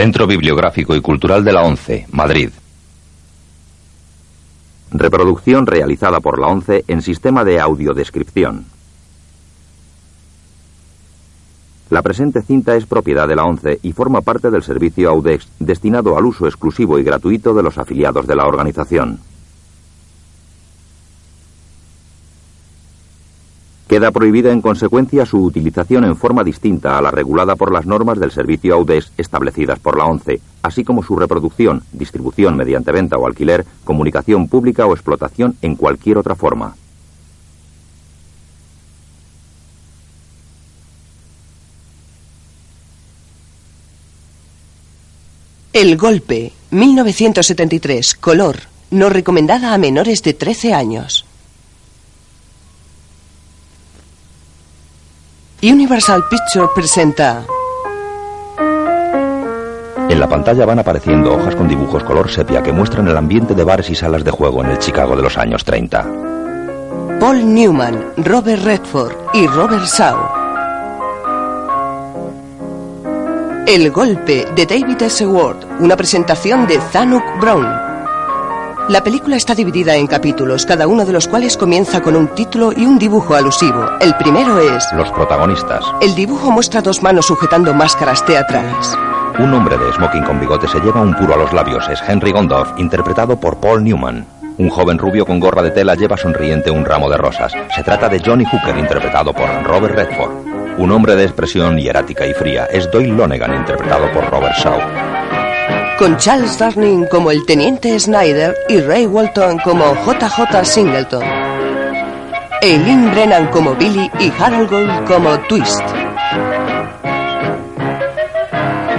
Centro Bibliográfico y Cultural de la ONCE, Madrid. Reproducción realizada por la ONCE en sistema de audiodescripción. La presente cinta es propiedad de la ONCE y forma parte del servicio AUDEX destinado al uso exclusivo y gratuito de los afiliados de la organización. Queda prohibida en consecuencia su utilización en forma distinta a la regulada por las normas del servicio AUDES establecidas por la ONCE, así como su reproducción, distribución mediante venta o alquiler, comunicación pública o explotación en cualquier otra forma. El golpe, 1973, color, no recomendada a menores de 13 años. Universal Picture presenta. En la pantalla van apareciendo hojas con dibujos color sepia que muestran el ambiente de bares y salas de juego en el Chicago de los años 30. Paul Newman, Robert Redford y Robert Shaw. El golpe de David S. Ward, una presentación de Zanuck Brown. La película está dividida en capítulos, cada uno de los cuales comienza con un título y un dibujo alusivo. El primero es... Los protagonistas. El dibujo muestra dos manos sujetando máscaras teatrales. Un hombre de smoking con bigote se lleva un puro a los labios. Es Henry Gondorf, interpretado por Paul Newman. Un joven rubio con gorra de tela lleva sonriente un ramo de rosas. Se trata de Johnny Hooker, interpretado por Robert Redford. Un hombre de expresión hierática y fría es Doyle Lonegan, interpretado por Robert Shaw con Charles Darning como el teniente Snyder y Ray Walton como JJ Singleton. Eileen Brennan como Billy y Harold Gold como Twist.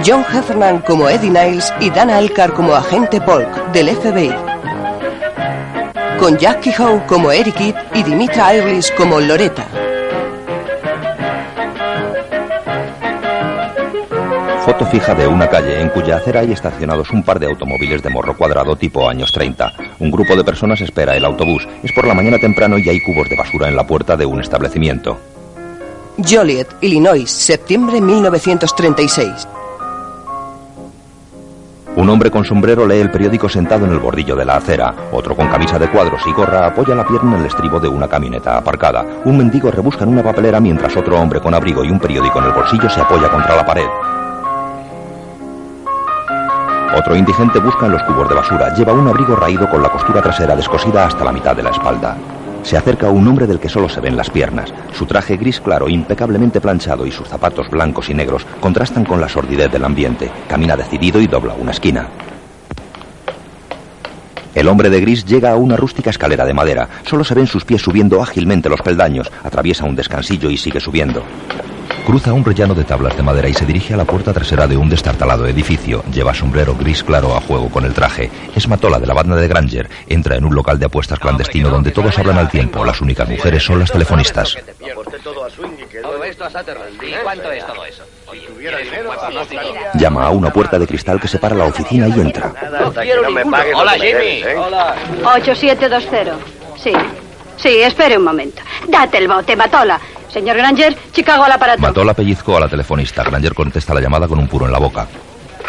John Heffernan como Eddie Niles y Dana Elcar como agente Polk del FBI. Con Jackie Howe como Eric y Dimitra Iris como Loretta. Fija de una calle en cuya acera hay estacionados un par de automóviles de morro cuadrado tipo años 30. Un grupo de personas espera el autobús. Es por la mañana temprano y hay cubos de basura en la puerta de un establecimiento. Joliet, Illinois, septiembre 1936. Un hombre con sombrero lee el periódico sentado en el bordillo de la acera. Otro con camisa de cuadros y gorra apoya la pierna en el estribo de una camioneta aparcada. Un mendigo rebusca en una papelera mientras otro hombre con abrigo y un periódico en el bolsillo se apoya contra la pared. Otro indigente busca en los cubos de basura. Lleva un abrigo raído con la costura trasera descosida hasta la mitad de la espalda. Se acerca un hombre del que solo se ven las piernas. Su traje gris claro, impecablemente planchado y sus zapatos blancos y negros contrastan con la sordidez del ambiente. Camina decidido y dobla una esquina. El hombre de gris llega a una rústica escalera de madera. Solo se ven sus pies subiendo ágilmente los peldaños. Atraviesa un descansillo y sigue subiendo. Cruza un rellano de tablas de madera y se dirige a la puerta trasera de un destartalado edificio. Lleva sombrero gris claro a juego con el traje. Es Matola de la banda de Granger. Entra en un local de apuestas clandestino donde todos hablan al tiempo. Las únicas mujeres son las telefonistas. Llama a una puerta de cristal que separa la oficina y entra. Hola, Jimmy. Hola. 8720. Sí. Sí, espere un momento. Date el bote, Matola. Señor Granger, Chicago al aparato. Matola pellizco a la telefonista. Granger contesta la llamada con un puro en la boca.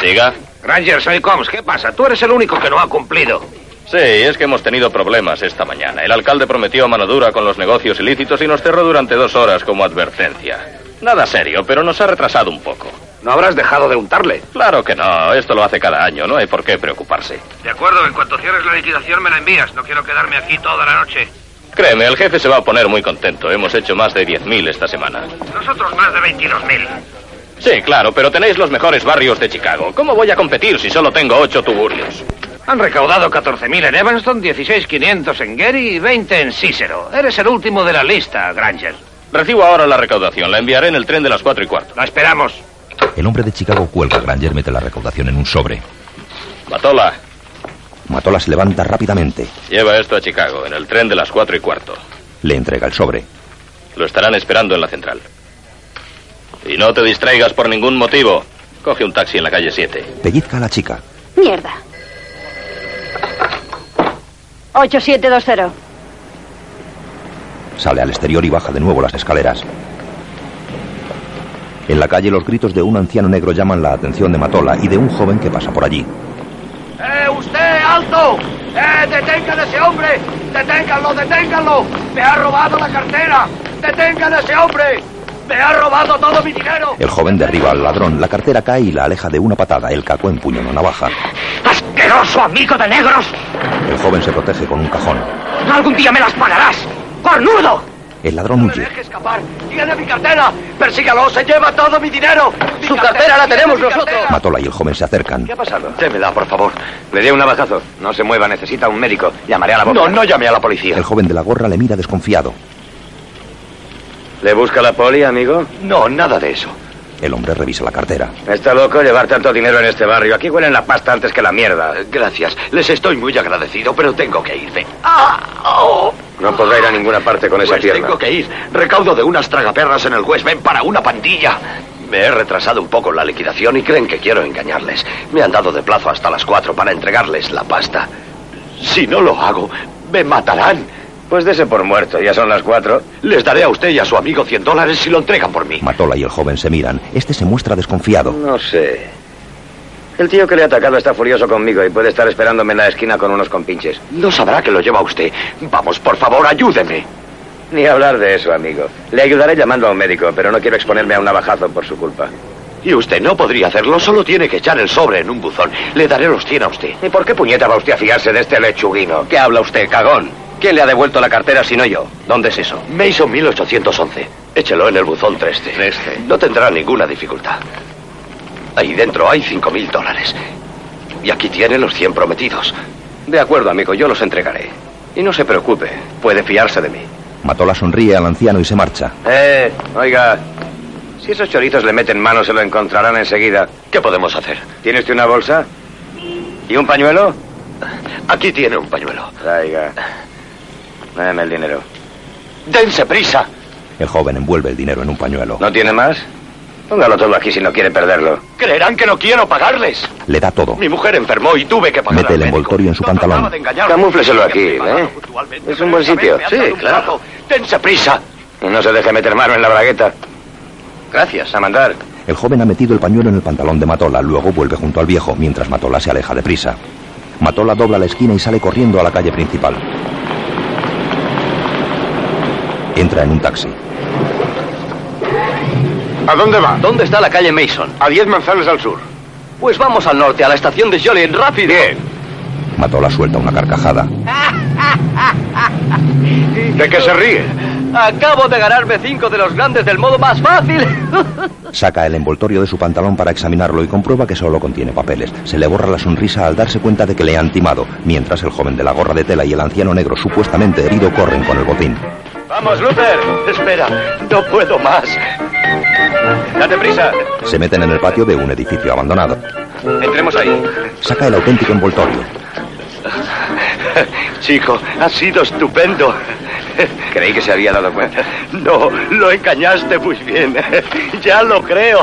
Diga. Granger, soy Combs. ¿Qué pasa? Tú eres el único que no ha cumplido. Sí, es que hemos tenido problemas esta mañana. El alcalde prometió mano dura con los negocios ilícitos y nos cerró durante dos horas como advertencia. Nada serio, pero nos ha retrasado un poco. ¿No habrás dejado de untarle? Claro que no, esto lo hace cada año, no hay por qué preocuparse. De acuerdo, en cuanto cierres la liquidación me la envías. No quiero quedarme aquí toda la noche. Créeme, el jefe se va a poner muy contento. Hemos hecho más de 10.000 esta semana. Nosotros más de 22.000. Sí, claro, pero tenéis los mejores barrios de Chicago. ¿Cómo voy a competir si solo tengo ocho tuburios? Han recaudado 14.000 en Evanston, 16.500 en Gary y 20 en Cicero. Eres el último de la lista, Granger. Recibo ahora la recaudación. La enviaré en el tren de las cuatro y cuarto. La esperamos. El hombre de Chicago cuelga. Granger mete la recaudación en un sobre. Matola, Matola se levanta rápidamente. lleva esto a Chicago, en el tren de las cuatro y cuarto. Le entrega el sobre. Lo estarán esperando en la central. Y no te distraigas por ningún motivo. Coge un taxi en la calle 7. Pellizca a la chica. Mierda. 8720. Sale al exterior y baja de nuevo las escaleras. En la calle los gritos de un anciano negro llaman la atención de Matola y de un joven que pasa por allí. ¡Eh, usted, ¡Eh, detengan a ese hombre! ¡Deténganlo, deténganlo! ¡Me ha robado la cartera! ¡Detengan a ese hombre! ¡Me ha robado todo mi dinero! El joven derriba al ladrón, la cartera cae y la aleja de una patada. El caco empuña una navaja. ¡Asqueroso amigo de negros! El joven se protege con un cajón. ¡Algún día me las pagarás! ¡Cornudo! El ladrón huye. ¡Deje escapar! ¡Tiene mi cartera! ¡Persígalo! ¡Se lleva todo mi dinero! Mi Su cartera la ¡Tiene tenemos nosotros. Matola y el joven se acercan. ¿Qué ha pasado? Démela, por favor. Le dé un navajazo. No se mueva, necesita un médico. Llamaré a la boca. No, no llame a la policía. El joven de la gorra le mira desconfiado. ¿Le busca la poli, amigo? No, nada de eso. El hombre revisa la cartera. Está loco llevar tanto dinero en este barrio. Aquí huelen la pasta antes que la mierda. Gracias. Les estoy muy agradecido, pero tengo que irme. ¡Ah! ¡Oh! No podrá ir a ninguna parte con esa Pues pierna. tengo que ir. Recaudo de unas tragaperras en el West Bend para una pandilla. Me he retrasado un poco en la liquidación y creen que quiero engañarles. Me han dado de plazo hasta las cuatro para entregarles la pasta. Si no lo hago, me matarán. Pues dese por muerto. Ya son las cuatro. Les daré a usted y a su amigo 100 dólares si lo entregan por mí. Matola y el joven se miran. Este se muestra desconfiado. No sé. El tío que le ha atacado está furioso conmigo y puede estar esperándome en la esquina con unos compinches. No sabrá que lo lleva usted. Vamos, por favor, ayúdeme. Ni hablar de eso, amigo. Le ayudaré llamando a un médico, pero no quiero exponerme a un navajazo por su culpa. Y usted no podría hacerlo, solo tiene que echar el sobre en un buzón. Le daré los 100 a usted. ¿Y por qué puñeta va usted a fiarse de este lechuguino? ¿Qué habla usted, cagón? ¿Quién le ha devuelto la cartera si no yo? ¿Dónde es eso? Mason 1811. Échelo en el buzón 3C. 3C. No tendrá ninguna dificultad. Ahí dentro hay 5.000 dólares. Y aquí tiene los 100 prometidos. De acuerdo, amigo, yo los entregaré. Y no se preocupe, puede fiarse de mí. Matola sonríe al anciano y se marcha. Eh, oiga. Si esos chorizos le meten mano, se lo encontrarán enseguida. ¿Qué podemos hacer? ¿Tiene usted una bolsa? ¿Y un pañuelo? Aquí tiene un pañuelo. Traiga. Dame el dinero. ¡Dense prisa! El joven envuelve el dinero en un pañuelo. ¿No tiene más? Póngalo todo aquí si no quiere perderlo. Creerán que no quiero pagarles. Le da todo. Mi mujer enfermó y tuve que pagar Mete el envoltorio en su No pantalón. de. Camúfleselo aquí, ¿eh? Es un buen sitio. Sí, claro. trato. ¡Dense prisa! Y no se deje meter mano en la bragueta. Gracias, a mandar. El joven ha metido el pañuelo en el pantalón de Matola, luego vuelve junto al viejo, mientras Matola se aleja deprisa. Matola dobla la esquina y sale corriendo a la calle principal. Entra en un taxi. ¿A dónde va? ¿Dónde está la calle Mason? A diez manzanas al sur. Pues vamos al norte, a la estación de Jolien, rápido. Bien. Matola suelta una carcajada. ¿De qué se ríe? Acabo de ganarme cinco de los grandes del modo más fácil. Saca el envoltorio de su pantalón para examinarlo y comprueba que solo contiene papeles. Se le borra la sonrisa al darse cuenta de que le han timado, mientras el joven de la gorra de tela y el anciano negro supuestamente herido corren con el botín. ¡Vamos, Luther! Espera, no puedo más. Date prisa. Se meten en el patio de un edificio abandonado. Entremos ahí. Saca el auténtico envoltorio. Chico, ha sido estupendo. Creí que se había dado cuenta. No, lo engañaste muy bien. Ya lo creo.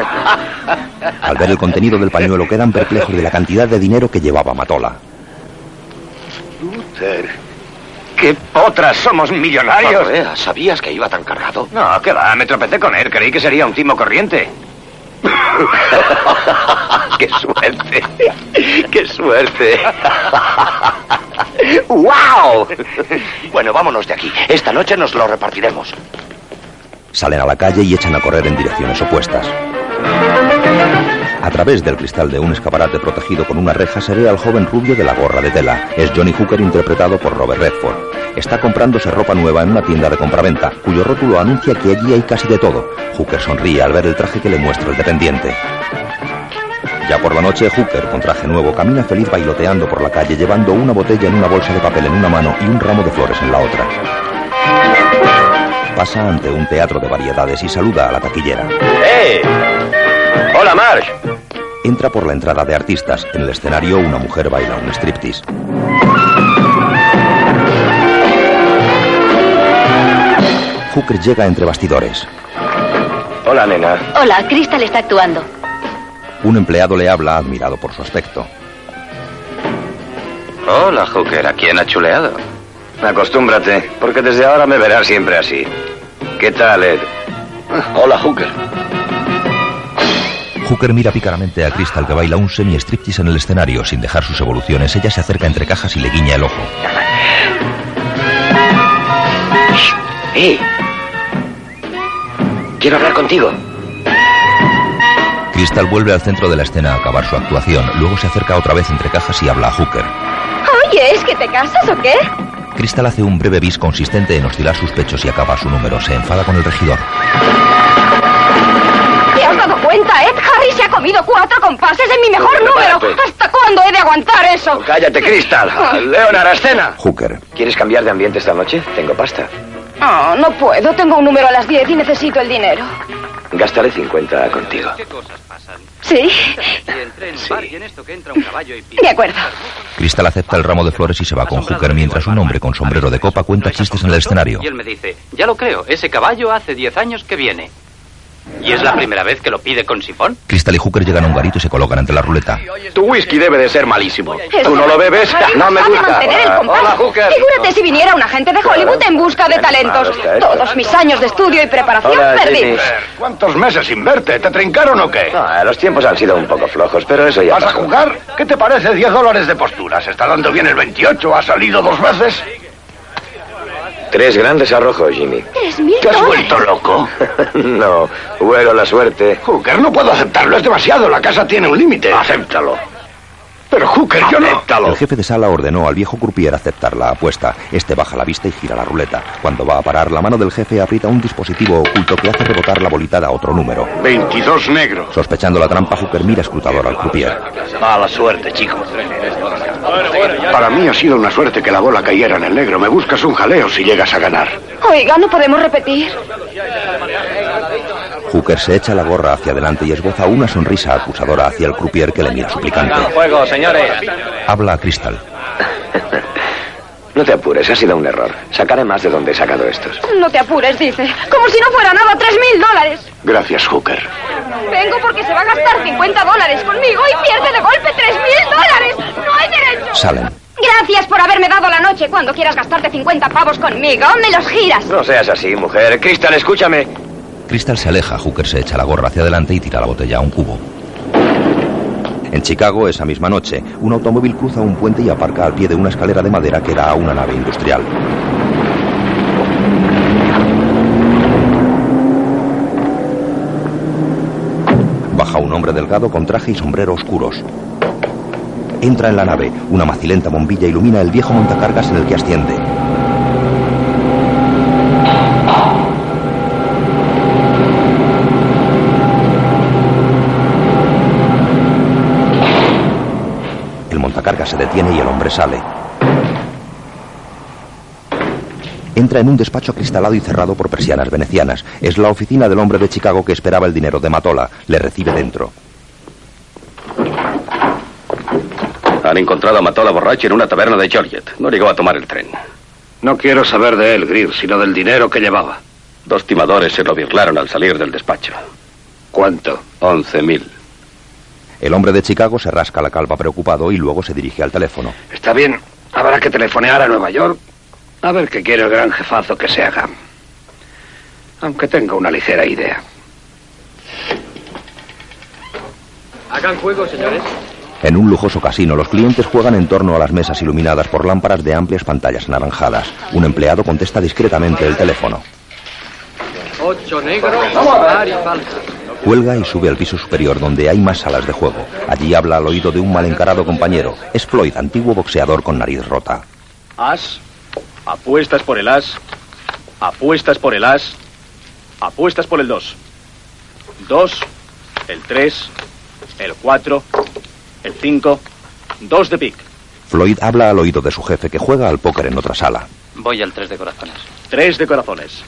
Al ver el contenido del pañuelo quedan perplejos de la cantidad de dinero que llevaba Matola. Luther. ¡Qué potras! ¡Somos millonarios! Correa, ¿sabías que iba tan cargado? No, que va, me tropecé con él. Creí que sería un timo corriente. ¡Qué suerte! ¡Qué suerte! ¡Wow! Bueno, vámonos de aquí. Esta noche nos lo repartiremos. Salen a la calle y echan a correr en direcciones opuestas. A través del cristal de un escaparate protegido con una reja se ve al joven rubio de la gorra de tela. Es Johnny Hooker interpretado por Robert Redford. Está comprándose ropa nueva en una tienda de compraventa, cuyo rótulo anuncia que allí hay casi de todo. Hooker sonríe al ver el traje que le muestra el dependiente. Ya por la noche, Hooker, con traje nuevo, camina feliz bailoteando por la calle, llevando una botella en una bolsa de papel en una mano y un ramo de flores en la otra. Pasa ante un teatro de variedades y saluda a la taquillera. ¡Eh! ¡Hola, Marsh! Entra por la entrada de artistas. En el escenario, una mujer baila un striptease. Hooker llega entre bastidores. Hola, nena. Hola, Crystal está actuando. Un empleado le habla, admirado por su aspecto. Hola, Hooker. ¿A quién ha chuleado? Acostúmbrate, porque desde ahora me verás siempre así. ¿Qué tal, Ed? Hola, Hooker. Hooker mira pícaramente a Crystal que baila un semi-striptease en el escenario. Sin dejar sus evoluciones, ella se acerca entre cajas y le guiña el ojo. ¡Eh! Quiero hablar contigo. Crystal vuelve al centro de la escena a acabar su actuación. Luego se acerca otra vez entre cajas y habla a Hooker. Oye, ¿es que te casas o qué? Crystal hace un breve bis consistente en oscilar sus pechos y acaba su número. Se enfada con el regidor. ¿Te has dado cuenta, Ed? Harry se ha comido cuatro compases en mi mejor número. prepárate. ¿Hasta cuándo he de aguantar eso? Cállate, Crystal. Leonard, a escena. Hooker. ¿Quieres cambiar de ambiente esta noche? Tengo pasta. Oh, no puedo. Tengo un número a las 10 y necesito el dinero. Gastaré 50 contigo. ¿Sí? De acuerdo. Crystal acepta el ramo de flores y se va con Hooker mientras un hombre con sombrero de copa cuenta chistes en el escenario. Y él me dice, ya lo creo, ese caballo hace 10 años que viene. ¿Y es la primera vez que lo pide con sifón? Crystal y Hooker llegan a un garito y se colocan ante la ruleta. Tu whisky debe de ser malísimo. Es ¿Tú no lo bebes? No me gusta. mantener el compás. Hola, Hooker. Figúrate si viniera un agente de Hollywood en busca de talentos. Todos mis años de estudio y preparación Hola, perdidos. ¿Cuántos meses sin verte? ¿Te trincaron o qué? Ah, los tiempos han sido un poco flojos, pero eso ya ¿Vas a jugar? ¿Qué te parece 10 dólares de postura? ¿Se está dando bien el 28? ¿Ha salido dos veces? Tres grandes arrojos, Jimmy. Tres mil ¿Te has dólares. vuelto loco? no, juego la suerte. Hooker, no puedo aceptarlo. Es demasiado. La casa tiene un límite. Acéptalo. Pero Hooker, yo no. El jefe de sala ordenó al viejo croupier aceptar la apuesta. Este baja la vista y gira la ruleta. Cuando va a parar, la mano del jefe aprieta un dispositivo oculto que hace rebotar la bolita a otro número. 22 negros. Sospechando la trampa, Hooker mira escrutador al croupier. Mala suerte, chico. Para mí ha sido una suerte que la bola cayera en el negro. Me buscas un jaleo si llegas a ganar. Oiga, ¿no podemos repetir? Hooker se echa la gorra hacia adelante y esboza una sonrisa acusadora hacia el croupier que le mira suplicante. Juego, señores. Habla a Crystal. No te apures, ha sido un error. Sacaré más de donde he sacado estos. No te apures, dice. Como si no fuera nada, tres mil dólares. Gracias, Hooker. Vengo porque se va a gastar 50 dólares conmigo y pierde de golpe tres mil dólares. No hay derecho. Salen. Gracias por haberme dado la noche. Cuando quieras gastarte 50 pavos conmigo, me los giras. No seas así, mujer. Crystal, escúchame. Crystal se aleja, Hooker se echa la gorra hacia adelante y tira la botella a un cubo. En Chicago, esa misma noche, un automóvil cruza un puente y aparca al pie de una escalera de madera que da a una nave industrial. Baja un hombre delgado con traje y sombrero oscuros. Entra en la nave. Una macilenta bombilla ilumina el viejo montacargas en el que asciende. El montacargas se detiene y el hombre sale. Entra en un despacho acristalado y cerrado por persianas venecianas. Es la oficina del hombre de Chicago que esperaba el dinero de Matola. Le recibe dentro. Han encontrado a Matola borracho en una taberna de Georgette. No llegó a tomar el tren. No quiero saber de él, Greer, sino del dinero que llevaba. Dos timadores se lo birlaron al salir del despacho. ¿Cuánto? Once mil. El hombre de Chicago se rasca la calva preocupado y luego se dirige al teléfono. Está bien. Habrá que telefonear a Nueva York a ver qué quiere el gran jefazo que se haga. Aunque tenga una ligera idea. Hagan juego, señores. En un lujoso casino, los clientes juegan en torno a las mesas iluminadas por lámparas de amplias pantallas anaranjadas. Un empleado contesta discretamente el teléfono. Ocho negros, par y falta. Cuelga y sube al piso superior donde hay más salas de juego. Allí habla al oído de un mal encarado compañero. Es Floyd, antiguo boxeador con nariz rota. As. Apuestas por el as. Apuestas por el as. Apuestas por el 2. 2. El 3. El 4. El 5. 2 de pick. Floyd habla al oído de su jefe que juega al póker en otra sala. Voy al tres de corazones. 3 de corazones.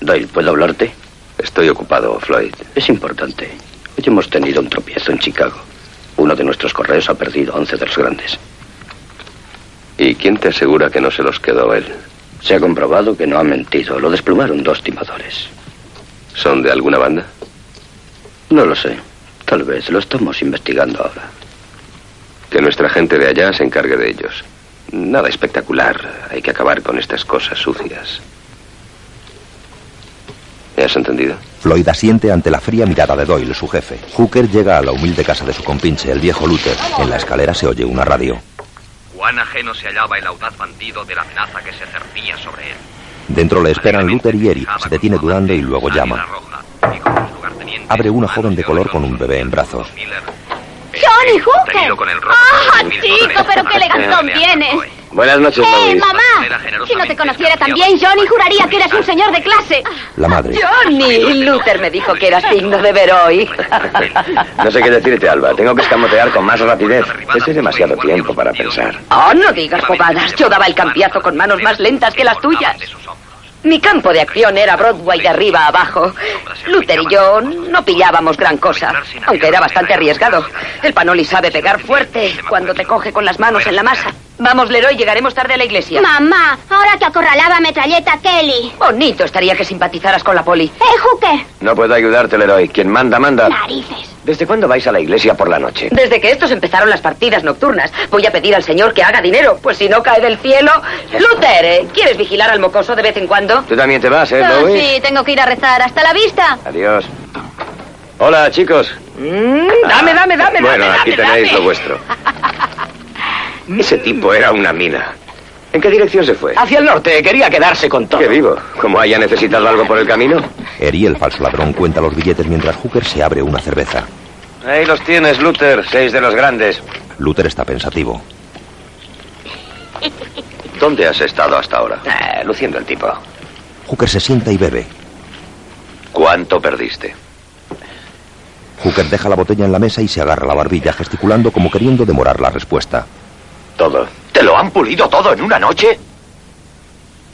Doyle, ¿puedo hablarte? Estoy ocupado, Floyd. Es importante. Hoy hemos tenido un tropiezo en Chicago. Uno de nuestros correos ha perdido 11 de los grandes. ¿Y quién te asegura que no se los quedó él? Se ha comprobado que no ha mentido. Lo desplumaron dos timadores. ¿Son de alguna banda? No lo sé. Tal vez. Lo estamos investigando ahora. Que nuestra gente de allá se encargue de ellos. Nada espectacular. Hay que acabar con estas cosas sucias. ¿Me has entendido? Floyd asiente ante la fría mirada de Doyle, su jefe. Hooker llega a la humilde casa de su compinche, el viejo Luther. En la escalera se oye una radio. Cuán ajeno se hallaba el audaz bandido de la amenaza que se cernía sobre él. Dentro le esperan Luther y Eri. Se detiene dudando y luego llama. Abre una joven de color con un bebé en brazos. ¡Johnny Hooker! ¡Ah, chico, pero qué elegantón tienes! Buenas noches, ¡Eh, mamá! Si no te conociera tan bien, Johnny juraría que eres un señor de clase. La madre. Johnny, Luther me dijo que eras digno de ver hoy. No sé qué decirte, Alba. Tengo que escamotear con más rapidez. Este es demasiado tiempo para pensar. Oh, no digas bobadas. Yo daba el cambiazo con manos más lentas que las tuyas. Mi campo de acción era Broadway de arriba a abajo. Luther y yo no pillábamos gran cosa, aunque era bastante arriesgado. El Panoli sabe pegar fuerte cuando te coge con las manos en la masa. Vamos, Leroy, llegaremos tarde a la iglesia. Mamá, ahora que acorralaba metralleta Kelly. Bonito estaría que simpatizaras con la poli. ¡Eh, Hooker! No puedo ayudarte, Leroy. Quien manda, manda. Narices. ¿Desde cuándo vais a la iglesia por la noche? Desde que estos empezaron las partidas nocturnas, voy a pedir al señor que haga dinero, pues si no cae del cielo... Luther, ¿eh? ¿quieres vigilar al mocoso de vez en cuando? Tú también te vas, ¿eh, Louis? sí, tengo que ir a rezar. ¡Hasta la vista! Adiós. Hola, chicos. Mm, dame, dame, dame, Bueno, dame, aquí dame, tenéis dame. lo vuestro. Ese tipo era una mina. ¿En qué dirección se fue? Hacia el norte, quería quedarse con todo. Qué vivo. Como haya necesitado algo por el camino. Eri, el falso ladrón, cuenta los billetes mientras Hooker se abre una cerveza. Ahí los tienes, Luther. Seis de los grandes. Luther está pensativo. ¿Dónde has estado hasta ahora? Eh, luciendo el tipo. Hooker se sienta y bebe. ¿Cuánto perdiste? Hooker deja la botella en la mesa y se agarra la barbilla, gesticulando como queriendo demorar la respuesta. Todo. ¿Te lo han pulido todo en una noche?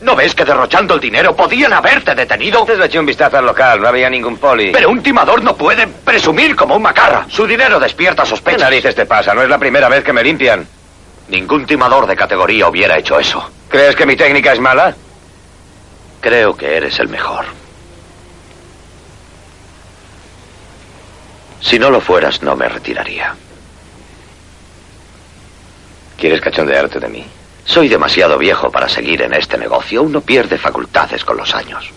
¿No ves que derrochando el dinero podían haberte detenido? Antes le eché un vistazo al local. No había ningún poli. Pero un timador no puede presumir como un macarra. Su dinero despierta ¿Qué sospechas. narices te pasa? No es la primera vez que me limpian. Ningún timador de categoría hubiera hecho eso. ¿Crees que mi técnica es mala? Creo que eres el mejor. Si no lo fueras, no me retiraría. ¿Quieres cachondearte de mí? Soy demasiado viejo para seguir en este negocio. Uno pierde facultades con los años.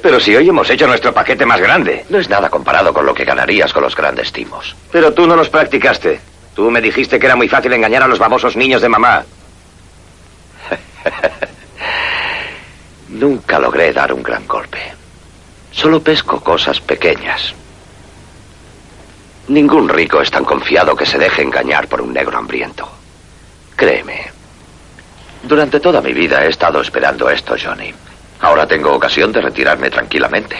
Pero si hoy hemos hecho nuestro paquete más grande. No es nada comparado con lo que ganarías con los grandes timos. Pero tú no los practicaste. Tú me dijiste que era muy fácil engañar a los babosos niños de mamá. Nunca logré dar un gran golpe. Solo pesco cosas pequeñas. Ningún rico es tan confiado que se deje engañar por un negro hambriento. Créeme. Durante toda mi vida he estado esperando esto, Johnny. Ahora tengo ocasión de retirarme tranquilamente.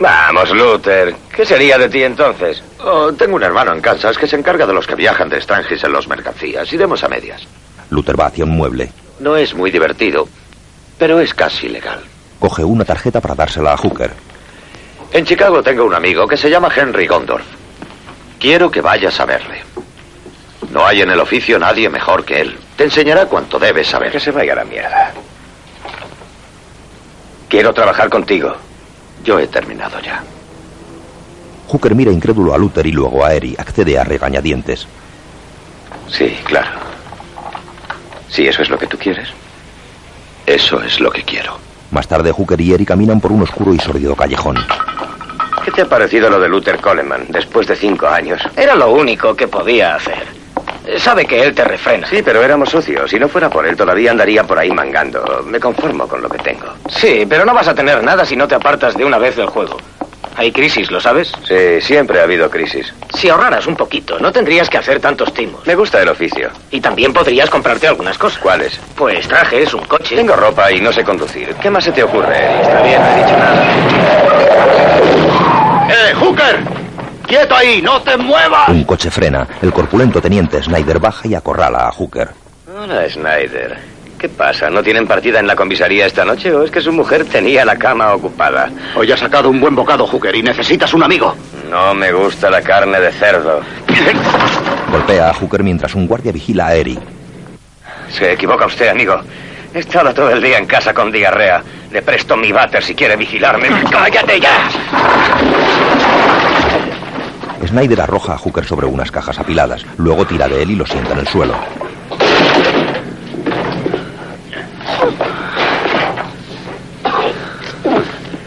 Vamos, Luther. ¿Qué sería de ti entonces? Oh, tengo un hermano en Kansas que se encarga de los que viajan de extranjis en los mercancías. Iremos a medias. Luther va hacia un mueble. No es muy divertido, pero es casi legal. Coge una tarjeta para dársela a Hooker. En Chicago tengo un amigo que se llama Henry Gondorf. Quiero que vayas a verle. No hay en el oficio nadie mejor que él. Te enseñará cuanto debes saber. Que se vaya a la mierda. Quiero trabajar contigo. Yo he terminado ya. Hooker mira incrédulo a Luther y luego a Eri. Accede a regañadientes. Sí, claro. Si eso es lo que tú quieres. Eso es lo que quiero. Más tarde, Hooker y Eri caminan por un oscuro y sórdido callejón. ¿Qué te ha parecido lo de Luther Coleman después de cinco años? Era lo único que podía hacer. Sabe que él te refrena. Sí, pero éramos socios. Si no fuera por él, todavía andaría por ahí mangando. Me conformo con lo que tengo. Sí, pero no vas a tener nada si no te apartas de una vez del juego. Hay crisis, ¿lo sabes? Sí, siempre ha habido crisis. Si ahorraras un poquito, no tendrías que hacer tantos timos. Me gusta el oficio. Y también podrías comprarte algunas cosas. ¿Cuáles? Pues trajes, un coche. Tengo ropa y no sé conducir. ¿Qué más se te ocurre? Está bien, no he dicho nada. ¡Eh, Hooker! ¡Quieto ahí! ¡No te muevas! Un coche frena. El corpulento teniente Snyder baja y acorrala a Hooker. Hola, Snyder. ¿Qué pasa? ¿No tienen partida en la comisaría esta noche o es que su mujer tenía la cama ocupada? Hoy has sacado un buen bocado, Hooker, y necesitas un amigo. No me gusta la carne de cerdo. Golpea a Hooker mientras un guardia vigila a Eri. Se equivoca usted, amigo. He estado todo el día en casa con diarrea. Le presto mi váter si quiere vigilarme. ¡Cállate ya! Snyder arroja a Hooker sobre unas cajas apiladas. Luego tira de él y lo sienta en el suelo.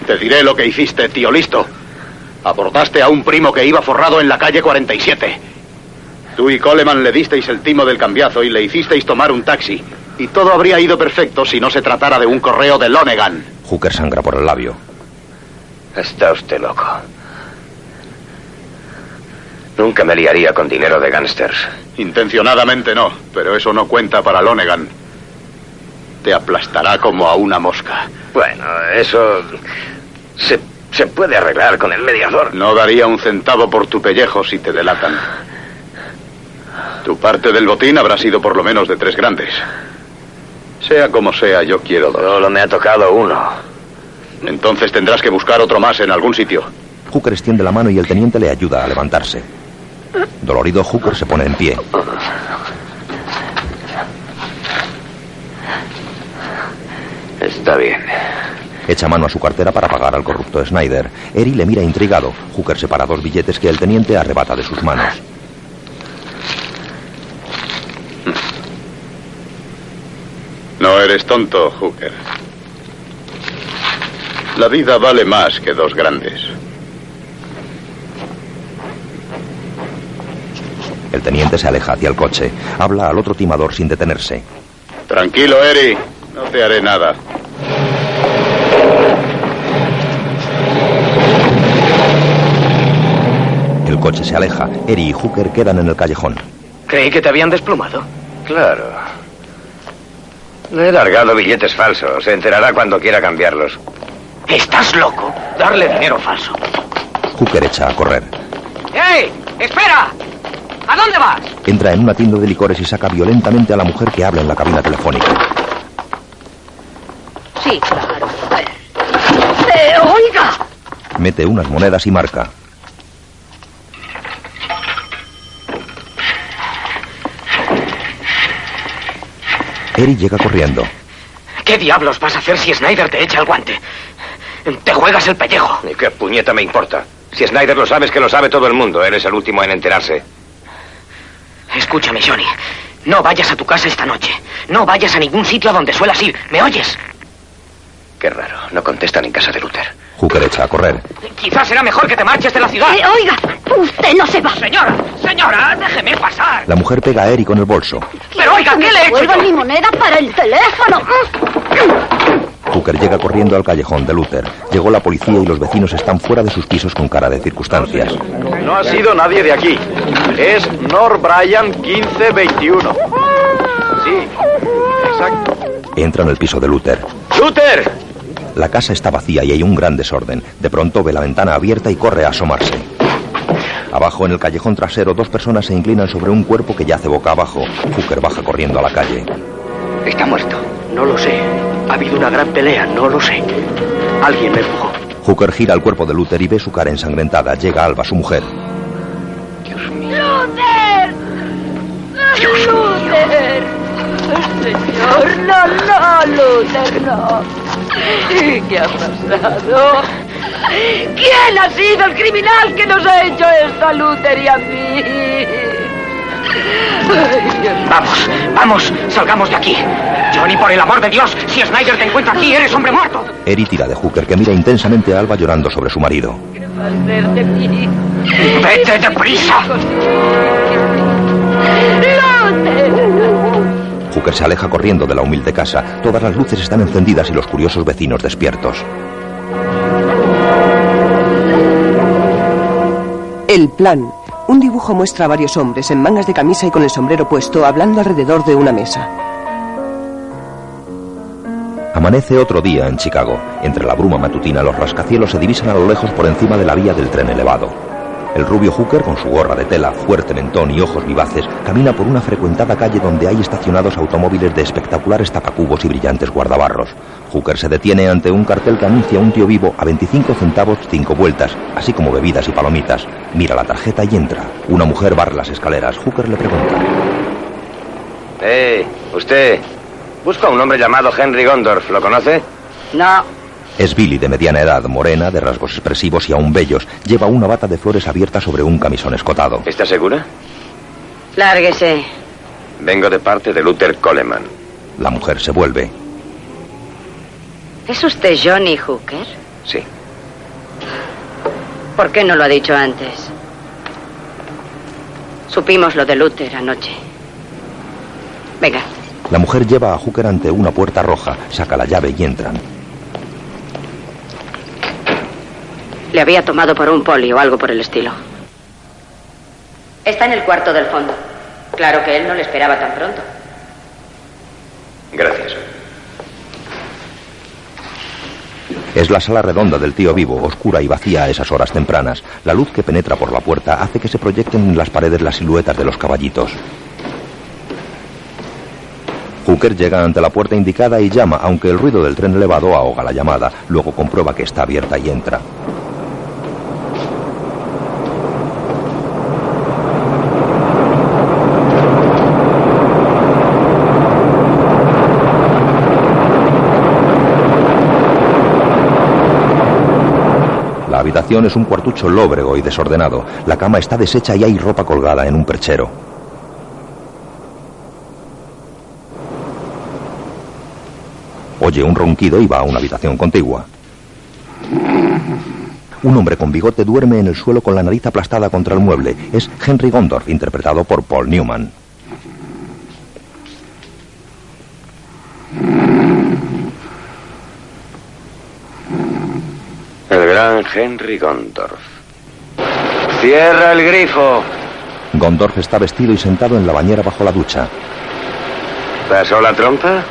Te diré lo que hiciste, tío listo. Abordaste a un primo que iba forrado en la calle 47. Tú y Coleman le disteis el timo del cambiazo y le hicisteis tomar un taxi. Y todo habría ido perfecto si no se tratara de un correo de Lonegan. Hooker sangra por el labio. Está usted loco. Nunca me liaría con dinero de gángsters. Intencionadamente no, pero eso no cuenta para Lonegan. Te aplastará como a una mosca. Bueno, eso se, se puede arreglar con el mediador. No daría un centavo por tu pellejo si te delatan. Tu parte del botín habrá sido por lo menos de tres grandes. Sea como sea, yo quiero dos. Solo me ha tocado uno. Entonces tendrás que buscar otro más en algún sitio. Hooker extiende la mano y el teniente le ayuda a levantarse. Dolorido, Hooker se pone en pie. Está bien. Echa mano a su cartera para pagar al corrupto Snyder. Eri le mira intrigado. Hooker separa dos billetes que el teniente arrebata de sus manos. No eres tonto, Hooker. La vida vale más que dos grandes. El teniente se aleja hacia el coche. Habla al otro timador sin detenerse. Tranquilo, Eri. No te haré nada. El coche se aleja. Eri y Hooker quedan en el callejón. Creí que te habían desplumado. Claro. Le he largado billetes falsos. Se enterará cuando quiera cambiarlos. ¿Estás loco? Darle dinero falso. Hooker echa a correr. ¡Ey! ¡Espera! ¿A dónde vas? Entra en una tienda de licores y saca violentamente a la mujer que habla en la cabina telefónica. Sí, claro. ¡Eh, oiga! Mete unas monedas y marca. Eri llega corriendo. ¿Qué diablos vas a hacer si Snyder te echa el guante? Te juegas el pellejo. ¿Y qué puñeta me importa? Si Snyder lo sabe, es que lo sabe todo el mundo. Eres el último en enterarse. Escúchame, Johnny. No vayas a tu casa esta noche. No vayas a ningún sitio a donde suelas ir. ¿Me oyes? Qué raro. No contestan en casa de Luther. Hooker echa a correr. Quizás será mejor que te marches de la ciudad. Eh, oiga, usted no se va. Señora, señora, déjeme pasar. La mujer pega a Eri con el bolso. Pero oiga, ¿qué le he hecho? Mi moneda para el teléfono. Hooker llega corriendo al callejón de Luther. Llegó la policía y los vecinos están fuera de sus pisos con cara de circunstancias. No ha sido nadie de aquí. Es Nor Bryan 1521. Sí, exacto. Entra en el piso de Luther. ¡Luther! La casa está vacía y hay un gran desorden. De pronto ve la ventana abierta y corre a asomarse. Abajo en el callejón trasero, dos personas se inclinan sobre un cuerpo que yace boca abajo. Hooker baja corriendo a la calle. Está muerto. No lo sé. Ha habido una gran pelea. No lo sé. Alguien me empujó. Hooker gira el cuerpo de Luther y ve su cara ensangrentada. Llega Alba, su mujer. ¡Luther! ¡Luther! Señor, no, no, Luther, no. ¿Qué ha pasado? ¿Quién ha sido el criminal que nos ha hecho esto a Luther y a mí? Vamos, vamos, salgamos de aquí. Johnny, por el amor de Dios, si Snyder te encuentra aquí, eres hombre muerto. Eri tira de Hooker que mira intensamente a Alba llorando sobre su marido. ¿Qué va a hacer de mí? ¡Vete. Hooker se aleja corriendo de la humilde casa. Todas las luces están encendidas y los curiosos vecinos despiertos. El plan. Un dibujo muestra a varios hombres en mangas de camisa y con el sombrero puesto hablando alrededor de una mesa. Amanece otro día en Chicago. Entre la bruma matutina, los rascacielos se divisan a lo lejos por encima de la vía del tren elevado. El rubio Hooker, con su gorra de tela, fuerte mentón y ojos vivaces, camina por una frecuentada calle donde hay estacionados automóviles de espectaculares tapacubos y brillantes guardabarros. Hooker se detiene ante un cartel que anuncia un tío vivo a 25 centavos cinco vueltas, así como bebidas y palomitas. Mira la tarjeta y entra. Una mujer barre las escaleras. Hooker le pregunta. ¡Eh! Usted. Busca a un hombre llamado Henry Gondorf. ¿Lo conoce? No. Es Billy, de mediana edad, morena, de rasgos expresivos y aún bellos. Lleva una bata de flores abierta sobre un camisón escotado. ¿Está segura? Lárguese. Vengo de parte de Luther Coleman. La mujer se vuelve. ¿Es usted Johnny Hooker? Sí. ¿Por qué no lo ha dicho antes? Supimos lo de Luther anoche. Venga. La mujer lleva a Hooker ante una puerta roja, saca la llave y entran. Le había tomado por un poli o algo por el estilo. Está en el cuarto del fondo. Claro que él no le esperaba tan pronto. Gracias. Es la sala redonda del tío vivo, oscura y vacía a esas horas tempranas. La luz que penetra por la puerta hace que se proyecten en las paredes las siluetas de los caballitos. Hooker llega ante la puerta indicada y llama, aunque el ruido del tren elevado ahoga la llamada. Luego comprueba que está abierta y entra. La habitación es un cuartucho lóbrego y desordenado. La cama está deshecha y hay ropa colgada en un perchero. Oye un ronquido y va a una habitación contigua. Un hombre con bigote duerme en el suelo con la nariz aplastada contra el mueble. Es Henry Gondorf, interpretado por Paul Newman. El gran Henry Gondorf. ¡Cierra el grifo! Gondorf está vestido y sentado en la bañera bajo la ducha. ¿Pasó la trompa?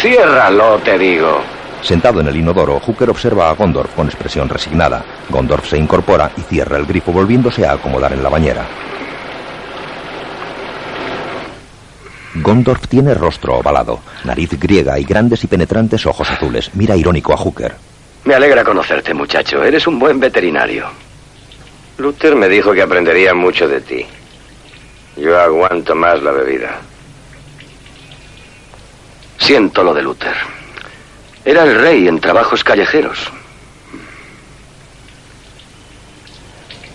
Ciérralo, te digo. Sentado en el inodoro, Hooker observa a Gondorf con expresión resignada. Gondorf se incorpora y cierra el grifo volviéndose a acomodar en la bañera. Gondorf tiene rostro ovalado, nariz griega y grandes y penetrantes ojos azules. Mira irónico a Hooker. Me alegra conocerte, muchacho. Eres un buen veterinario. Luther me dijo que aprendería mucho de ti. Yo aguanto más la bebida. Siento lo de Luther. Era el rey en trabajos callejeros.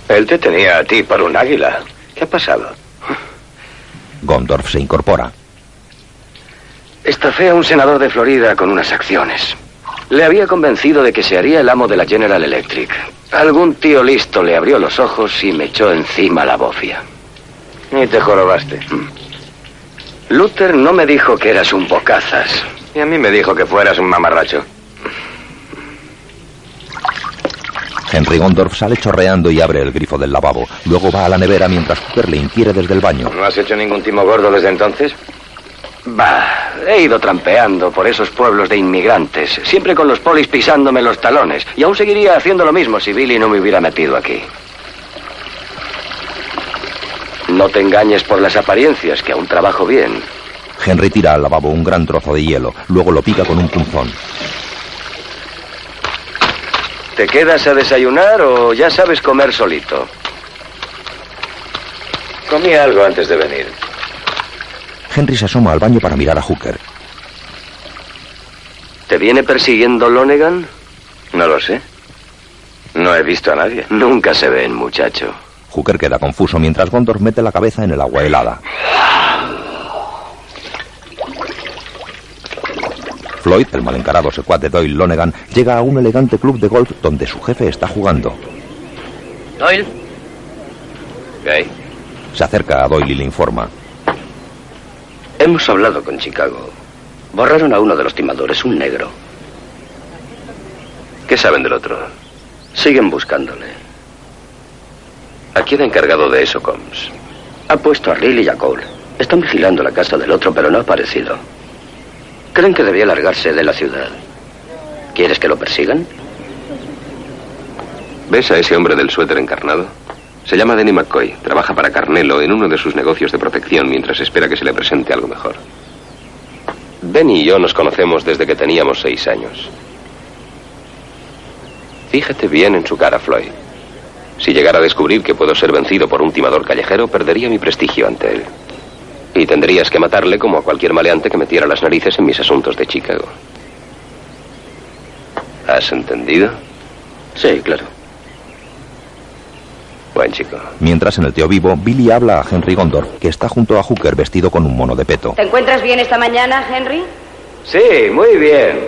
Él te tenía a ti por un águila. ¿Qué ha pasado? Gondorf se incorpora. Estafé a un senador de Florida con unas acciones. Le había convencido de que se haría el amo de la General Electric. Algún tío listo le abrió los ojos y me echó encima la bofia. Y te jorobaste. Luther no me dijo que eras un bocazas. Y a mí me dijo que fueras un mamarracho. Henry Gondorf sale chorreando y abre el grifo del lavabo. Luego va a la nevera mientras Hooker le inquiere desde el baño. ¿No has hecho ningún timo gordo desde entonces? Bah, he ido trampeando por esos pueblos de inmigrantes, siempre con los polis pisándome los talones. Y aún seguiría haciendo lo mismo si Billy no me hubiera metido aquí. No te engañes por las apariencias, que aún trabajo bien. Henry tira al lavabo un gran trozo de hielo, luego lo pica con un punzón. ¿Te quedas a desayunar o ya sabes comer solito? Comí algo antes de venir. Henry se asoma al baño para mirar a Hooker. ¿Te viene persiguiendo Lonegan? No lo sé. No he visto a nadie. Nunca se ven, muchacho. Hooker queda confuso mientras Gondorf mete la cabeza en el agua helada. Floyd, el mal encarado secuaz de Doyle Lonegan, llega a un elegante club de golf donde su jefe está jugando. Doyle. ¿Qué Se acerca a Doyle y le informa. Hemos hablado con Chicago. Borraron a uno de los timadores, un negro. ¿Qué saben del otro? Siguen buscándole. ¿A quién ha encargado de eso, Combs? Ha puesto a Riley y a Cole. Están vigilando la casa del otro, pero no ha aparecido. Creen que debía largarse de la ciudad. ¿Quieres que lo persigan? ¿Ves a ese hombre del suéter encarnado? Se llama Denny McCoy. Trabaja para Carnelo en uno de sus negocios de protección mientras espera que se le presente algo mejor. Denny y yo nos conocemos desde que teníamos seis años. Fíjate bien en su cara, Floyd. Si llegara a descubrir que puedo ser vencido por un timador callejero, perdería mi prestigio ante él. Y tendrías que matarle como a cualquier maleante que metiera las narices en mis asuntos de Chicago. ¿Has entendido? Sí, claro. Buen chico. Mientras en el tío vivo, Billy habla a Henry Gondorf, que está junto a Hooker vestido con un mono de peto. ¿Te encuentras bien esta mañana, Henry? Sí, muy bien.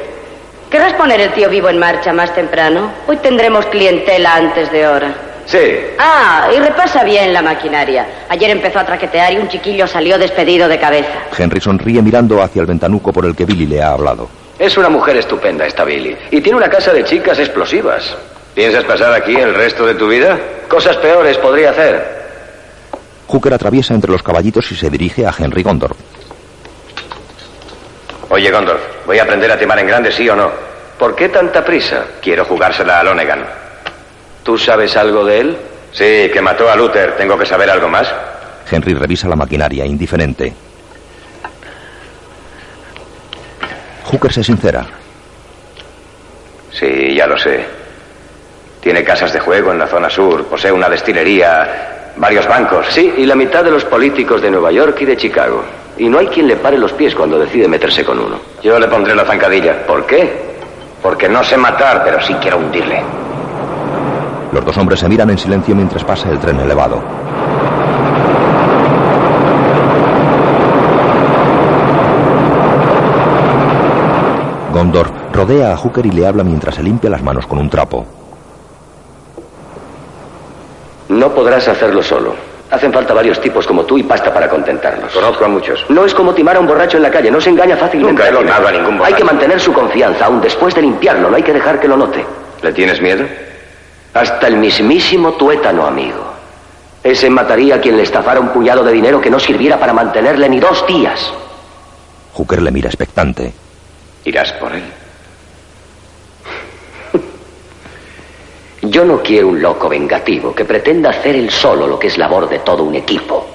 ¿Querrás poner el tío vivo en marcha más temprano? Hoy tendremos clientela antes de hora. Sí. Ah, y repasa bien la maquinaria. Ayer empezó a traquetear y un chiquillo salió despedido de cabeza. Henry sonríe mirando hacia el ventanuco por el que Billy le ha hablado. Es una mujer estupenda esta Billy. Y tiene una casa de chicas explosivas. ¿Piensas pasar aquí el resto de tu vida? Cosas peores podría hacer. Hooker atraviesa entre los caballitos y se dirige a Henry Gondorf. Oye, Gondorf, voy a aprender a timar en grande, sí o no. ¿Por qué tanta prisa? Quiero jugársela a Lonegan. ¿Tú sabes algo de él? Sí, que mató a Luther. ¿Tengo que saber algo más? Henry revisa la maquinaria, indiferente. Hooker se sincera. Sí, ya lo sé. Tiene casas de juego en la zona sur, posee una destilería, varios bancos. Sí, y la mitad de los políticos de Nueva York y de Chicago. Y no hay quien le pare los pies cuando decide meterse con uno. Yo le pondré la zancadilla. ¿Por qué? Porque no sé matar, pero sí quiero hundirle. Los dos hombres se miran en silencio mientras pasa el tren elevado. Gondorf rodea a Hooker y le habla mientras se limpia las manos con un trapo. No podrás hacerlo solo. Hacen falta varios tipos como tú y pasta para contentarlos. Conozco a muchos. No es como timar a un borracho en la calle, no se engaña fácilmente. Nunca he timado a ningún borracho. Hay que mantener su confianza, aún después de limpiarlo, no hay que dejar que lo note. ¿Le tienes miedo? Hasta el mismísimo tuétano, amigo. Ese mataría a quien le estafara un puñado de dinero que no sirviera para mantenerle ni dos días. Hooker le mira expectante. ¿Irás por él? Yo no quiero un loco vengativo que pretenda hacer él solo lo que es labor de todo un equipo.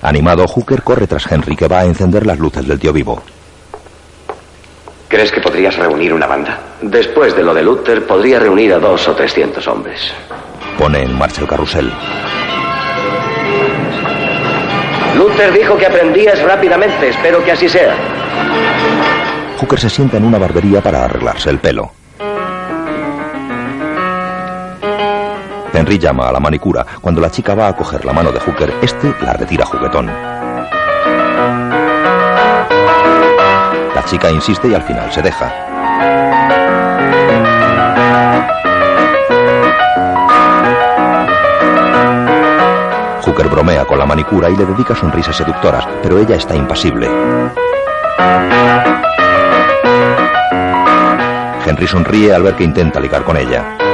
Animado, Hooker corre tras Henry que va a encender las luces del tío vivo. ¿Crees que podrías reunir una banda? Después de lo de Luther, podría reunir a dos o trescientos hombres. Pone en marcha el carrusel. Luther dijo que aprendías rápidamente. Espero que así sea. Hooker se sienta en una barbería para arreglarse el pelo. Henry llama a la manicura. Cuando la chica va a coger la mano de Hooker, este la retira juguetón. La chica insiste y al final se deja. Hooker bromea con la manicura y le dedica sonrisas seductoras, pero ella está impasible. Henry sonríe al ver que intenta ligar con ella.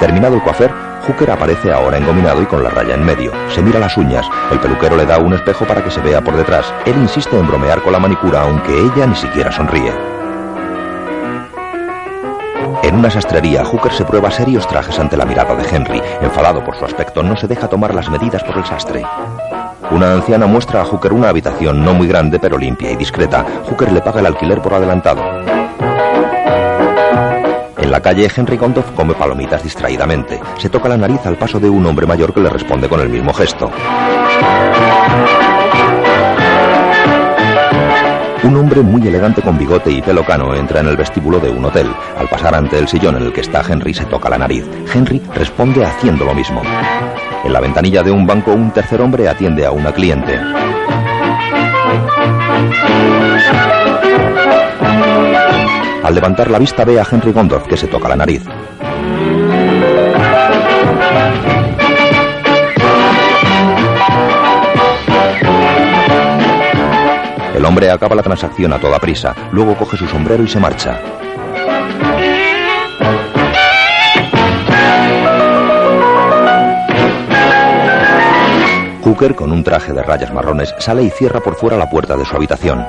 Terminado el coafer, Hooker aparece ahora engominado y con la raya en medio. Se mira las uñas. El peluquero le da un espejo para que se vea por detrás. Él insiste en bromear con la manicura, aunque ella ni siquiera sonríe. En una sastrería, Hooker se prueba serios trajes ante la mirada de Henry. Enfadado por su aspecto, no se deja tomar las medidas por el sastre. Una anciana muestra a Hooker una habitación no muy grande, pero limpia y discreta. Hooker le paga el alquiler por adelantado. La calle, Henry Gondorf come palomitas distraídamente. Se toca la nariz al paso de un hombre mayor que le responde con el mismo gesto. Un hombre muy elegante con bigote y pelo cano entra en el vestíbulo de un hotel. Al pasar ante el sillón en el que está Henry se toca la nariz. Henry responde haciendo lo mismo. En la ventanilla de un banco un tercer hombre atiende a una cliente. Al levantar la vista ve a Henry Gondorf que se toca la nariz. El hombre acaba la transacción a toda prisa, luego coge su sombrero y se marcha. Hooker, con un traje de rayas marrones, sale y cierra por fuera la puerta de su habitación.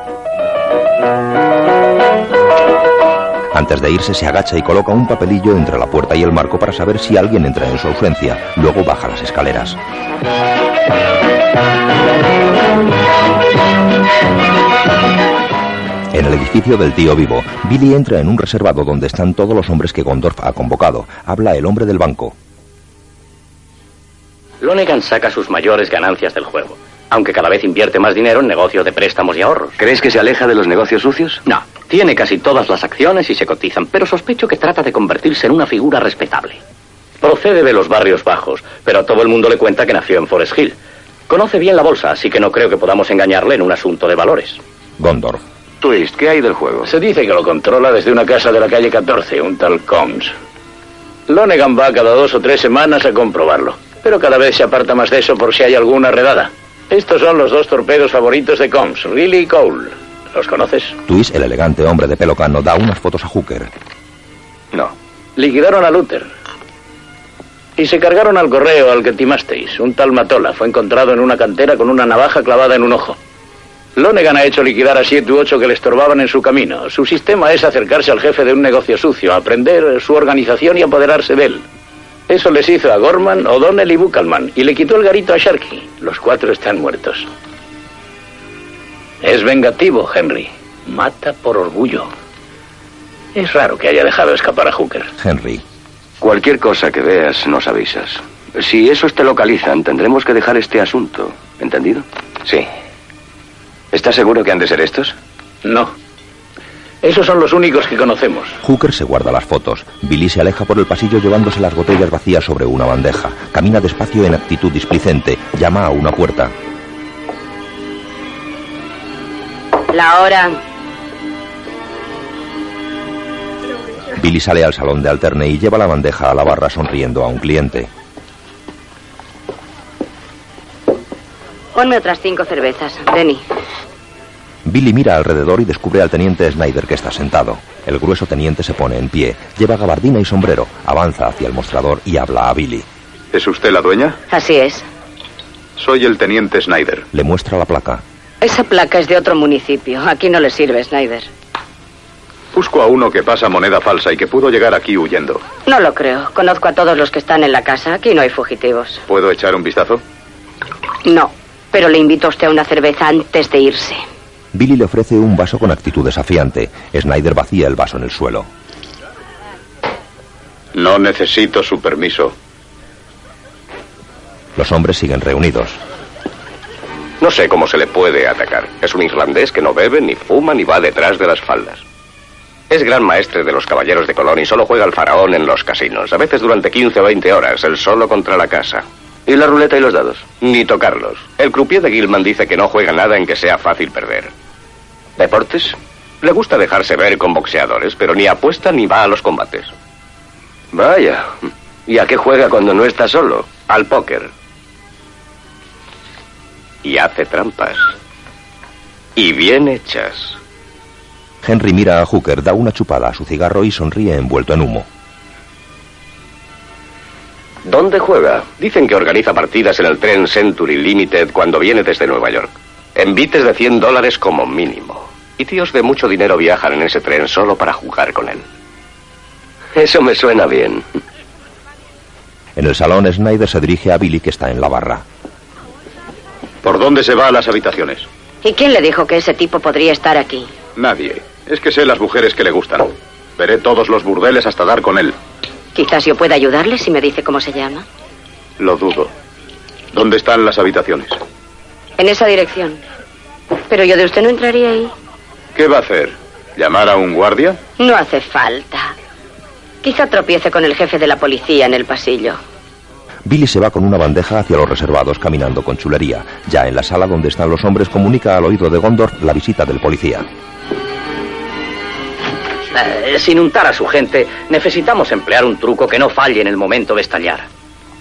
Antes de irse se agacha y coloca un papelillo entre la puerta y el marco para saber si alguien entra en su ausencia. Luego baja las escaleras. En el edificio del tío vivo, Billy entra en un reservado donde están todos los hombres que Gondorf ha convocado. Habla el hombre del banco. Lonegan saca sus mayores ganancias del juego, aunque cada vez invierte más dinero en negocios de préstamos y ahorros. ¿Crees que se aleja de los negocios sucios? No, tiene casi todas las acciones y se cotizan, pero sospecho que trata de convertirse en una figura respetable. Procede de los barrios bajos, pero a todo el mundo le cuenta que nació en Forest Hill. Conoce bien la bolsa, así que no creo que podamos engañarle en un asunto de valores. Gondorf. Twist, ¿qué hay del juego? Se dice que lo controla desde una casa de la calle 14, un tal Combs. Lonegan va cada dos o tres semanas a comprobarlo. Pero cada vez se aparta más de eso por si hay alguna redada. Estos son los dos torpedos favoritos de Combs, Riley y Cole. ¿Los conoces? Twist, el elegante hombre de pelo cano, da unas fotos a Hooker. No. Liquidaron a Luther. Y se cargaron al correo al que timasteis. Un tal Matola fue encontrado en una cantera con una navaja clavada en un ojo. Lonegan ha hecho liquidar a siete u ocho que le estorbaban en su camino. Su sistema es acercarse al jefe de un negocio sucio, aprender su organización y apoderarse de él. Eso les hizo a Gorman, O'Donnell y Buckalman, y le quitó el garito a Sharkey. Los cuatro están muertos. Es vengativo, Henry. Mata por orgullo. Es raro que haya dejado escapar a Hooker. Henry. Cualquier cosa que veas, nos avisas. Si esos te localizan, tendremos que dejar este asunto. ¿Entendido? Sí. ¿Estás seguro que han de ser estos? No. Esos son los únicos que conocemos. Hooker se guarda las fotos. Billy se aleja por el pasillo llevándose las botellas vacías sobre una bandeja. Camina despacio en actitud displicente. Llama a una puerta. La hora. Billy sale al salón de alterne y lleva la bandeja a la barra sonriendo a un cliente. Ponme otras cinco cervezas, Denny. Billy mira alrededor y descubre al teniente Snyder que está sentado. El grueso teniente se pone en pie, lleva gabardina y sombrero, avanza hacia el mostrador y habla a Billy. ¿Es usted la dueña? Así es. Soy el teniente Snyder. Le muestra la placa. Esa placa es de otro municipio. Aquí no le sirve, Snyder. Busco a uno que pasa moneda falsa y que pudo llegar aquí huyendo. No lo creo. Conozco a todos los que están en la casa. Aquí no hay fugitivos. ¿Puedo echar un vistazo? No, pero le invito a usted a una cerveza antes de irse. Billy le ofrece un vaso con actitud desafiante. Snyder vacía el vaso en el suelo. No necesito su permiso. Los hombres siguen reunidos. No sé cómo se le puede atacar. Es un irlandés que no bebe, ni fuma, ni va detrás de las faldas. Es gran maestre de los caballeros de Colón y solo juega al faraón en los casinos, a veces durante 15 o 20 horas, él solo contra la casa. ¿Y la ruleta y los dados? Ni tocarlos. El croupier de Gilman dice que no juega nada en que sea fácil perder. ¿Deportes? Le gusta dejarse ver con boxeadores, pero ni apuesta ni va a los combates. Vaya. ¿Y a qué juega cuando no está solo? Al póker. Y hace trampas. Y bien hechas. Henry mira a Hooker, da una chupada a su cigarro y sonríe envuelto en humo. ¿Dónde juega? Dicen que organiza partidas en el tren Century Limited cuando viene desde Nueva York. Envites de 100 dólares como mínimo. Y tíos de mucho dinero viajan en ese tren solo para jugar con él. Eso me suena bien. En el salón, Snyder se dirige a Billy que está en la barra. ¿Por dónde se va a las habitaciones? ¿Y quién le dijo que ese tipo podría estar aquí? Nadie. Es que sé las mujeres que le gustan. Veré todos los burdeles hasta dar con él. Quizás yo pueda ayudarle si me dice cómo se llama. Lo dudo. ¿Dónde están las habitaciones? En esa dirección. Pero yo de usted no entraría ahí. ¿Qué va a hacer? ¿Llamar a un guardia? No hace falta. Quizá tropiece con el jefe de la policía en el pasillo. Billy se va con una bandeja hacia los reservados caminando con chulería. Ya en la sala donde están los hombres comunica al oído de Gondor la visita del policía. Eh, sin untar a su gente, necesitamos emplear un truco que no falle en el momento de estallar.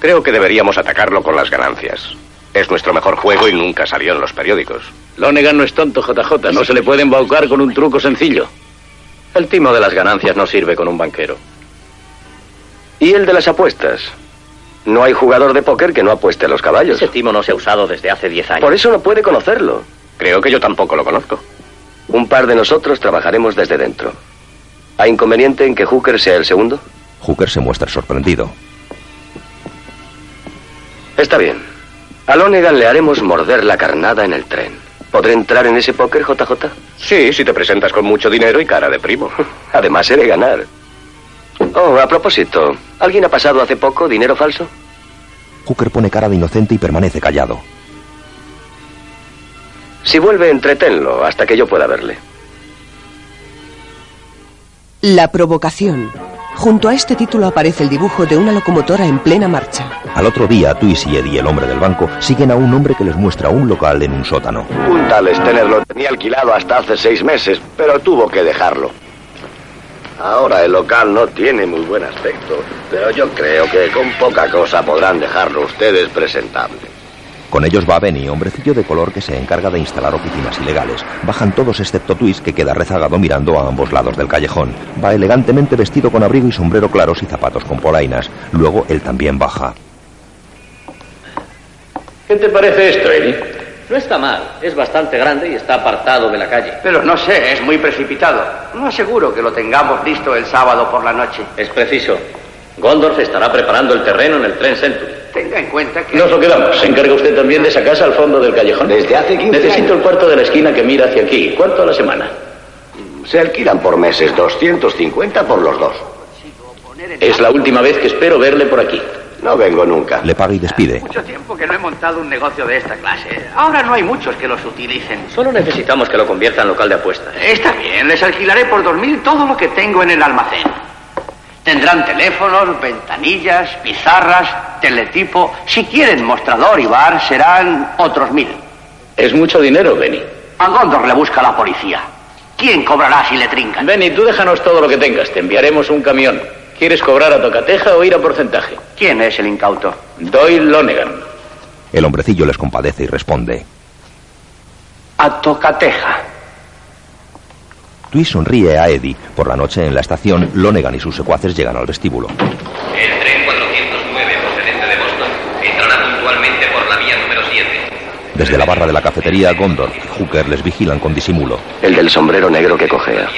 Creo que deberíamos atacarlo con las ganancias. Es nuestro mejor juego y nunca salió en los periódicos. Lonegan no es tonto, JJ. No se le puede embaucar con un truco sencillo. El timo de las ganancias no sirve con un banquero. ¿Y el de las apuestas? No hay jugador de póker que no apueste a los caballos. Ese timo no se ha usado desde hace 10 años. Por eso no puede conocerlo. Creo que yo tampoco lo conozco. Un par de nosotros trabajaremos desde dentro. ¿Hay inconveniente en que Hooker sea el segundo? Hooker se muestra sorprendido. Está bien. A Lonegan le haremos morder la carnada en el tren. ¿Podré entrar en ese póker, JJ? Sí, si te presentas con mucho dinero y cara de primo. Además, he de ganar. Oh, a propósito, ¿alguien ha pasado hace poco dinero falso? Hooker pone cara de inocente y permanece callado. Si vuelve, entretenlo hasta que yo pueda verle. La provocación. Junto a este título aparece el dibujo de una locomotora en plena marcha. Al otro día, Twist y Eddie, el hombre del banco, siguen a un hombre que les muestra un local en un sótano. Un tal Stener lo tenía alquilado hasta hace seis meses, pero tuvo que dejarlo. Ahora el local no tiene muy buen aspecto, pero yo creo que con poca cosa podrán dejarlo ustedes presentable. Con ellos va Benny, hombrecillo de color que se encarga de instalar oficinas ilegales. Bajan todos excepto Twist, que queda rezagado mirando a ambos lados del callejón. Va elegantemente vestido con abrigo y sombrero claros y zapatos con polainas. Luego él también baja. ¿Qué te parece esto, Eddie? No está mal, es bastante grande y está apartado de la calle. Pero no sé, es muy precipitado. No aseguro que lo tengamos listo el sábado por la noche. Es preciso. Gondorf estará preparando el terreno en el tren Century. Tenga en cuenta que... Nos lo quedamos. ¿Se encarga usted también de esa casa al fondo del callejón? Desde hace 15 Necesito el cuarto de la esquina que mira hacia aquí. ¿Cuánto a la semana? Se alquilan por meses, 250 por los dos. Es la última vez que espero verle por aquí. No vengo nunca. Le paga y despide. Mucho tiempo que no he montado un negocio de esta clase. Ahora no hay muchos que los utilicen. Solo necesitamos que lo convierta en local de apuestas. Está bien, les alquilaré por dos mil todo lo que tengo en el almacén. Tendrán teléfonos, ventanillas, pizarras, teletipo. Si quieren mostrador y bar, serán otros mil. Es mucho dinero, Benny. A Gondor le busca la policía. ¿Quién cobrará si le trincan? Benny, tú déjanos todo lo que tengas. Te enviaremos un camión. ¿Quieres cobrar a tocateja o ir a porcentaje? ¿Quién es el incauto? Doyle Lonegan. El hombrecillo les compadece y responde. A tocateja. Twist sonríe a Eddie. Por la noche en la estación, Lonegan y sus secuaces llegan al vestíbulo. El tren 409 procedente de Boston entrará puntualmente por la vía número 7. Desde la barra de la cafetería, Gondor y Hooker les vigilan con disimulo. El del sombrero negro que cojea.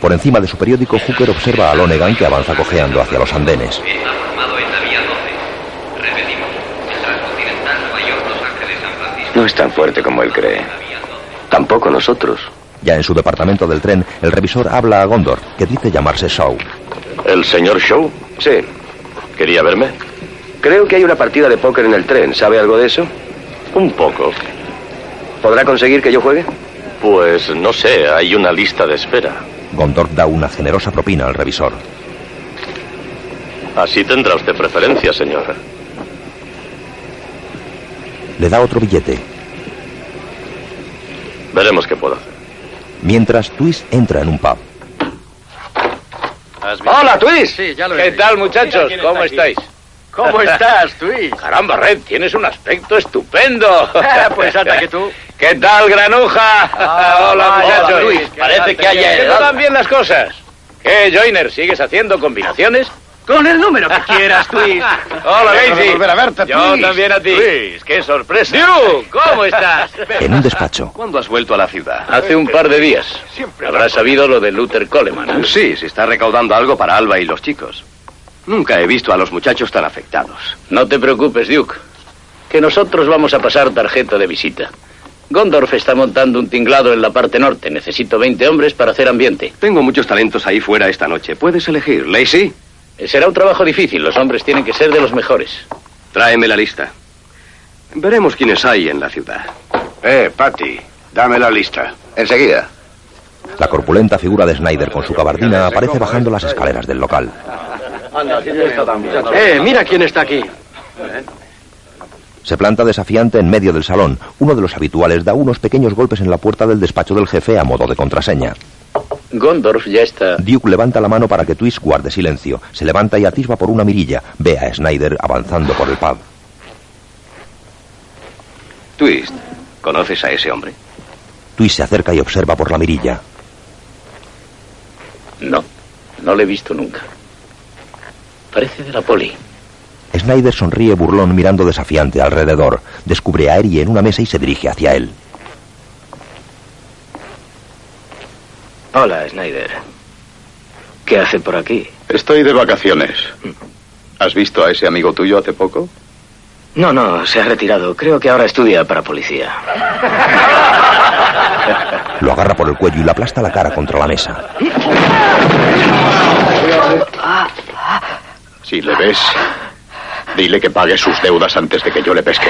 Por encima de su periódico, Hooker observa a Lonegan que avanza cojeando hacia los andenes. Está formado en la vía 12. Repetimos. El transcontinental Nueva York, Los Ángeles, San Francisco. No es tan fuerte como él cree. Tampoco nosotros. Ya en su departamento del tren, el revisor habla a Gondor, que dice llamarse Shaw. ¿El señor Shaw? Sí. ¿Quería verme? Creo que hay una partida de póker en el tren. ¿Sabe algo de eso? Un poco. ¿Podrá conseguir que yo juegue? Pues no sé, hay una lista de espera. Gondor da una generosa propina al revisor. Así tendrá usted preferencia, señor. Le da otro billete. Veremos qué puedo hacer. Mientras, Twist entra en un pub. Hola, Twist. Sí, ya lo ¿Qué tal, muchachos? ¿Cómo estáis? ¿Cómo estás, Twist? Caramba, Red, tienes un aspecto estupendo. pues hasta que tú. ¿Qué tal, granuja? Ah, hola, vaya, muchachos. Luis, parece que haya ¿Qué heredado. van bien las cosas? ¿Qué, Joiner? ¿Sigues haciendo combinaciones? Con el número que quieras, Twist. Hola, Lazy. volver a verte, Yo Twist. también a ti. Twist, qué sorpresa. Duke, ¿cómo estás? En un despacho. ¿Cuándo has vuelto a la ciudad? Hace un par de días. Habrás sabido lo de Luther Coleman. ¿eh? Sí, se está recaudando algo para Alba y los chicos. Nunca he visto a los muchachos tan afectados. No te preocupes, Duke. Que nosotros vamos a pasar tarjeta de visita. Gondorf está montando un tinglado en la parte norte. Necesito 20 hombres para hacer ambiente. Tengo muchos talentos ahí fuera esta noche. Puedes elegir. Lacey, Será un trabajo difícil. Los hombres tienen que ser de los mejores. tráeme la lista. Veremos quiénes hay en la ciudad. Eh, Patty, dame la lista. Enseguida. La corpulenta figura de Snyder con su gabardina aparece bajando las escaleras del local. Eh, mira quién está aquí. Se planta desafiante en medio del salón. Uno de los habituales da unos pequeños golpes en la puerta del despacho del jefe a modo de contraseña. Gondorf ya está. Duke levanta la mano para que Twist guarde silencio. Se levanta y atisba por una mirilla. Ve a Snyder avanzando por el pub. Twist, ¿conoces a ese hombre? Twist se acerca y observa por la mirilla. No, no le he visto nunca. Parece de la poli. Snyder sonríe burlón mirando desafiante alrededor. Descubre a Eri en una mesa y se dirige hacia él. Hola, Snyder. ¿Qué hace por aquí? Estoy de vacaciones. ¿Has visto a ese amigo tuyo hace poco? No, no, se ha retirado. Creo que ahora estudia para policía. Lo agarra por el cuello y le aplasta la cara contra la mesa. Si le ves, dile que pague sus deudas antes de que yo le pesque.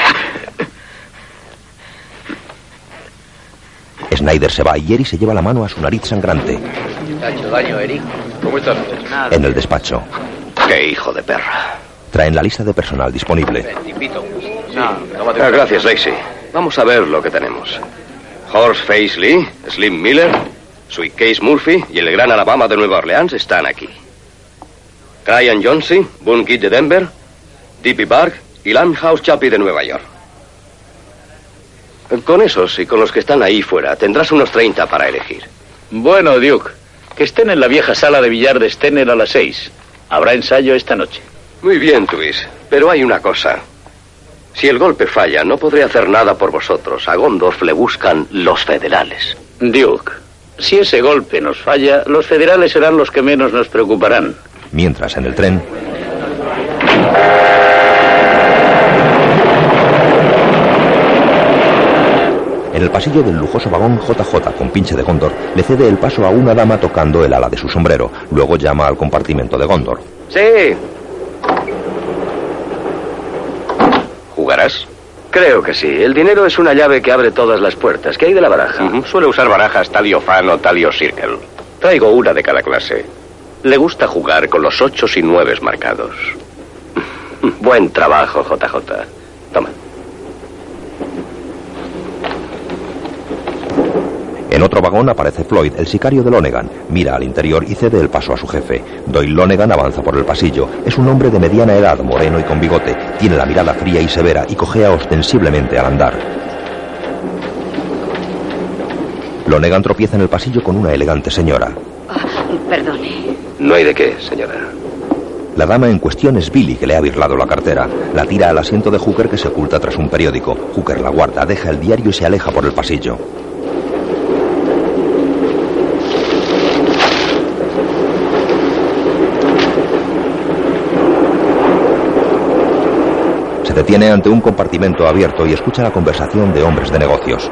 Snyder se va y Eri se lleva la mano a su nariz sangrante. ¿Te ha hecho daño, Eric? ¿Cómo estás? En el despacho. Qué hijo de perra. Traen la lista de personal disponible. Te invito. Ah, gracias, Lacey. Vamos a ver lo que tenemos. Horse Face Lee, Slim Miller, Sweet Case Murphy y el Gran Alabama de Nueva Orleans están aquí. Ryan Johnson, Boone Kid de Denver, D.P. Park y House Chappie de Nueva York. Con esos y con los que están ahí fuera, tendrás unos 30 para elegir. Bueno, Duke, que estén en la vieja sala de billar de Stenner a las seis. Habrá ensayo esta noche. Muy bien, Twis, pero hay una cosa. Si el golpe falla, no podré hacer nada por vosotros. A Gondorf le buscan los federales. Duke, si ese golpe nos falla, los federales serán los que menos nos preocuparán. Mientras en el tren, En el pasillo del lujoso vagón JJ con pinche de Gondor le cede el paso a una dama tocando el ala de su sombrero. Luego llama al compartimento de Gondor. Sí, ¿Jugarás? creo que sí. El dinero es una llave que abre todas las puertas. ¿Qué hay de la baraja? Suele usar barajas Talio Fan o Talio Circle. Traigo una de cada clase. Le gusta jugar con los ocho y nueve marcados. Buen trabajo, JJ. Toma. En otro vagón aparece Floyd, el sicario de Lonegan. Mira al interior y cede el paso a su jefe. Doyle Lonegan avanza por el pasillo. Es un hombre de mediana edad, moreno y con bigote. Tiene la mirada fría y severa y cojea ostensiblemente al andar. Lonegan tropieza en el pasillo con una elegante señora. Perdone. No hay de qué, señora. La dama en cuestión es Billy, que le ha birlado la cartera. La tira al asiento de Hooker, que se oculta tras un periódico. Hooker la guarda, deja el diario y se aleja por el pasillo. Se detiene ante un compartimento abierto y escucha la conversación de hombres de negocios.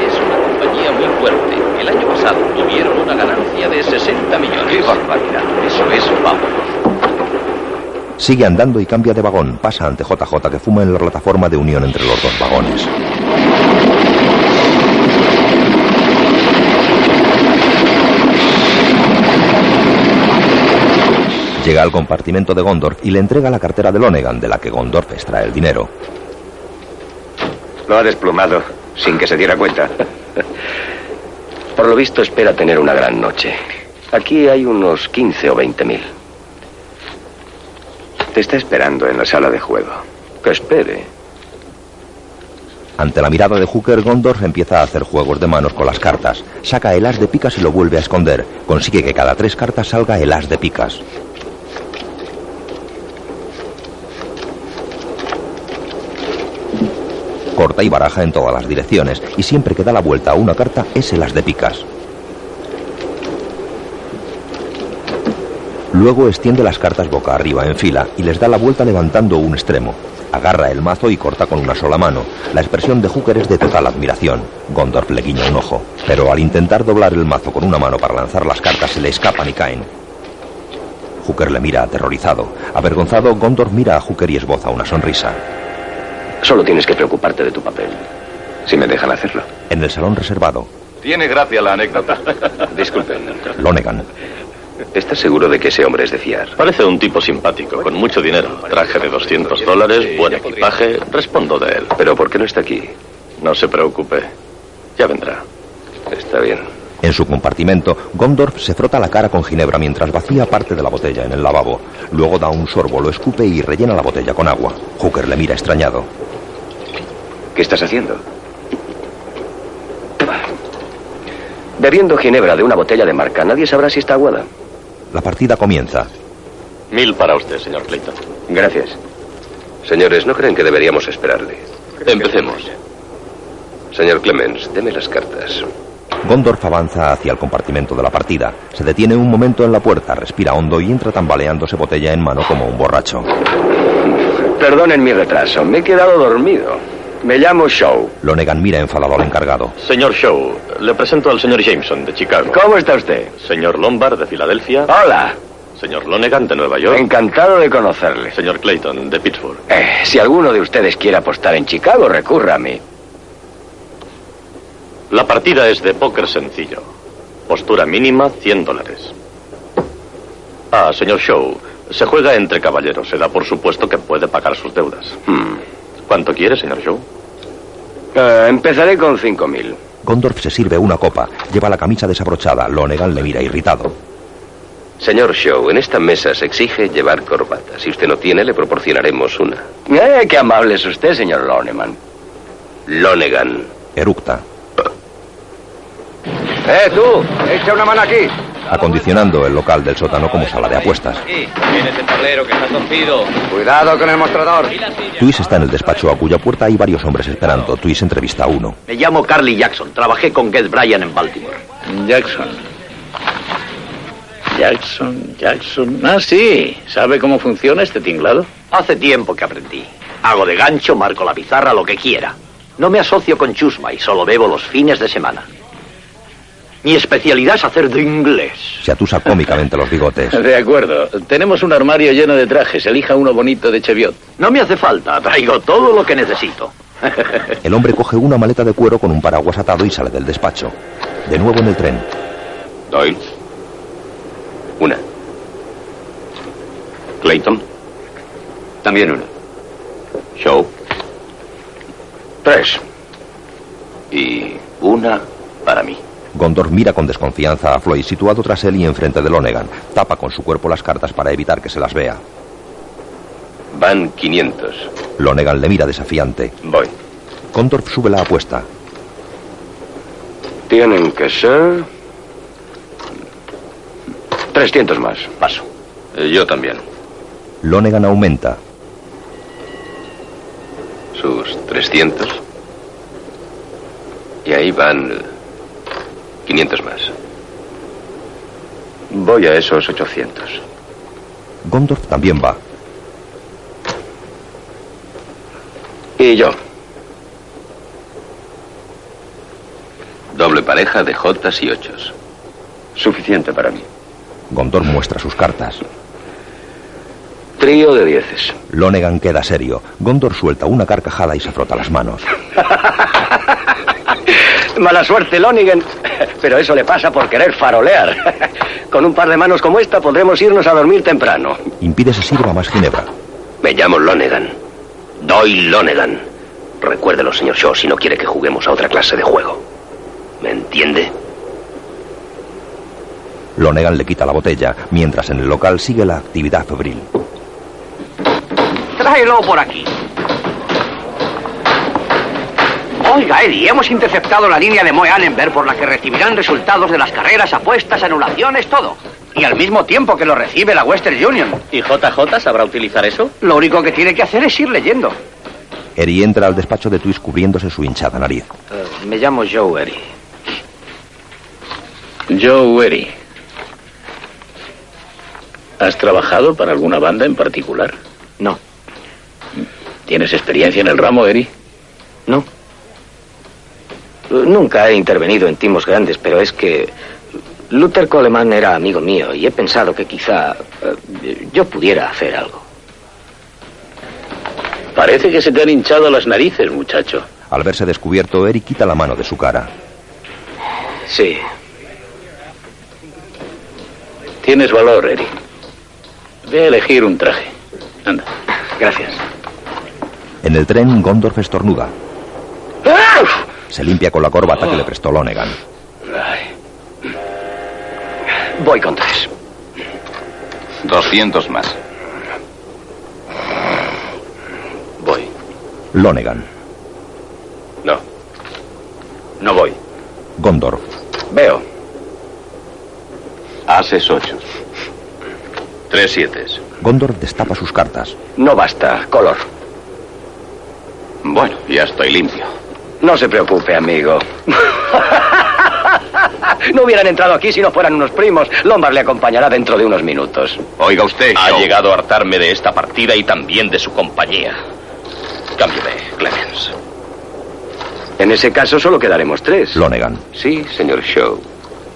Es una compañía muy fuerte. El año pasado tuvieron una ganancia de 60 millones. ¡Qué barbaridad! Eso es, vámonos. Sigue andando y cambia de vagón. Pasa ante JJ que fuma en la plataforma de unión entre los dos vagones. Llega al compartimento de Gondorf y le entrega la cartera de Lonegan, de la que Gondorf extrae el dinero. Lo ha desplumado, sin que se diera cuenta. Por lo visto espera tener una gran noche. Aquí hay unos 15 o 20 mil. Te está esperando en la sala de juego. Que espere. Ante la mirada de Hooker, Gondorf empieza a hacer juegos de manos con las cartas. Saca el as de picas y lo vuelve a esconder. Consigue que cada tres cartas salga el as de picas. Corta y baraja en todas las direcciones y siempre que da la vuelta a una carta es el as de picas. Luego extiende las cartas boca arriba en fila y les da la vuelta levantando un extremo. Agarra el mazo y corta con una sola mano. La expresión de Hooker es de total admiración. Gondorf le guiña un ojo, pero al intentar doblar el mazo con una mano para lanzar las cartas se le escapan y caen. Hooker le mira aterrorizado. Avergonzado, Gondorf mira a Hooker y esboza una sonrisa. Solo tienes que preocuparte de tu papel. Si me dejan hacerlo. En el salón reservado, Tiene gracia la anécdota. Disculpen. Lonegan. ¿Estás seguro de que ese hombre es de fiar? Parece un tipo simpático, con mucho dinero. Traje de 200 dólares, buen equipaje. Respondo de él. ¿Pero por qué no está aquí? No se preocupe. Ya vendrá. Está bien. En su compartimento, Gondorf se frota la cara con ginebra mientras vacía parte de la botella en el lavabo. Luego da un sorbo, lo escupe y rellena la botella con agua. Hooker le mira extrañado. ¿Qué estás haciendo? Bebiendo ginebra de una botella de marca, nadie sabrá si está aguada. La partida comienza. Mil para usted, señor Clayton. Gracias. Señores, ¿no creen que deberíamos esperarle? Empecemos. Señor Clemens, deme las cartas. Gondorf avanza hacia el compartimento de la partida. Se detiene un momento en la puerta, respira hondo y entra tambaleándose botella en mano como un borracho. Perdonen mi retraso, me he quedado dormido. Me llamo Shaw. Lonegan mira enfadado al encargado. Señor Shaw, le presento al señor Jameson de Chicago. ¿Cómo está usted? Señor Lombard de Filadelfia. Hola. Señor Lonegan de Nueva York. Encantado de conocerle. Señor Clayton de Pittsburgh. Eh, si alguno de ustedes quiere apostar en Chicago, recurra a mí. La partida es de póker sencillo. Postura mínima, 100 dólares. Ah, señor Shaw, se juega entre caballeros. Se da por supuesto que puede pagar sus deudas. Hmm. ¿Cuánto quiere, señor Shaw? Eh, empezaré con cinco mil. Gondorf se sirve una copa, lleva la camisa desabrochada. Lonegan le mira irritado. Señor Shaw, en esta mesa se exige llevar corbata. Si usted no tiene, le proporcionaremos una. Eh, qué amable es usted, señor Loneman. Lonegan. Eructa. ¡Eh, tú! ¡Echa una mano aquí! Acondicionando el local del sótano como sala de apuestas. Ese tablero que está torcido. Cuidado con el mostrador. Twist está en el despacho a cuya puerta hay varios hombres esperando. Twist entrevista a uno. Me llamo Carly Jackson. Trabajé con Get Bryan en Baltimore. Jackson. Jackson, Jackson. Ah, sí. ¿Sabe cómo funciona este tinglado? Hace tiempo que aprendí. Hago de gancho, marco la pizarra, lo que quiera. No me asocio con chusma y solo bebo los fines de semana. Mi especialidad es hacer de inglés. Se atusa cómicamente los bigotes. De acuerdo. Tenemos un armario lleno de trajes. Elija uno bonito de Cheviot. No me hace falta. Traigo todo lo que necesito. El hombre coge una maleta de cuero con un paraguas atado y sale del despacho. De nuevo en el tren. Doyle. Una. Clayton. También una. Shaw. Tres. Y una para mí. Gondor mira con desconfianza a Floyd situado tras él y enfrente de Lonegan. Tapa con su cuerpo las cartas para evitar que se las vea. Van 500. Lonegan le mira desafiante. Voy. Gondor sube la apuesta. Tienen que ser... 300 más. Paso. Eh, yo también. Lonegan aumenta. Sus 300. Y ahí van 500 más. Voy a esos 800. Gondorf también va. Y yo. Doble pareja de Jotas y Ochos. Suficiente para mí. Gondor muestra sus cartas. Trío de dieces. Lonegan queda serio. Gondor suelta una carcajada y se frota las manos. Mala suerte, Lonigan. Pero eso le pasa por querer farolear. Con un par de manos como esta podremos irnos a dormir temprano. Impide se sirva más ginebra. Me llamo Lonegan. Doy Lonegan. Recuérdelo, señor Shaw, si no quiere que juguemos a otra clase de juego. ¿Me entiende? Lonegan le quita la botella, mientras en el local sigue la actividad febril. Tráelo por aquí. Oiga, Eddie, hemos interceptado la línea de Moe Annenberg por la que recibirán resultados de las carreras, apuestas, anulaciones, todo. Y al mismo tiempo que lo recibe la Western Union. ¿Y JJ sabrá utilizar eso? Lo único que tiene que hacer es ir leyendo. Eri entra al despacho de Twist cubriéndose su hinchada nariz. Uh, me llamo Joe Eddie. Joe Eddie. ¿Has trabajado para alguna banda en particular? No. ¿Tienes experiencia en el ramo, Eri? No. Nunca he intervenido en timos grandes, pero es que Luther Coleman era amigo mío y he pensado que quizá eh, yo pudiera hacer algo. Parece que se te han hinchado las narices, muchacho. Al verse descubierto, Eri quita la mano de su cara. Sí. Tienes valor, Eri. Ve a elegir un traje. Anda. Gracias. En el tren, Gondorf estornuda. Se limpia con la corbata que le prestó Lonegan. Voy con tres. 200 más. Voy. Lonegan. No. No voy. Gondorf. Veo. Haces ocho. Tres siete. Gondorf destapa sus cartas. No basta. Color. Bueno, ya estoy limpio. No se preocupe, amigo. no hubieran entrado aquí si no fueran unos primos. Lombard le acompañará dentro de unos minutos. Oiga usted. Ha llegado a hartarme de esta partida y también de su compañía. Cámbiame, Clemens. En ese caso solo quedaremos tres. Lonegan. Sí, señor Shaw.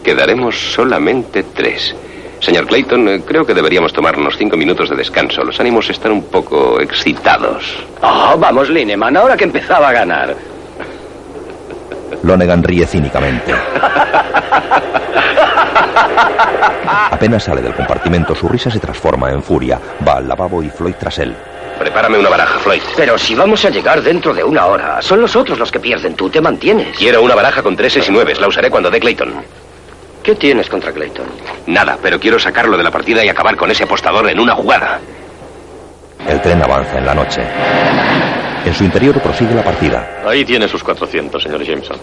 Quedaremos solamente tres. Señor Clayton, eh, creo que deberíamos tomarnos cinco minutos de descanso. Los ánimos están un poco excitados. Oh, vamos, Lineman, ahora que empezaba a ganar. Lonegan ríe cínicamente. Apenas sale del compartimento, su risa se transforma en furia. Va al lavabo y Floyd tras él. Prepárame una baraja, Floyd. Pero si vamos a llegar dentro de una hora, son los otros los que pierden. Tú te mantienes. Quiero una baraja con treses y nueves. La usaré cuando dé Clayton. ¿Qué tienes contra Clayton? Nada, pero quiero sacarlo de la partida y acabar con ese apostador en una jugada. El tren avanza en la noche. En su interior prosigue la partida. Ahí tiene sus 400, señor Jameson.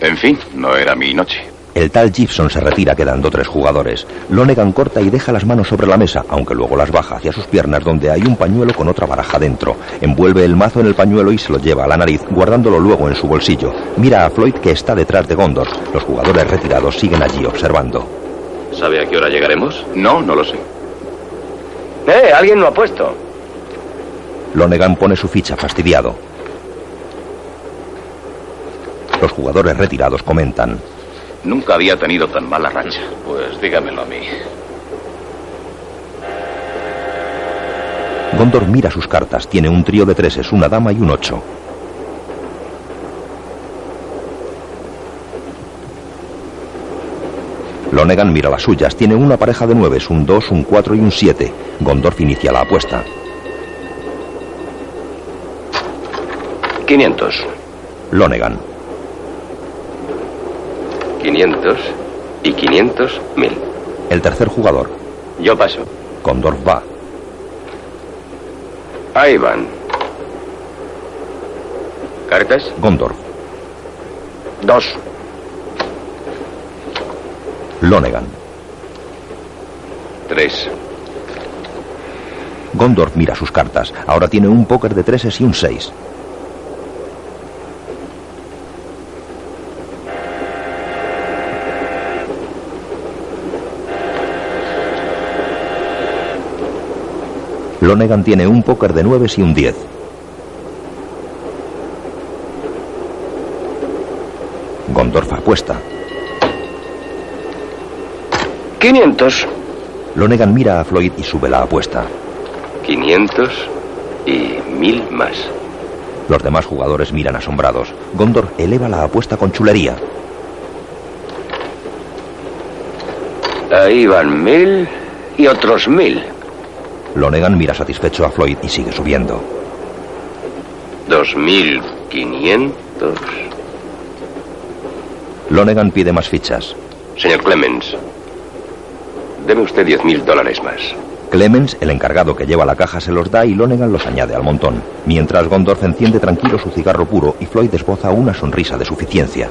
En fin, no era mi noche. El tal Gibson se retira quedando tres jugadores. Lonegan corta y deja las manos sobre la mesa, aunque luego las baja hacia sus piernas donde hay un pañuelo con otra baraja dentro. Envuelve el mazo en el pañuelo y se lo lleva a la nariz, guardándolo luego en su bolsillo. Mira a Floyd que está detrás de Gondor. Los jugadores retirados siguen allí observando. ¿Sabe a qué hora llegaremos? No, no lo sé. ¡Eh! Alguien lo ha puesto. Lonegan pone su ficha fastidiado. Los jugadores retirados comentan. Nunca había tenido tan mala racha. Pues dígamelo a mí. Gondor mira sus cartas. Tiene un trío de treses, una dama y un ocho. Lonegan mira las suyas. Tiene una pareja de nueves, un dos, un cuatro y un siete. Gondorf inicia la apuesta. 500. Lonegan. 500 y 500, 1000. El tercer jugador. Yo paso. Gondorf va. Ahí van. ¿Cartas? Gondorf. Dos. Lonegan. Tres. Gondorf mira sus cartas. Ahora tiene un póker de treses y un seis. Lonegan tiene un póker de nueves y un 10. Gondorf apuesta. 500. Lonegan mira a Floyd y sube la apuesta. 500 y 1000 más. Los demás jugadores miran asombrados. Gondor eleva la apuesta con chulería. Ahí van mil y otros mil. Lonegan mira satisfecho a Floyd y sigue subiendo. 2500. Lonegan pide más fichas. Señor Clemens, deme usted 10.000 dólares más. Clemens, el encargado que lleva la caja, se los da y Lonegan los añade al montón. Mientras Gondorf enciende tranquilo su cigarro puro y Floyd esboza una sonrisa de suficiencia.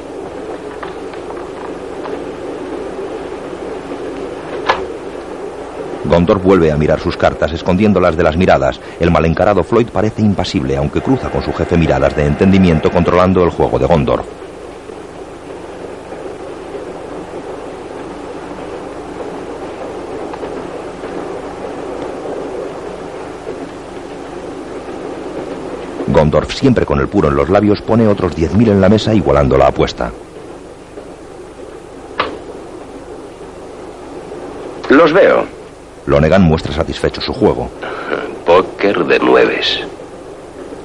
Gondor vuelve a mirar sus cartas, escondiéndolas de las miradas. El mal encarado Floyd parece impasible, aunque cruza con su jefe miradas de entendimiento controlando el juego de Gondor. Gondorf, siempre con el puro en los labios, pone otros 10.000 en la mesa igualando la apuesta. Los veo. Lonegan muestra satisfecho su juego. Póker de nueves.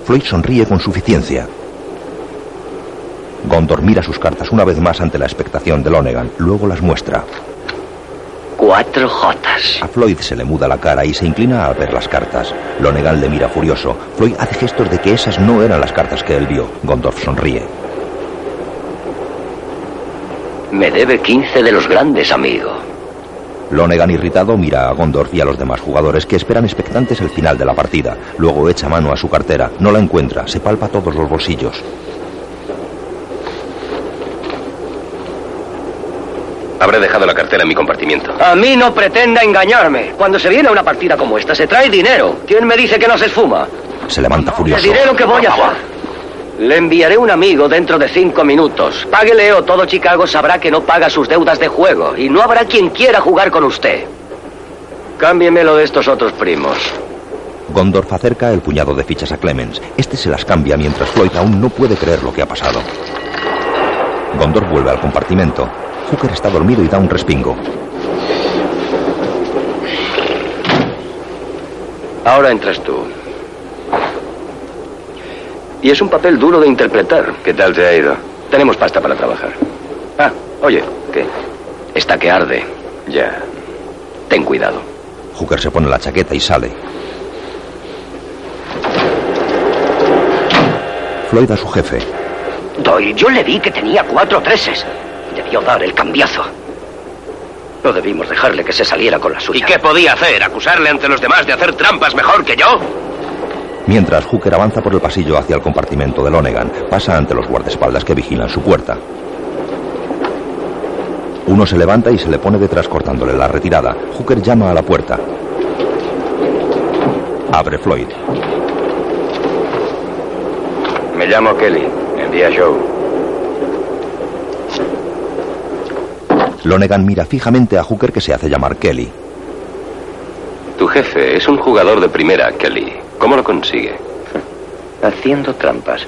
Floyd sonríe con suficiencia. Gondor mira sus cartas una vez más ante la expectación de Lonegan, luego las muestra. Cuatro jotas. A Floyd se le muda la cara y se inclina a ver las cartas. Lonegan le mira furioso. Floyd hace gestos de que esas no eran las cartas que él vio. Gondorf sonríe. Me debe 15 de los grandes, amigo. Lonegan irritado mira a Gondorf y a los demás jugadores que esperan expectantes el final de la partida. Luego echa mano a su cartera, no la encuentra, se palpa todos los bolsillos. Habré dejado la cartera en mi compartimiento. A mí no pretenda engañarme. Cuando se viene a una partida como esta, se trae dinero. ¿Quién me dice que no se esfuma? Se levanta Le furioso. diré lo que voy a hacer. Le enviaré un amigo dentro de cinco minutos. Páguele o todo Chicago sabrá que no paga sus deudas de juego y no habrá quien quiera jugar con usted. Cámbiemelo de estos otros primos. Gondorf acerca el puñado de fichas a Clemens. Este se las cambia mientras Floyd aún no puede creer lo que ha pasado. Gondorf vuelve al compartimento. Hooker está dormido y da un respingo. Ahora entras tú. Y es un papel duro de interpretar. ¿Qué tal te ha ido? Tenemos pasta para trabajar. Ah, oye, ¿qué? Está que arde. Ya. Ten cuidado. Hooker se pone la chaqueta y sale. Floyd a su jefe. Doyle, yo le vi que tenía cuatro treses. Debió dar el cambiazo. No debimos dejarle que se saliera con la suya. ¿Y qué podía hacer? ¿Acusarle ante los demás de hacer trampas mejor que yo? Mientras Hooker avanza por el pasillo hacia el compartimento de Lonegan, pasa ante los guardaespaldas que vigilan su puerta. Uno se levanta y se le pone detrás cortándole la retirada. Hooker llama a la puerta. Abre Floyd. Me llamo Kelly. Envía Joe. Lonegan mira fijamente a Hooker que se hace llamar Kelly. Tu jefe es un jugador de primera, Kelly. ¿Cómo lo consigue? Haciendo trampas.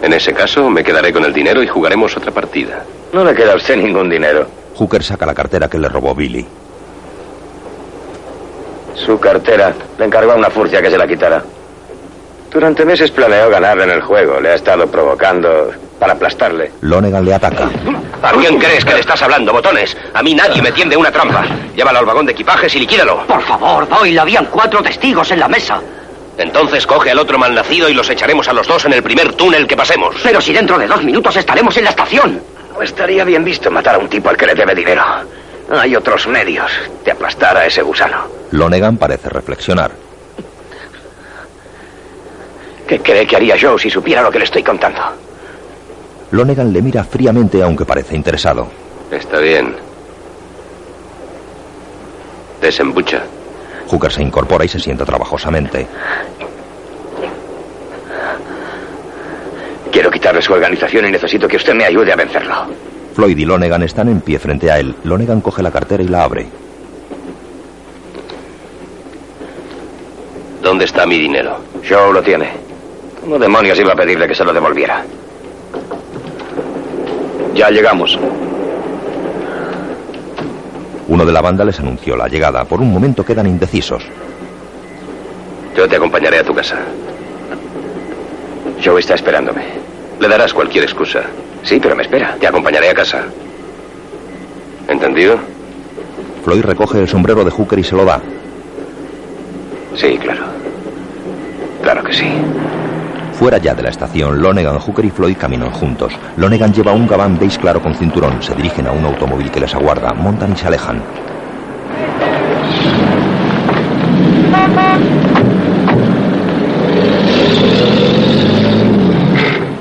En ese caso, me quedaré con el dinero y jugaremos otra partida. No le queda a usted ningún dinero. Hooker saca la cartera que le robó Billy. Su cartera. Le encargó a una furcia que se la quitara. Durante meses planeó ganar en el juego. Le ha estado provocando para aplastarle. Lonegan le ataca. ¿A quién crees que le estás hablando, botones? A mí nadie me tiende una trampa. Llévalo al vagón de equipajes y liquídalo. Por favor, Doyle, habían cuatro testigos en la mesa. Entonces coge al otro malnacido y los echaremos a los dos en el primer túnel que pasemos. Pero si dentro de dos minutos estaremos en la estación. No estaría bien visto matar a un tipo al que le debe dinero. Hay otros medios de aplastar a ese gusano. Lonegan parece reflexionar. ¿Qué cree que haría Joe si supiera lo que le estoy contando? Lonegan le mira fríamente aunque parece interesado. Está bien. Desembucha. Hooker se incorpora y se sienta trabajosamente. Quiero quitarle su organización y necesito que usted me ayude a vencerlo. Floyd y Lonegan están en pie frente a él. Lonegan coge la cartera y la abre. ¿Dónde está mi dinero? Joe lo tiene. ¿Cómo demonios iba a pedirle que se lo devolviera? Ya llegamos. Uno de la banda les anunció la llegada. Por un momento quedan indecisos. Yo te acompañaré a tu casa. Joe está esperándome. Le darás cualquier excusa. Sí, pero me espera. Te acompañaré a casa. ¿Entendido? Floyd recoge el sombrero de Hooker y se lo da. Sí, claro. Claro que sí. Fuera ya de la estación, Lonegan, Hooker y Floyd caminan juntos. Lonegan lleva un gabán beige claro con cinturón. Se dirigen a un automóvil que les aguarda. Montan y se alejan.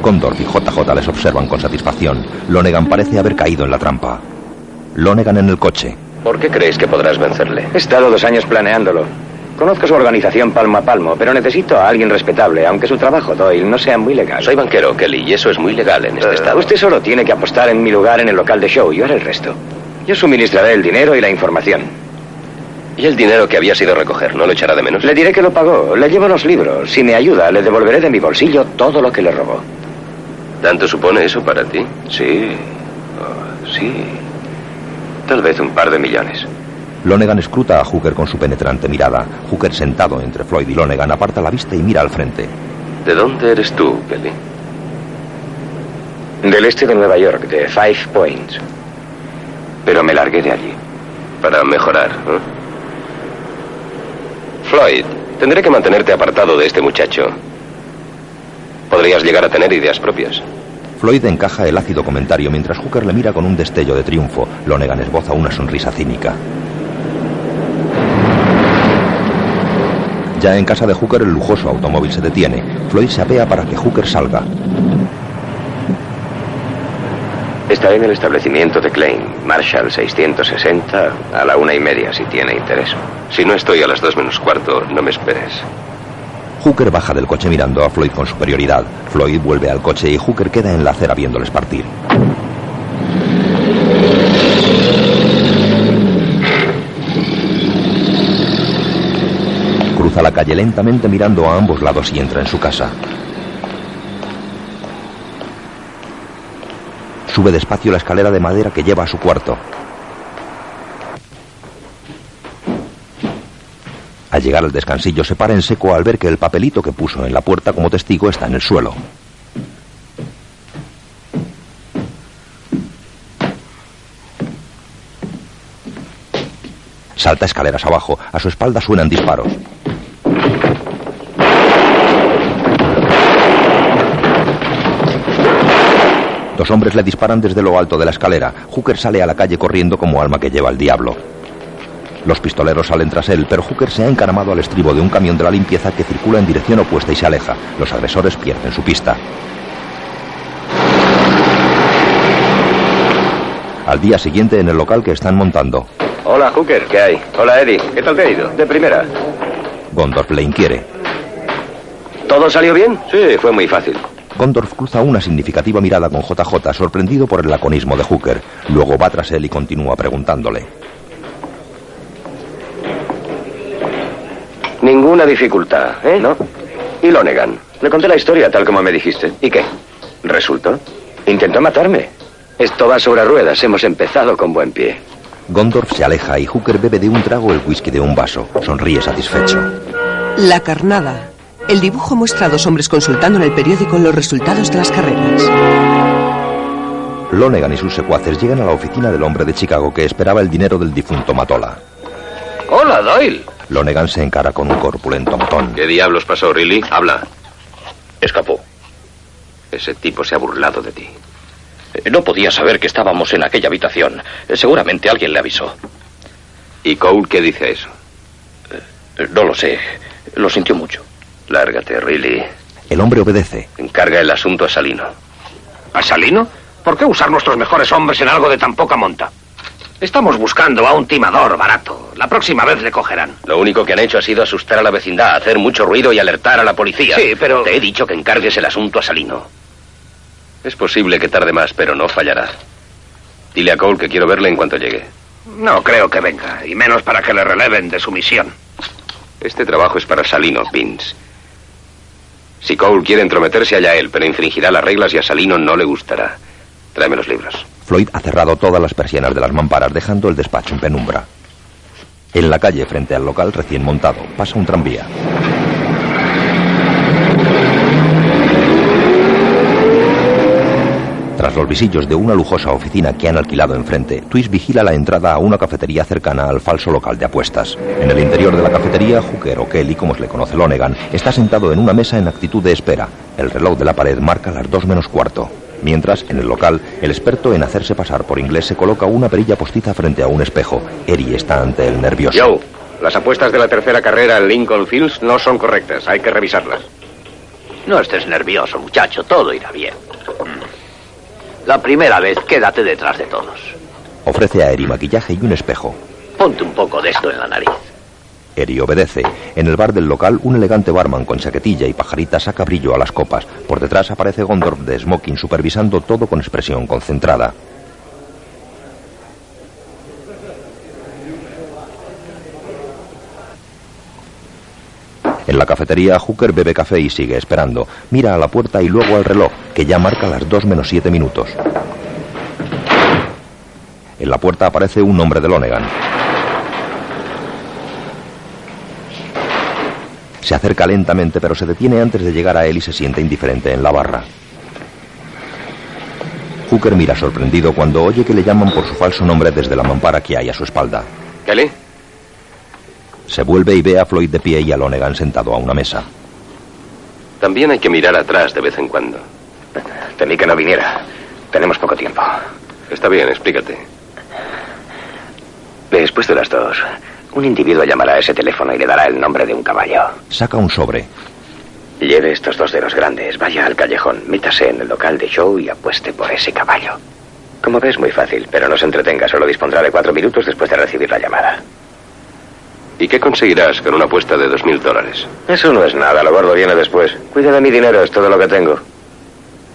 Condor y JJ les observan con satisfacción. Lonegan parece haber caído en la trampa. Lonegan en el coche. ¿Por qué crees que podrás vencerle? He estado dos años planeándolo. Conozco su organización palmo a palmo, pero necesito a alguien respetable, aunque su trabajo, Doyle, no sea muy legal. Soy banquero, Kelly, y eso es muy legal en este Eh, estado. Usted solo tiene que apostar en mi lugar en el local de show. Yo haré el resto. Yo suministraré el dinero y la información. ¿Y el dinero que habías ido a recoger? ¿No lo echará de menos? Le diré que lo pagó. Le llevo los libros. Si me ayuda, le devolveré de mi bolsillo todo lo que le robó. ¿Tanto supone eso para ti? Sí. Oh, sí. Tal vez un par de millones. Lonegan escruta a Hooker con su penetrante mirada. Hooker, sentado entre Floyd y Lonegan, aparta la vista y mira al frente. ¿De dónde eres tú, Kelly? Del este de Nueva York, de Five Points. Pero me largué de allí. Para mejorar, ¿eh? Floyd, tendré que mantenerte apartado de este muchacho. Podrías llegar a tener ideas propias. Floyd encaja el ácido comentario mientras Hooker le mira con un destello de triunfo. Lonegan esboza una sonrisa cínica. Ya en casa de Hooker el lujoso automóvil se detiene. Floyd se apea para que Hooker salga. Estaré en el establecimiento de Klein, Marshall 660, a la una y media, si tiene interés. Si no estoy a las dos menos cuarto, no me esperes. Hooker baja del coche mirando a Floyd con superioridad. Floyd vuelve al coche y Hooker queda en la acera viéndoles partir. La calle lentamente mirando a ambos lados y entra en su casa. Sube despacio la escalera de madera que lleva a su cuarto. Al llegar al descansillo se para en seco al ver que el papelito que puso en la puerta como testigo está en el suelo. Salta escaleras abajo. A su espalda suenan disparos. Los hombres le disparan desde lo alto de la escalera. Hooker sale a la calle corriendo como alma que lleva el diablo. Los pistoleros salen tras él, pero Hooker se ha encaramado al estribo de un camión de la limpieza que circula en dirección opuesta y se aleja. Los agresores pierden su pista. Al día siguiente en el local que están montando, Hola, Hooker, ¿qué hay? Hola, Eddie, ¿qué tal te ha ido? De primera. Gondorf le inquiere. ¿Todo salió bien? Sí, fue muy fácil. Gondorf cruza una significativa mirada con JJ, sorprendido por el laconismo de Hooker. Luego va tras él y continúa preguntándole. Ninguna dificultad, ¿eh? ¿No? Y Lonegan. Le conté la historia tal como me dijiste. ¿Y qué? ¿Resultó? Intentó matarme. Esto va sobre ruedas. Hemos empezado con buen pie. Gondorf se aleja y Hooker bebe de un trago el whisky de un vaso. Sonríe satisfecho. La carnada. El dibujo muestra a dos hombres consultando en el periódico los resultados de las carreras. Lonegan y sus secuaces llegan a la oficina del hombre de Chicago que esperaba el dinero del difunto Matola. Hola, Doyle. Lonegan se encara con un corpulento matón. ¿Qué diablos pasó, Riley? Habla. Escapó. Ese tipo se ha burlado de ti. Eh, No podía saber que estábamos en aquella habitación. Eh, Seguramente alguien le avisó. ¿Y Cole qué dice a eso? Eh, No lo sé. Lo sintió mucho. Lárgate, Riley. El hombre obedece. Encarga el asunto a Salino. ¿A Salino? ¿Por qué usar nuestros mejores hombres en algo de tan poca monta? Estamos buscando a un timador barato. La próxima vez le cogerán. Lo único que han hecho ha sido asustar a la vecindad, hacer mucho ruido y alertar a la policía. Sí, pero- Te he dicho que encargues el asunto a Salino. Es posible que tarde más, pero no fallará. Dile a Cole que quiero verle en cuanto llegue. No creo que venga, y menos para que le releven de su misión. Este trabajo es para Salino, Vince. Si Cole quiere entrometerse, allá él, pero infringirá las reglas y a Salino no le gustará. Tráeme los libros. Floyd ha cerrado todas las persianas de las mamparas, dejando el despacho en penumbra. En la calle, frente al local recién montado, pasa un tranvía. Tras los visillos de una lujosa oficina que han alquilado enfrente, Twist vigila la entrada a una cafetería cercana al falso local de apuestas. En el interior de la cafetería, Hooker o Kelly, como se le conoce Lonegan, está sentado en una mesa en actitud de espera. El reloj de la pared marca las dos menos cuarto. Mientras, en el local, el experto en hacerse pasar por inglés se coloca una perilla postiza frente a un espejo. Eri está ante el nervioso. Joe, las apuestas de la tercera carrera en Lincoln Fields no son correctas. Hay que revisarlas. No estés nervioso, muchacho. Todo irá bien. La primera vez, quédate detrás de todos. Ofrece a Eri maquillaje y un espejo. Ponte un poco de esto en la nariz. Eri obedece. En el bar del local, un elegante barman con chaquetilla y pajarita saca brillo a las copas. Por detrás aparece Gondorf de smoking supervisando todo con expresión concentrada. En la cafetería, Hooker bebe café y sigue esperando. Mira a la puerta y luego al reloj, que ya marca las 2 menos 7 minutos. En la puerta aparece un hombre de Lonegan. Se acerca lentamente, pero se detiene antes de llegar a él y se siente indiferente en la barra. Hooker mira sorprendido cuando oye que le llaman por su falso nombre desde la mampara que hay a su espalda. Kelly, Se vuelve y ve a Floyd de pie y a Lonegan sentado a una mesa. también hay que mirar atrás de vez en cuando. Temí que no viniera. Tenemos poco tiempo. Está bien, explícate. Después de las dos, un individuo llamará a ese teléfono y le dará el nombre de un caballo. Saca un sobre. Lleve estos dos dedos grandes, vaya al callejón, mítase en el local de show y apueste por ese caballo. Como ves, muy fácil, pero no se entretenga, solo dispondrá de cuatro minutos después de recibir la llamada. ¿Y qué conseguirás con una apuesta de dos mil dólares? Eso no es nada, lo gordo viene después. Cuida de mi dinero, es todo lo que tengo.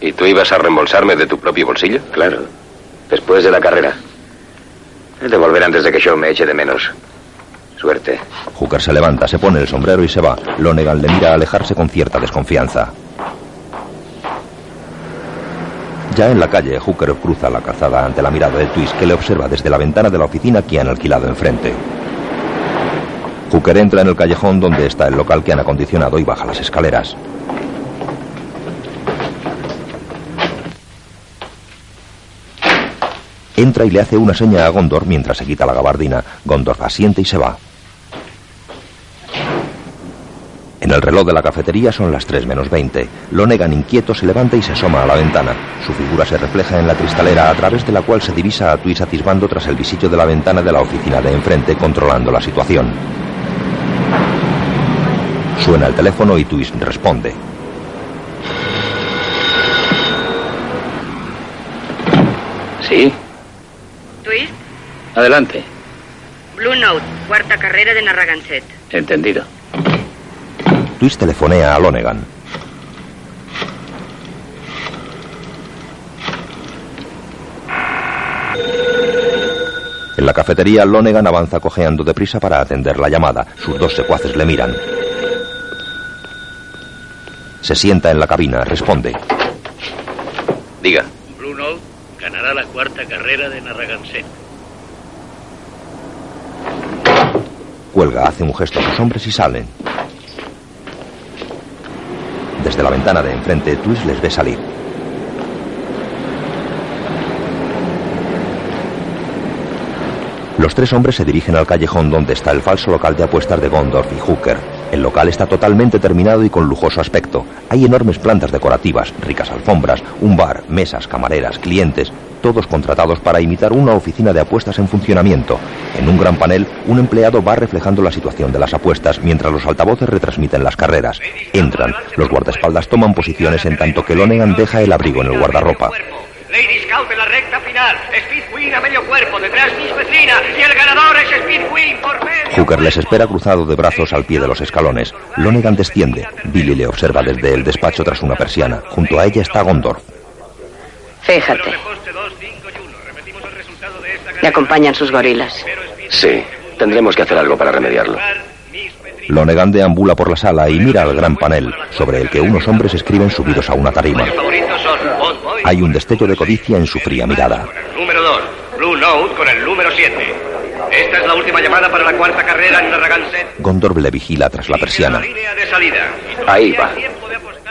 ¿Y tú ibas a reembolsarme de tu propio bolsillo? Claro, después de la carrera. He de volver antes de que Show me eche de menos. Suerte. Hooker se levanta, se pone el sombrero y se va. Lonegan le mira alejarse con cierta desconfianza. Ya en la calle, Hooker cruza la calzada ante la mirada de Twist que le observa desde la ventana de la oficina que han alquilado enfrente. Hooker entra en el callejón donde está el local que han acondicionado y baja las escaleras. Entra y le hace una seña a Gondor mientras se quita la gabardina. Gondor asiente y se va. En el reloj de la cafetería son las 3 menos 20. Lonegan inquieto se levanta y se asoma a la ventana. Su figura se refleja en la cristalera a través de la cual se divisa a Twist atisbando tras el visillo de la ventana de la oficina de enfrente controlando la situación. Suena el teléfono y Twist responde. Sí, Twist, adelante. Blue Note, cuarta carrera de Narragansett. Entendido. Twist telefonea a Lonegan. En la cafetería, Lonegan avanza cojeando deprisa para atender la llamada. Sus dos secuaces le miran. Se sienta en la cabina, responde. Diga. Blue Note ganará la cuarta carrera de Narragansett. Cuelga, hace un gesto a sus hombres y salen. Desde la ventana de enfrente, Twist les ve salir. Los tres hombres se dirigen al callejón donde está el falso local de apuestas de Gondorf y Hooker. El local está totalmente terminado y con lujoso aspecto. Hay enormes plantas decorativas, ricas alfombras, un bar, mesas, camareras, clientes, todos contratados para imitar una oficina de apuestas en funcionamiento. En un gran panel, un empleado va reflejando la situación de las apuestas mientras los altavoces retransmiten las carreras. Entran, los guardaespaldas toman posiciones en tanto que Lonegan deja el abrigo en el guardarropa. Lady Scout en la recta final. Speed Queen a medio cuerpo. Detrás Miss Vecina. Y el ganador es Speed Queen por medio. Hooker les espera cruzado de brazos al pie de los escalones. Lonegan desciende. Billy le observa desde el despacho tras una persiana. Junto a ella está Gondorf. Fíjate. Me acompañan sus gorilas. Sí, tendremos que hacer algo para remediarlo. Lonegan deambula por la sala y mira al gran panel, sobre el que unos hombres escriben subidos a una tarima. favoritos son. Hay un destello de codicia en su fría mirada. Número 2. Blue Note con el número 7. Esta es la última llamada para la cuarta carrera en Narragansett. Gondorf le vigila tras la persiana. Línea de salida. Ahí va.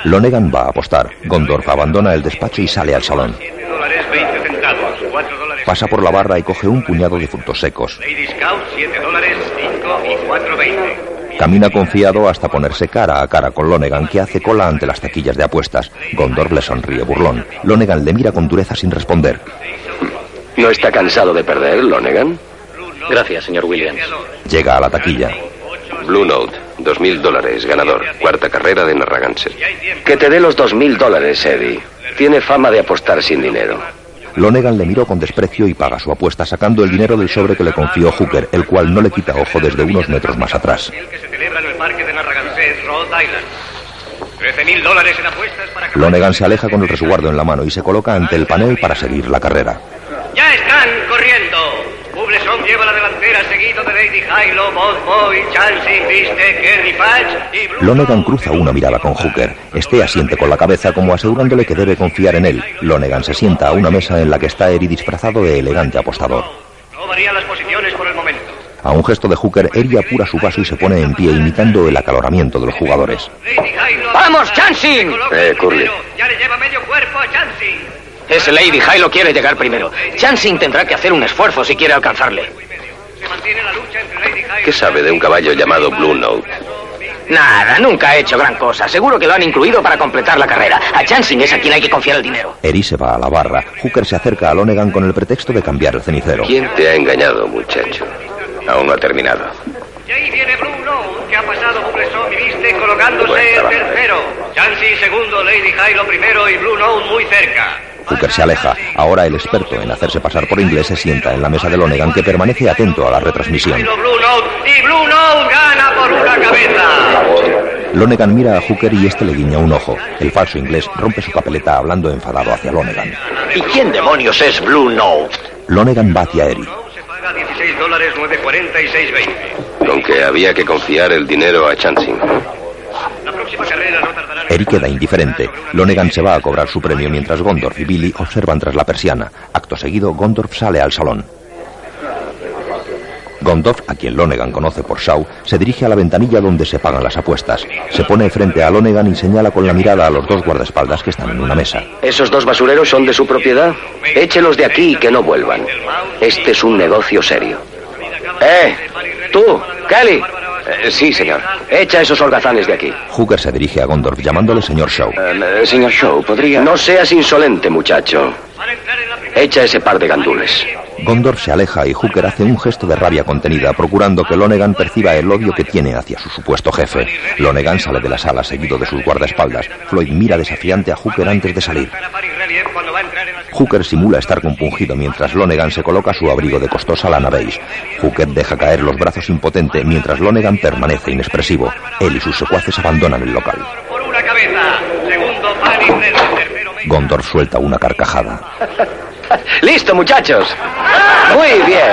Lonegan va a apostar. Gondorf abandona el despacho y sale al salón. dólares 20 centavos. 4 dólares. Pasa por la barra y coge un puñado de frutos secos. Lady Scout 7 dólares 5 y 4 20. Camina confiado hasta ponerse cara a cara con Lonegan, que hace cola ante las taquillas de apuestas. Gondorf le sonríe burlón. Lonegan le mira con dureza sin responder. ¿No está cansado de perder, Lonegan? Gracias, señor Williams. Llega a la taquilla. Blue Note, dos mil dólares, ganador. Cuarta carrera de Narragansett. Que te dé los dos mil dólares, Eddie. Tiene fama de apostar sin dinero. Lonegan le miró con desprecio y paga su apuesta sacando el dinero del sobre que le confió Hooker, el cual no le quita ojo desde unos metros más atrás. Que celebra en el parque de Narragansett, Rhode Island. 13 mil dólares en apuestas para Lonegan se aleja con el resguardo en la mano y se coloca ante el panel para seguir la carrera. ¡Ya están corriendo! Bubleson lleva la delantera seguido de Lady Hilo, Bob Boy, Chansey, Viste, Kerry Patch y Blue Lonegan cruza una mirada con Hooker. Este asiente con la cabeza como asegurándole que debe confiar en él. Lonegan se sienta a una mesa en la que está Eri disfrazado de elegante apostador. No varían las posiciones. A un gesto de Hooker, Eri apura su vaso y se pone en pie imitando el acaloramiento de los jugadores. ¡Vamos, Chansing! Eh, Curly. Ya le lleva medio cuerpo a Chansey. Ese Lady Hilo quiere llegar primero. Chansing tendrá que hacer un esfuerzo si quiere alcanzarle. ¿Qué sabe de un caballo llamado Blue Note? Nada, nunca ha hecho gran cosa. Seguro que lo han incluido para completar la carrera. A Chansing es a quien hay que confiar el dinero. Eri se va a la barra. Hooker se acerca a Lonegan con el pretexto de cambiar el cenicero. ¿Quién te ha engañado, muchacho? Aún no ha terminado. Y ahí viene Blue Note, que ha pasado Bubleson y Viste colocándose trabajo. tercero. Chansey segundo, Lady Hilo primero y Blue Note muy cerca. Hooker se aleja. Ahora el experto en hacerse pasar por inglés se sienta en la mesa de Lonegan que permanece atento a la retransmisión. Hilo, Blue Note y Blue Note gana por una cabeza. Lonegan mira a Hooker y este le guiña un ojo. El falso inglés rompe su papeleta hablando enfadado hacia Lonegan. ¿Y quién demonios es Blue Note? Lonegan va hacia Eri. Paga 16 dólares 9.40 y 6.20. Con que había que confiar el dinero a Chansing. La próxima carrera no tardará Eri queda indiferente. Lonegan se va a cobrar su premio mientras Gondorf y Billy observan tras la persiana. Acto seguido, Gondorf sale al salón. Gondorf, a quien Lonegan conoce por Shaw, se dirige a la ventanilla donde se pagan las apuestas. Se pone frente a Lonegan y señala con la mirada a los dos guardaespaldas que están en una mesa. ¿Esos dos basureros son de su propiedad? Échelos de aquí y que no vuelvan. Este es un negocio serio. ¡Eh! ¡Tú! ¡Kelly! Eh, sí, señor. Echa esos holgazanes de aquí. Hooker se dirige a Gondorf llamándole señor Shaw. Eh, señor Shaw, ¿podría...? No seas insolente, muchacho. Echa ese par de gandules. Gondorf se aleja y Hooker hace un gesto de rabia contenida, procurando que Lonegan perciba el odio que tiene hacia su supuesto jefe. Lonegan sale de la sala seguido de sus guardaespaldas. Floyd mira desafiante a Hooker antes de salir. Hooker simula estar compungido mientras Lonegan se coloca su abrigo de costosa lana beige. Hooker deja caer los brazos impotente mientras Lonegan permanece inexpresivo. Él y sus secuaces abandonan el local. Gondor suelta una carcajada. ¡Listo, muchachos! Muy bien.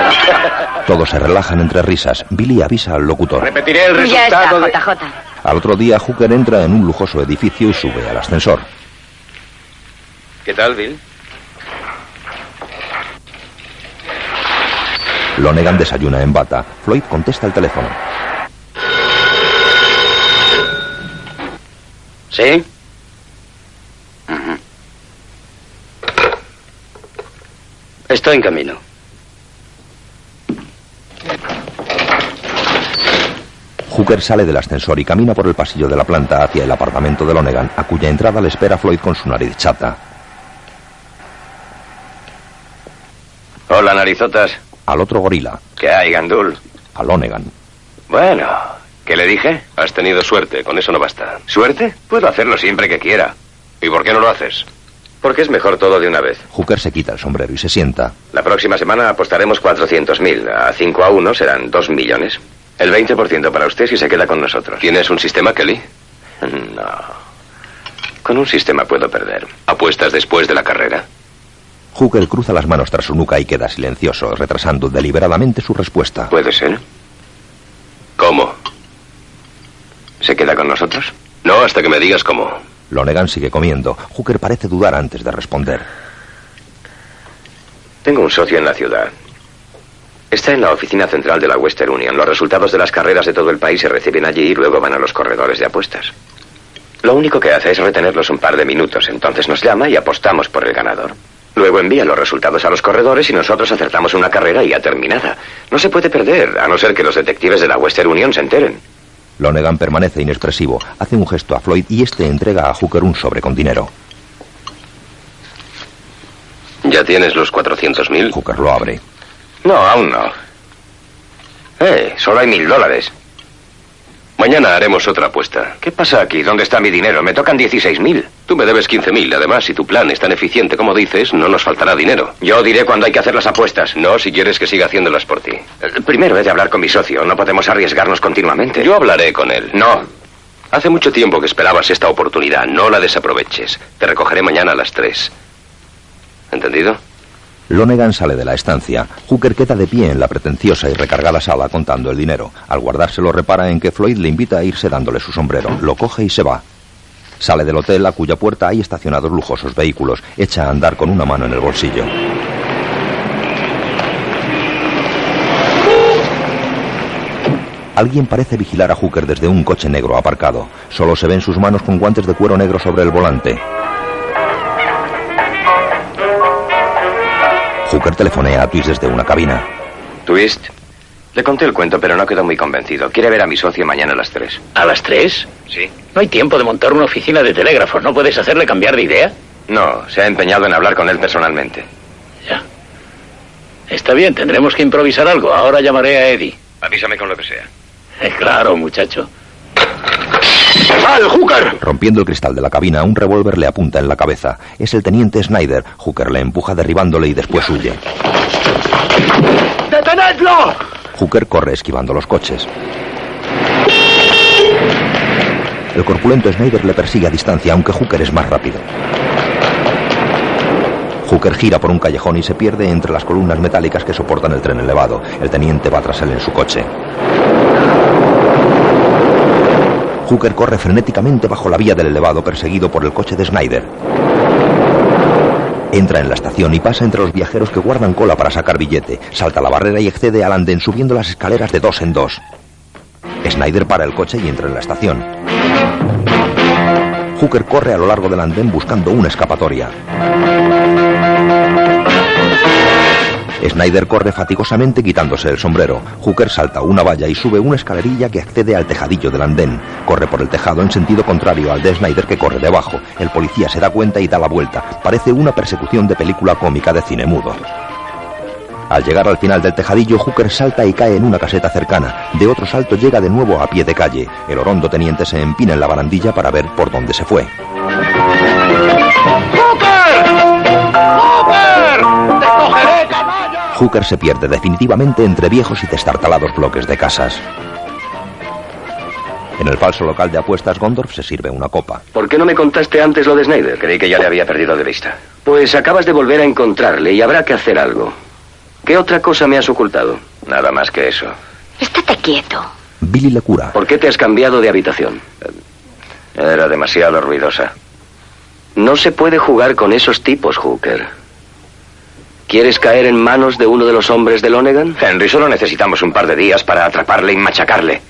Todos se relajan entre risas. Billy avisa al locutor. Repetiré el Ya está, resultado de... JJ. Al otro día, Hooker entra en un lujoso edificio y sube al ascensor. ¿Qué tal, Bill? Lonegan desayuna en bata. Floyd contesta el teléfono. ¿Sí? Estoy en camino. Hooker sale del ascensor y camina por el pasillo de la planta hacia el apartamento de Lonegan, a cuya entrada le espera Floyd con su nariz chata. Hola, narizotas. Al otro gorila, ¿Qué hay, Gandul? a Lonegan. Bueno, ¿qué le dije? Has tenido suerte, con eso no basta. ¿Suerte? Puedo hacerlo siempre que quiera. ¿Y por qué no lo haces? Porque es mejor todo de una vez. Hooker se quita el sombrero y se sienta. La próxima semana apostaremos 400.000. A 5 a 1 serán 2 millones. El 20% para usted si se queda con nosotros. ¿Tienes un sistema, Kelly? No. Con un sistema puedo perder. ¿Apuestas después de la carrera? Hooker cruza las manos tras su nuca y queda silencioso, retrasando deliberadamente su respuesta. ¿Puede ser? ¿Cómo? ¿Se queda con nosotros? No, hasta que me digas cómo. Lonegan sigue comiendo. Hooker parece dudar antes de responder. Tengo un socio en la ciudad. Está en la oficina central de la Western Union. Los resultados de las carreras de todo el país se reciben allí y luego van a los corredores de apuestas. Lo único que hace es retenerlos un par de minutos. Entonces nos llama y apostamos por el ganador. Luego envía los resultados a los corredores y nosotros acertamos una carrera ya terminada. No se puede perder, a no ser que los detectives de la Western Union se enteren. Lonegan permanece inexpresivo, hace un gesto a Floyd y este entrega a Hooker un sobre con dinero. ¿Ya tienes los 400.000? Hooker lo abre. No, aún no. Eh, solo hay mil dólares. Mañana haremos otra apuesta. ¿Qué pasa aquí? ¿Dónde está mi dinero? Me tocan 16.000. Tú me debes 15.000. Además, si tu plan es tan eficiente como dices, no nos faltará dinero. Yo diré cuando hay que hacer las apuestas. No, si quieres que siga haciéndolas por ti. Eh, Primero he de hablar con mi socio. No podemos arriesgarnos continuamente. Yo hablaré con él. No. Hace mucho tiempo que esperabas esta oportunidad. No la desaproveches. Te recogeré mañana a las 3. ¿Entendido? Lonegan sale de la estancia. Hooker queda de pie en la pretenciosa y recargada sala contando el dinero. Al guardárselo repara en que Floyd le invita a irse dándole su sombrero. Lo coge y se va. Sale del hotel a cuya puerta hay estacionados lujosos vehículos. Echa a andar con una mano en el bolsillo. Alguien parece vigilar a Hooker desde un coche negro aparcado. Solo se ven sus manos con guantes de cuero negro sobre el volante. Hooker telefonea a Twist desde una cabina. Twist. Le conté el cuento, pero no quedó muy convencido. Quiere ver a mi socio mañana a las 3. ¿A las tres? Sí. No hay tiempo de montar una oficina de telégrafos. ¿No puedes hacerle cambiar de idea? No, se ha empeñado en hablar con él personalmente. Está bien, tendremos que improvisar algo. Ahora llamaré a Eddie. Avísame con lo que sea. Eh, claro, muchacho. ¡Al Hooker! Rompiendo el cristal de la cabina, un revólver le apunta en la cabeza. Es el teniente Snyder. Hooker le empuja derribándole y después huye. ¡Detenedlo! Hooker corre esquivando los coches. El corpulento Snyder le persigue a distancia, aunque Hooker es más rápido. Hooker gira por un callejón y se pierde entre las columnas metálicas que soportan el tren elevado. El teniente va tras él en su coche. Hooker corre frenéticamente bajo la vía del elevado perseguido por el coche de Snyder. Entra en la estación y pasa entre los viajeros que guardan cola para sacar billete. Salta la barrera y excede al andén subiendo las escaleras de dos en dos. Snyder para el coche y entra en la estación. Hooker corre a lo largo del andén buscando una escapatoria. Snyder corre fatigosamente quitándose el sombrero. Hooker salta una valla y sube una escalerilla que accede al tejadillo del andén. Corre por el tejado en sentido contrario al de Snyder que corre debajo. El policía se da cuenta y da la vuelta. Parece una persecución de película cómica de cine mudo. Al llegar al final del tejadillo, Hooker salta y cae en una caseta cercana. De otro salto llega de nuevo a pie de calle. El orondo teniente se empina en la barandilla para ver por dónde se fue. Hooker se pierde definitivamente entre viejos y destartalados bloques de casas. En el falso local de apuestas, Gondorf se sirve una copa. ¿Por qué no me contaste antes lo de Snyder? Creí que ya le había perdido de vista. Pues acabas de volver a encontrarle y habrá que hacer algo. ¿Qué otra cosa me has ocultado? Nada más que eso. Estate quieto. Billy le cura. ¿Por qué te has cambiado de habitación? Era demasiado ruidosa. No se puede jugar con esos tipos, Hooker. ¿Quieres caer en manos de uno de los hombres de Lonegan? Henry, solo necesitamos un par de días para atraparle y machacarle.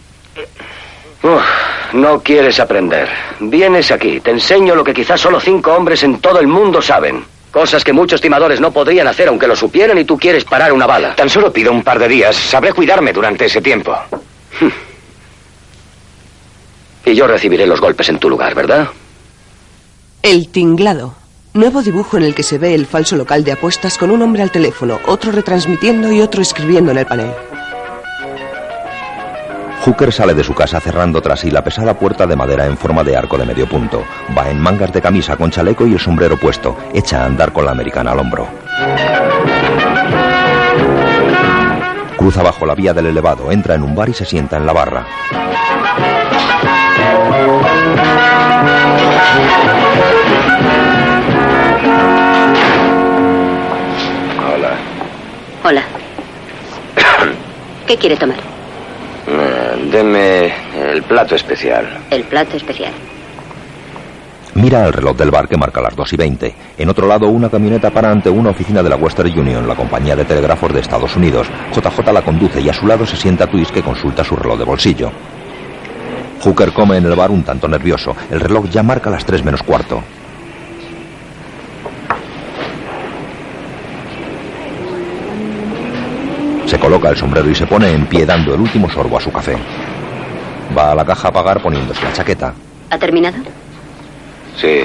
Uf, no quieres aprender. Vienes aquí, te enseño lo que quizás solo cinco hombres en todo el mundo saben. Cosas que muchos timadores no podrían hacer aunque lo supieran y tú quieres parar una bala. Tan solo pido un par de días. Sabré cuidarme durante ese tiempo. Y yo recibiré los golpes en tu lugar, ¿verdad? El tinglado. Nuevo dibujo en el que se ve el falso local de apuestas con un hombre al teléfono, otro retransmitiendo y otro escribiendo en el panel. Hooker sale de su casa cerrando tras sí la pesada puerta de madera en forma de arco de medio punto. Va en mangas de camisa con chaleco y el sombrero puesto. Echa a andar con la americana al hombro. Cruza bajo la vía del elevado, entra en un bar y se sienta en la barra. Hola. ¿Qué quiere tomar? Eh, deme el plato especial. El plato especial. Mira el reloj del bar que marca las 2 y 20. En otro lado, una camioneta para ante una oficina de la Western Union, la compañía de telégrafos de Estados Unidos. JJ la conduce y a su lado se sienta Twist que consulta su reloj de bolsillo. Hooker come en el bar un tanto nervioso. El reloj ya marca las 3 menos cuarto. Se coloca el sombrero y se pone en pie dando el último sorbo a su café. Va a la caja a pagar poniéndose la chaqueta. ¿Ha terminado? Sí.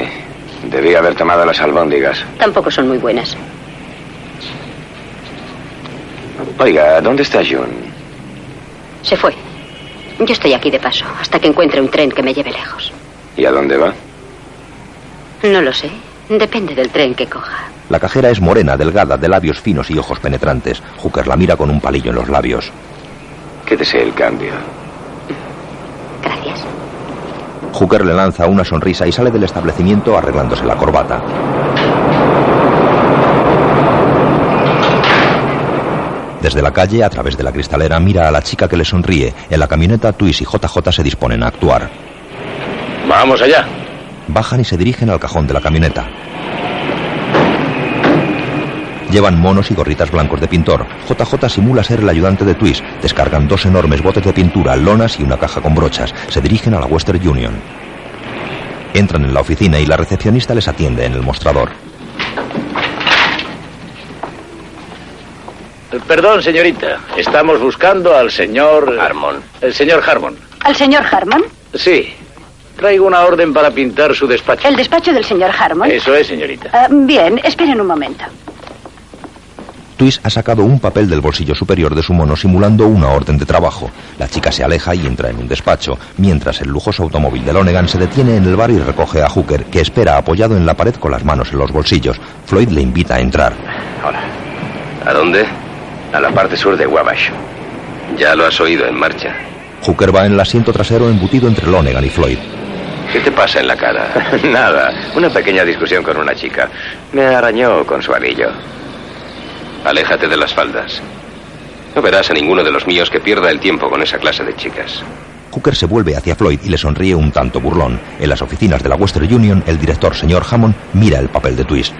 Debí haber tomado las albóndigas. Tampoco son muy buenas. Oiga, ¿dónde está June? Se fue. Yo estoy aquí de paso, hasta que encuentre un tren que me lleve lejos. ¿Y a dónde va? No lo sé. Depende del tren que coja. La cajera es morena, delgada, de labios finos y ojos penetrantes. Hooker la mira con un palillo en los labios. ¿Qué desea el cambio? Gracias. Hooker le lanza una sonrisa y sale del establecimiento arreglándose la corbata. Desde la calle, a través de la cristalera, mira a la chica que le sonríe. En la camioneta, Twist y JJ se disponen a actuar. Vamos allá. Bajan y se dirigen al cajón de la camioneta. Llevan monos y gorritas blancos de pintor. JJ simula ser el ayudante de Twist. Descargan dos enormes botes de pintura, lonas y una caja con brochas. Se dirigen a la Western Union. Entran en la oficina y la recepcionista les atiende en el mostrador. Perdón, señorita. Estamos buscando al señor... Harmon. El señor Harmon. ¿Al señor Harmon? Sí. Traigo una orden para pintar su despacho. ¿El despacho del señor Harmon? Eso es, señorita. Ah, bien, esperen un momento. Twist ha sacado un papel del bolsillo superior de su mono simulando una orden de trabajo. La chica se aleja y entra en un despacho, mientras el lujoso automóvil de Lonegan se detiene en el bar y recoge a Hooker, que espera apoyado en la pared con las manos en los bolsillos. Floyd le invita a entrar. Hola. ¿A dónde? A la parte sur de Wabash. Ya lo has oído en marcha. Hooker va en el asiento trasero embutido entre Lonegan y Floyd. ¿Qué te pasa en la cara? Nada. Una pequeña discusión con una chica. Me arañó con su anillo. Aléjate de las faldas. No verás a ninguno de los míos que pierda el tiempo con esa clase de chicas. Hooker se vuelve hacia Floyd y le sonríe un tanto burlón. En las oficinas de la Western Union, el director, señor Hammond, mira el papel de Twist.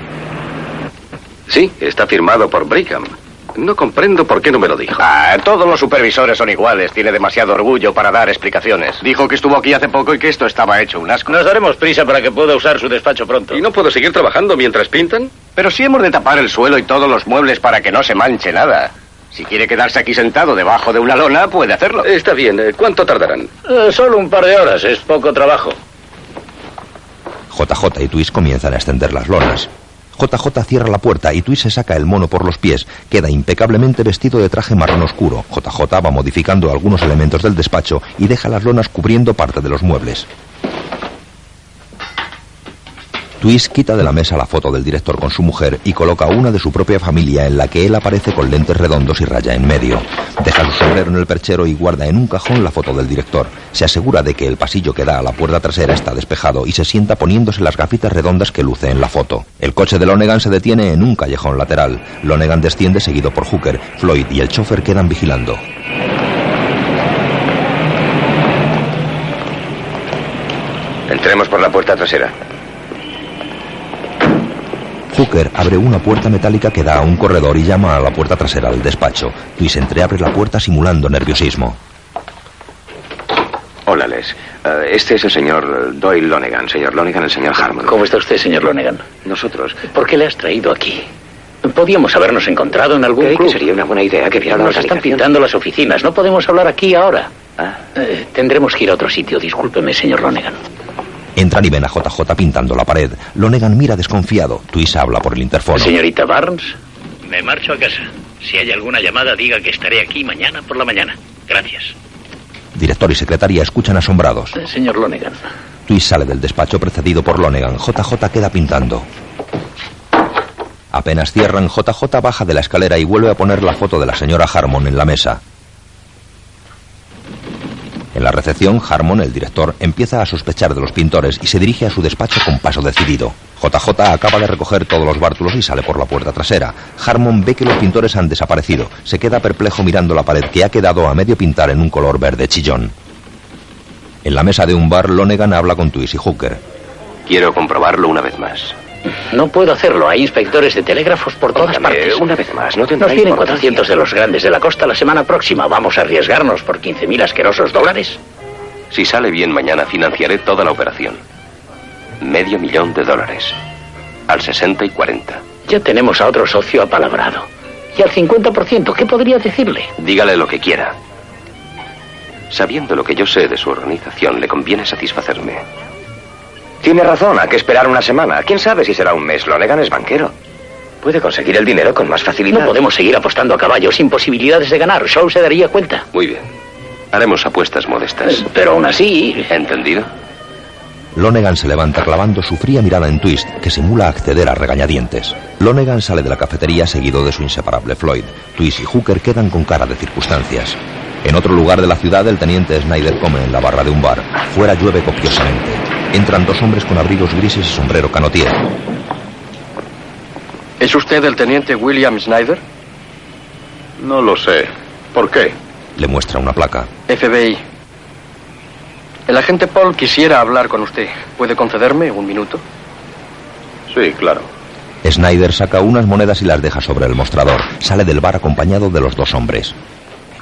Sí, está firmado por Brigham. No comprendo por qué no me lo dijo. Ah, todos los supervisores son iguales. Tiene demasiado orgullo para dar explicaciones. Dijo que estuvo aquí hace poco y que esto estaba hecho un asco. Nos daremos prisa para que pueda usar su despacho pronto. ¿Y no puedo seguir trabajando mientras pintan? Pero sí hemos de tapar el suelo y todos los muebles para que no se manche nada. Si quiere quedarse aquí sentado debajo de una lona, puede hacerlo. Está bien. eh, ¿Cuánto tardarán? Eh, solo un par de horas, es poco trabajo. JJ y Twist comienzan a extender las lonas. JJ cierra la puerta y Twist se saca el mono por los pies. Queda impecablemente vestido de traje marrón oscuro. JJ va modificando algunos elementos del despacho y deja las lonas cubriendo parte de los muebles. Twist quita de la mesa la foto del director con su mujer y coloca una de su propia familia en la que él aparece con lentes redondos y raya en medio. Deja su sombrero en el perchero y guarda en un cajón la foto del director. Se asegura de que el pasillo que da a la puerta trasera está despejado y se sienta poniéndose las gafitas redondas que luce en la foto. El coche de Lonegan se detiene en un callejón lateral. Lonegan desciende seguido por Hooker. Floyd y el chofer quedan vigilando. Entremos por la puerta trasera. Hooker abre una puerta metálica que da a un corredor y llama a la puerta trasera del despacho. Twist entreabre la puerta simulando nerviosismo. Hola, Les. Eh, este es el señor Doyle Lonegan. Señor Lonegan, el señor Harmon. ¿Cómo está usted, señor Lonegan? Nosotros. ¿Por qué le has traído aquí? Podíamos habernos encontrado en algún Creí que club. sería una buena idea que viera la Nos están pintando las oficinas. No podemos hablar aquí ahora. Ah. Eh, tendremos que ir a otro sitio. Discúlpeme, señor Lonegan. Entran y ven a JJ pintando la pared. Lonegan mira desconfiado. Twist habla por el interfono. Señorita Barnes. Me marcho a casa. Si hay alguna llamada, diga que estaré aquí mañana por la mañana. Gracias. Director y secretaria escuchan asombrados. Eh, Señor Lonegan. Twist sale del despacho precedido por Lonegan. JJ queda pintando. Apenas cierran, JJ baja de la escalera y vuelve a poner la foto de la señora Harmon en la mesa. En la recepción, Harmon, el director, empieza a sospechar de los pintores y se dirige a su despacho con paso decidido. JJ acaba de recoger todos los bártulos y sale por la puerta trasera. Harmon ve que los pintores han desaparecido. Se queda perplejo mirando la pared que ha quedado a medio pintar en un color verde chillón. En la mesa de un bar, Lonegan habla con Twist y Hooker. Quiero comprobarlo una vez más. No puedo hacerlo. Hay inspectores de telégrafos por todas partes. una vez más, no tendrá Nos vienen importancia. 400 de los grandes de la costa la semana próxima. ¿Vamos a arriesgarnos por 15.000 asquerosos dólares? Si sale bien mañana, financiaré toda la operación. Medio millón de dólares. Al 60 y 40. Ya tenemos a otro socio apalabrado. Y al 50%, ¿qué podría decirle? Dígale lo que quiera. Sabiendo lo que yo sé de su organización, le conviene satisfacerme. Tiene razón, hay que esperar una semana. ¿Quién sabe si será un mes? Lonegan es banquero. Puede conseguir el dinero con más facilidad. No podemos seguir apostando a caballo sin posibilidades de ganar. Shaw se daría cuenta. Muy bien. Haremos apuestas modestas. Pero aún así... ¿Entendido? Lonegan se levanta clavando su fría mirada en Twist, que simula acceder a regañadientes. Lonegan sale de la cafetería seguido de su inseparable Floyd. Twist y Hooker quedan con cara de circunstancias. En otro lugar de la ciudad, el teniente Snyder come en la barra de un bar. Fuera llueve copiosamente. Entran dos hombres con abrigos grises y sombrero canotier. ¿Es usted el teniente William Snyder? No lo sé. ¿Por qué? Le muestra una placa. FBI. El agente Paul quisiera hablar con usted. ¿Puede concederme un minuto? Sí, claro. Snyder saca unas monedas y las deja sobre el mostrador. Sale del bar acompañado de los dos hombres.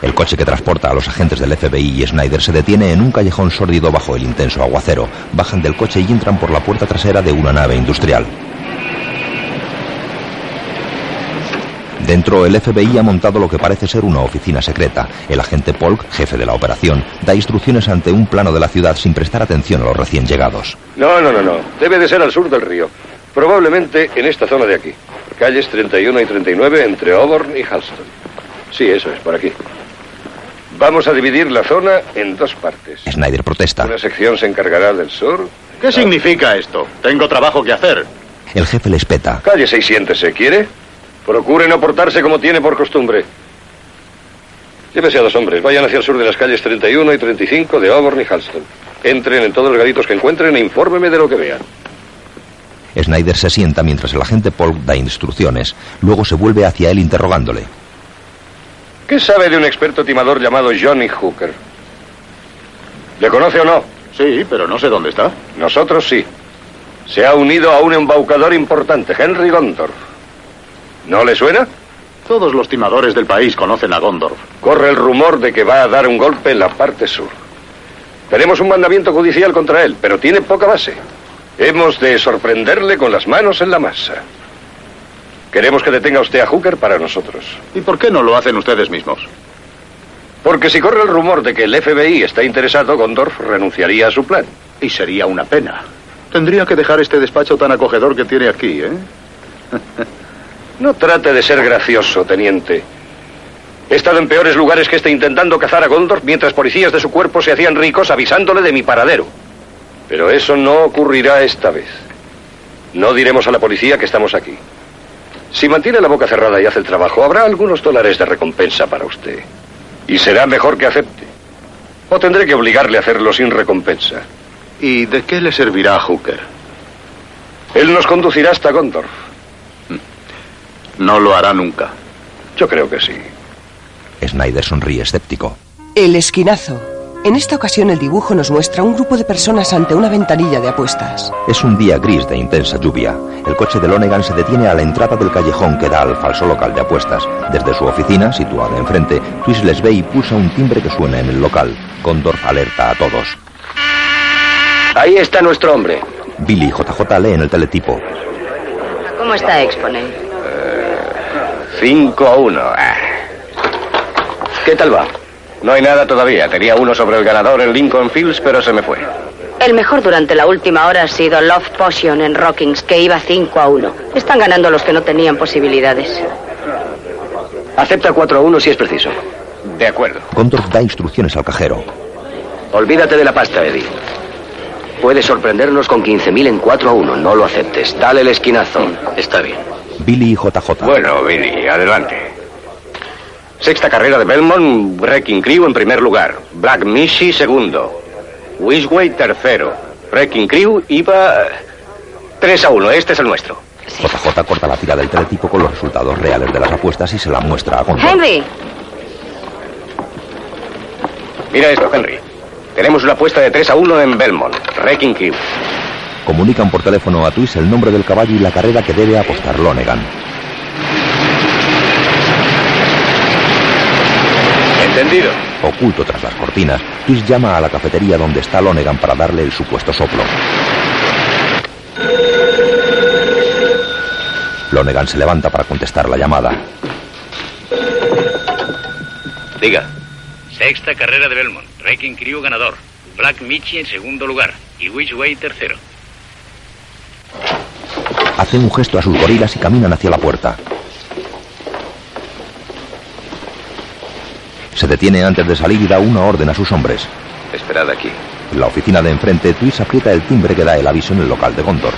El coche que transporta a los agentes del FBI y Snyder se detiene en un callejón sórdido bajo el intenso aguacero. Bajan del coche y entran por la puerta trasera de una nave industrial. Dentro, el FBI ha montado lo que parece ser una oficina secreta. El agente Polk, jefe de la operación, da instrucciones ante un plano de la ciudad sin prestar atención a los recién llegados. No, no, no, no. Debe de ser al sur del río. Probablemente en esta zona de aquí. Calles 31 y 39 entre Auburn y Halston. Sí, eso es, por aquí. Vamos a dividir la zona en dos partes. Snyder protesta. Una sección se encargará del sur. ¿Qué significa esto? Tengo trabajo que hacer. El jefe les peta. Cállese y siéntese, ¿quiere? Procure no portarse como tiene por costumbre. Llévese a dos hombres. Vayan hacia el sur de las calles 31 y 35 de Auburn y Halston. Entren en todos los garitos que encuentren e infórmeme de lo que vean. Snyder se sienta mientras el agente Polk da instrucciones. Luego se vuelve hacia él interrogándole. ¿Qué sabe de un experto timador llamado Johnny Hooker? ¿Le conoce o no? Sí, pero no sé dónde está. Nosotros sí. Se ha unido a un embaucador importante, Henry Gondorf. ¿No le suena? Todos los timadores del país conocen a Gondorf. Corre el rumor de que va a dar un golpe en la parte sur. Tenemos un mandamiento judicial contra él, pero tiene poca base. Hemos de sorprenderle con las manos en la masa. Queremos que detenga usted a Hooker para nosotros. ¿Y por qué no lo hacen ustedes mismos? Porque si corre el rumor de que el FBI está interesado, Gondorf renunciaría a su plan. Y sería una pena. Tendría que dejar este despacho tan acogedor que tiene aquí, ¿eh? no trate de ser gracioso, teniente. He estado en peores lugares que este intentando cazar a Gondorf mientras policías de su cuerpo se hacían ricos avisándole de mi paradero. Pero eso no ocurrirá esta vez. No diremos a la policía que estamos aquí. Si mantiene la boca cerrada y hace el trabajo, habrá algunos dólares de recompensa para usted. Y será mejor que acepte. O tendré que obligarle a hacerlo sin recompensa. ¿Y de qué le servirá a Hooker? Él nos conducirá hasta Gondorf. No lo hará nunca. Yo creo que sí. Snyder sonríe escéptico. El esquinazo. En esta ocasión el dibujo nos muestra un grupo de personas ante una ventanilla de apuestas. Es un día gris de intensa lluvia. El coche de Lonegan se detiene a la entrada del callejón que da al falso local de apuestas. Desde su oficina, situada enfrente, Twist les ve y pulsa un timbre que suena en el local. Condorf alerta a todos. Ahí está nuestro hombre. Billy JJ leen el teletipo. ¿Cómo está Exponent? 5 a 1. ¿Qué tal va? No hay nada todavía. Tenía uno sobre el ganador en Lincoln Fields, pero se me fue. El mejor durante la última hora ha sido Love Potion en Rockings, que iba 5 a 1. Están ganando los que no tenían posibilidades. Acepta 4 a 1 si es preciso. De acuerdo. Gondorf da instrucciones al cajero. Olvídate de la pasta, Eddie. Puedes sorprendernos con 15.000 en 4 a 1. No lo aceptes. Dale el esquinazo. Está bien. Billy y JJ. Bueno, Billy, adelante. Sexta carrera de Belmont, Wrecking Crew en primer lugar. Black Mishi segundo. Wisway tercero. Wrecking Crew iba 3 a 1. Este es el nuestro. JJ corta la tira del teletipo con los resultados reales de las apuestas y se la muestra a Gondorf. Henry, Mira esto, Henry. Tenemos una apuesta de 3 a 1 en Belmont. Wrecking Crew. Comunican por teléfono a Twist el nombre del caballo y la carrera que debe apostar Lonegan. Entendido. Oculto tras las cortinas, Twist llama a la cafetería donde está Lonegan para darle el supuesto soplo. Lonegan se levanta para contestar la llamada. Diga. Sexta carrera de Belmont. Wrecking Crew ganador. Black Michi en segundo lugar. Y Wishway tercero. Hacen un gesto a sus gorilas y caminan hacia la puerta. Se detiene antes de salir y da una orden a sus hombres. Esperad aquí. En la oficina de enfrente, Twist aprieta el timbre que da el aviso en el local de Gondor.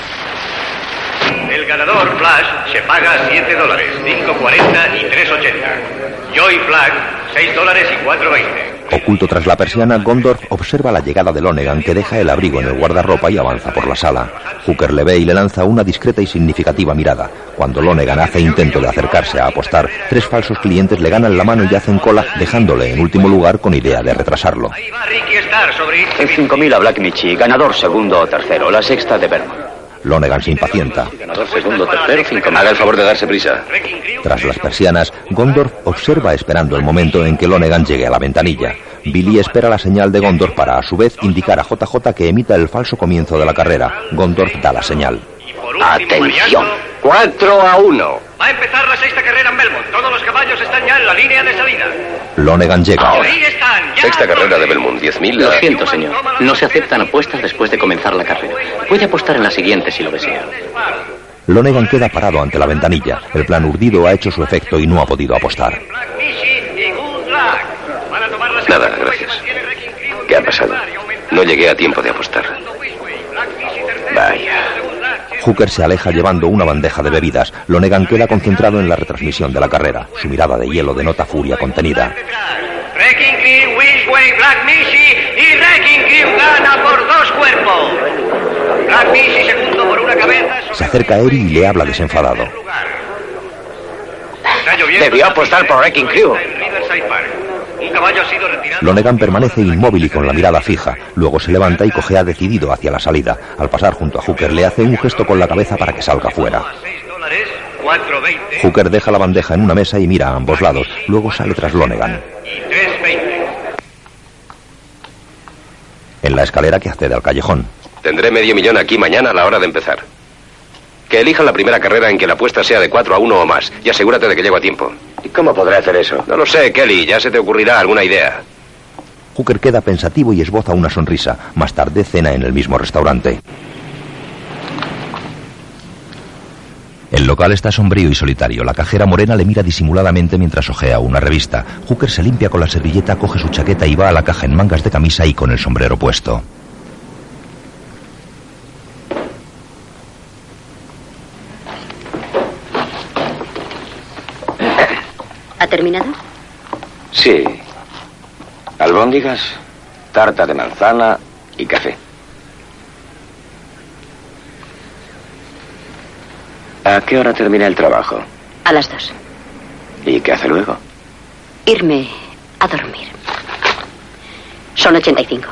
El ganador, Flash, se paga 7 dólares, 5.40 y 3.80. Joy Flag, 6 dólares y 4.20. Oculto tras la persiana, Gondorf observa la llegada de Lonegan que deja el abrigo en el guardarropa y avanza por la sala. Hooker le ve y le lanza una discreta y significativa mirada. Cuando Lonegan hace intento de acercarse a apostar, tres falsos clientes le ganan la mano y hacen cola, dejándole en último lugar con idea de retrasarlo. Ricky Star sobre En 5.000 a Black Michi. Ganador segundo o tercero. La sexta de Belmont. Lonegan se impacienta. Segundo, tercero. Haga el favor de darse prisa. Tras las persianas, Gondorf observa esperando el momento en que Lonegan llegue a la ventanilla. Billy espera la señal de Gondorf para a su vez indicar a JJ que emita el falso comienzo de la carrera. Gondorf da la señal. Atención. 4 a 1. Va a empezar la sexta carrera en Belmont. Todos los caballos están ya en la línea de salida. Lonegan llega. Ya. Sexta carrera de Belmont. 10.000. Lo siento, señor. No se aceptan apuestas después de comenzar la carrera. Puede apostar en la siguiente si lo desea. Lonegan queda parado ante la ventanilla. El plan urdido ha hecho su efecto y no ha podido apostar. Nada, gracias. ¿Qué ha pasado? No llegué a tiempo de apostar. Vaya. Hooker se aleja llevando una bandeja de bebidas. Lonegan queda concentrado en la retransmisión de la carrera. Su mirada de hielo denota furia contenida. Wrecking Crew, Wishway, Black Missy y Wrecking Crew gana por dos cuerpos. Black Missy segundo por una cabeza. Se acerca a Eri y le habla desenfadado. Debió apostar por Wrecking Crew. Riverside Park. Un caballo ha sido retirado. Lonegan permanece inmóvil y con la mirada fija. Luego se levanta y cojea decidido hacia la salida. Al pasar junto a Hooker le hace un gesto con la cabeza para que salga fuera. Seis dólares 420 Hooker deja la bandeja en una mesa y mira a ambos lados. Luego sale tras Lonegan. y 320. En la escalera que accede al callejón. Tendré medio millón aquí mañana a la hora de empezar. Que elijan la primera carrera en que la apuesta sea de 4 a 1 o más. Y asegúrate de que llego a tiempo. ¿Y cómo podré hacer eso? No lo sé, Kelly. Ya se te ocurrirá alguna idea. Hooker queda pensativo y esboza una sonrisa. Más tarde cena en el mismo restaurante. El local está sombrío y solitario. La cajera morena le mira disimuladamente mientras ojea una revista. Hooker se limpia con la servilleta, coge su chaqueta y va a la caja en mangas de camisa y con el sombrero puesto. ¿Ha terminado? Sí. Albóndigas, tarta de manzana y café. ¿A qué hora termina el trabajo? A las dos. ¿Y qué hace luego? Irme a dormir. Son 85.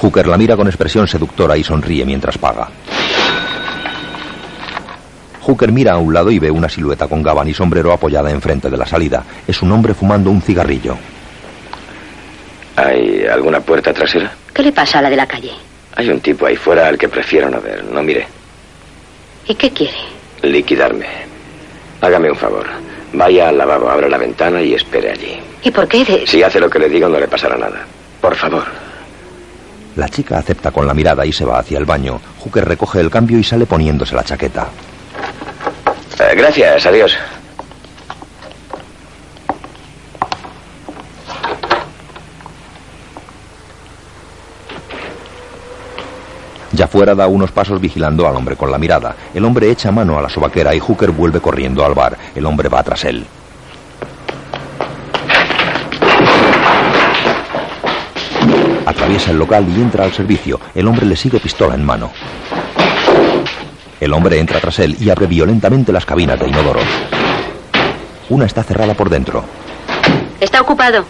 Hooker la mira con expresión seductora y sonríe mientras paga. Hooker mira a un lado y ve una silueta con gabán y sombrero apoyada enfrente de la salida. Es un hombre fumando un cigarrillo. ¿Hay alguna puerta trasera? ¿Qué le pasa a la de la calle? Hay un tipo ahí fuera al que prefiero no ver. No mire. ¿Y qué quiere? Liquidarme. Hágame un favor. Vaya al lavabo, abra la ventana y espere allí. ¿Y por qué? De... Si hace lo que le digo, no le pasará nada. Por favor. La chica acepta con la mirada y se va hacia el baño. Hooker recoge el cambio y sale poniéndose la chaqueta. Eh, gracias, adiós. Ya fuera da unos pasos vigilando al hombre con la mirada. El hombre echa mano a la sobaquera y Hooker vuelve corriendo al bar. El hombre va tras él. Atraviesa el local y entra al servicio. El hombre le sigue pistola en mano. El hombre entra tras él y abre violentamente las cabinas de inodoros. Una está cerrada por dentro. Está ocupado.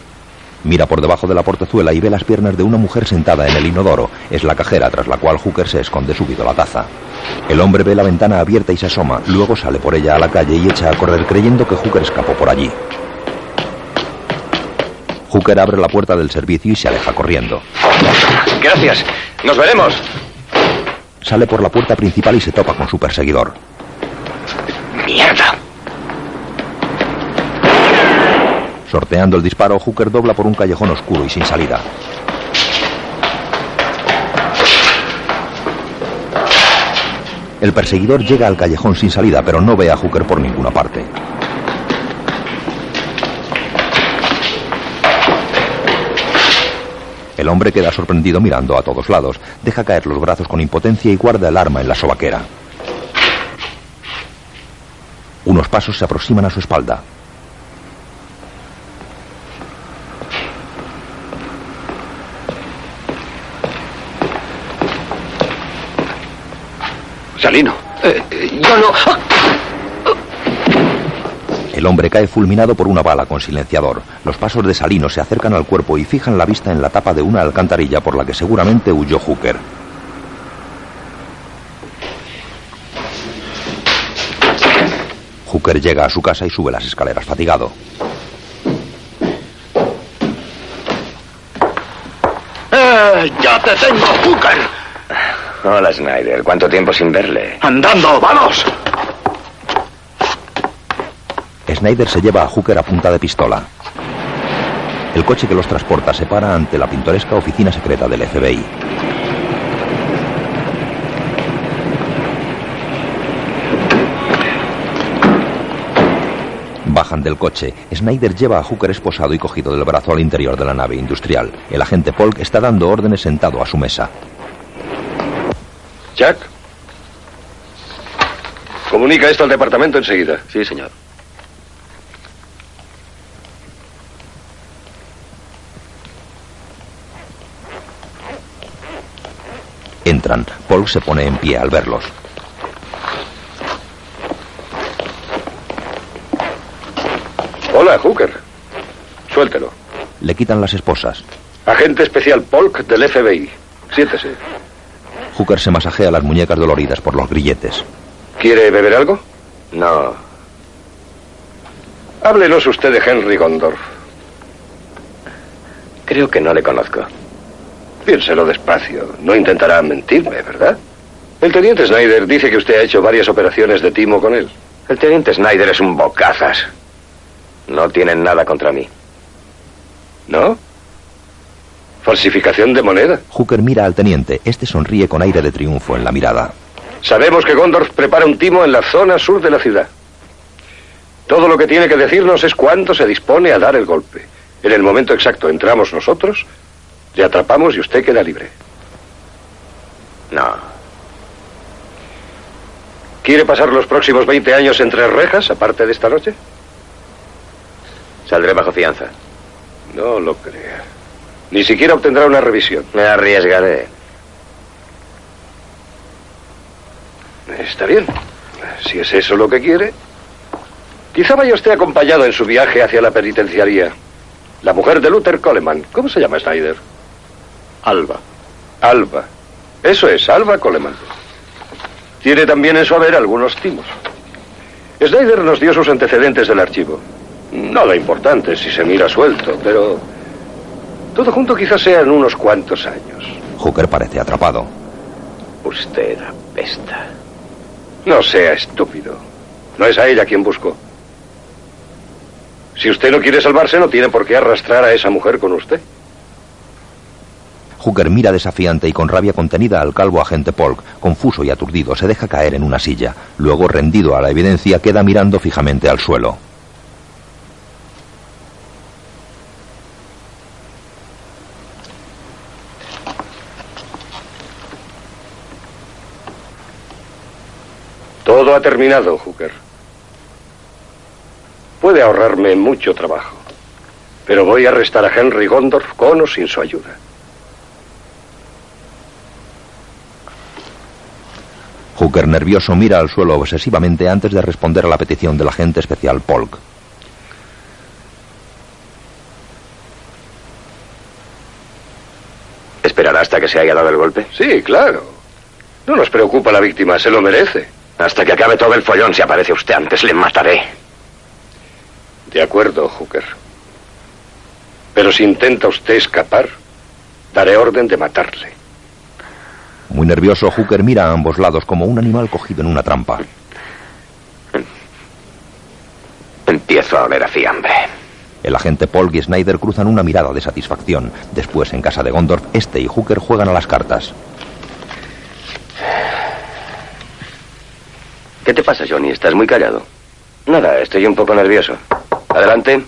Mira por debajo de la portezuela y ve las piernas de una mujer sentada en el inodoro. Es la cajera tras la cual Hooker se esconde subido la taza. El hombre ve la ventana abierta y se asoma. Luego sale por ella a la calle y echa a correr creyendo que Hooker escapó por allí. Hooker abre la puerta del servicio y se aleja corriendo. Gracias. Nos veremos. Sale por la puerta principal y se topa con su perseguidor. ¡Mierda! Sorteando el disparo, Hooker dobla por un callejón oscuro y sin salida. El perseguidor llega al callejón sin salida, pero no ve a Hooker por ninguna parte. El hombre queda sorprendido mirando a todos lados, deja caer los brazos con impotencia y guarda el arma en la sobaquera. Unos pasos se aproximan a su espalda. Salino. eh, eh, yo no. El hombre cae fulminado por una bala con silenciador. Los pasos de Salino se acercan al cuerpo y fijan la vista en la tapa de una alcantarilla por la que seguramente huyó Hooker. Hooker llega a su casa y sube las escaleras fatigado. ¡Eh! ¡Ya te tengo, Hooker! Hola, Snyder. ¿Cuánto tiempo sin verle? ¡Andando! ¡Vamos! Snyder se lleva a Hooker a punta de pistola. El coche que los transporta se para ante la pintoresca oficina secreta del FBI. Bajan del coche. Snyder lleva a Hooker esposado y cogido del brazo al interior de la nave industrial. El agente Polk está dando órdenes sentado a su mesa. Jack. Comunica esto al departamento enseguida. Sí, señor. Entran. Polk se pone en pie al verlos. Hola, Hooker. Suéltelo. Le quitan las esposas. Agente especial Polk del FBI. Siéntese. Hooker se masajea las muñecas doloridas por los grilletes. ¿Quiere beber algo? No. Háblenos usted de Henry Gondorf. Creo que no le conozco. Piénselo despacio. No intentará mentirme, ¿verdad? El teniente Snyder dice que usted ha hecho varias operaciones de timo con él. El teniente Snyder es un bocazas. No tienen nada contra mí. ¿No? Falsificación de moneda. Hooker mira al teniente. Este sonríe con aire de triunfo en la mirada. Sabemos que Gondorf prepara un timo en la zona sur de la ciudad. Todo lo que tiene que decirnos es cuándo se dispone a dar el golpe. En el momento exacto entramos nosotros, le atrapamos y usted queda libre. No. ¿Quiere pasar los próximos 20 años entre rejas, aparte de esta noche? Saldré bajo fianza. No lo crea. Ni siquiera obtendrá una revisión. Me arriesgaré. Está bien. Si es eso lo que quiere. Quizá vaya usted acompañado en su viaje hacia la penitenciaría. La mujer de Luther Coleman. ¿Cómo se llama Snyder? Alba. Alba. Eso es, Alba Coleman. Tiene también en su haber algunos timos. Snyder nos dio sus antecedentes del archivo. Nada importante si se mira suelto, pero todo junto quizás sean unos cuantos años. Hooker parece atrapado. Usted apesta. No sea estúpido. No es a ella quien busco. Si usted no quiere salvarse, no tiene por qué arrastrar a esa mujer con usted. Hooker mira desafiante y con rabia contenida al calvo agente Polk. Confuso y aturdido, se deja caer en una silla. Luego, rendido a la evidencia, queda mirando fijamente al suelo. Todo ha terminado, Hooker. Puede ahorrarme mucho trabajo. Pero voy a arrestar a Henry Gondorf con o sin su ayuda. Hooker, nervioso, mira al suelo obsesivamente antes de responder a la petición del agente especial Polk. ¿Esperará hasta que se haya dado el golpe? Sí, claro. No nos preocupa la víctima, se lo merece. Hasta que acabe todo el follón, si aparece usted antes, le mataré. De acuerdo, Hooker. Pero si intenta usted escapar, daré orden de matarle. Muy nervioso, Hooker mira a ambos lados como un animal cogido en una trampa. Empiezo a oler a fiambre. El agente Polk y Snyder cruzan una mirada de satisfacción. Después, en casa de Gondorf, este y Hooker juegan a las cartas. ¿Qué te pasa, Johnny? ¿Estás muy callado? Nada, estoy un poco nervioso. Adelante.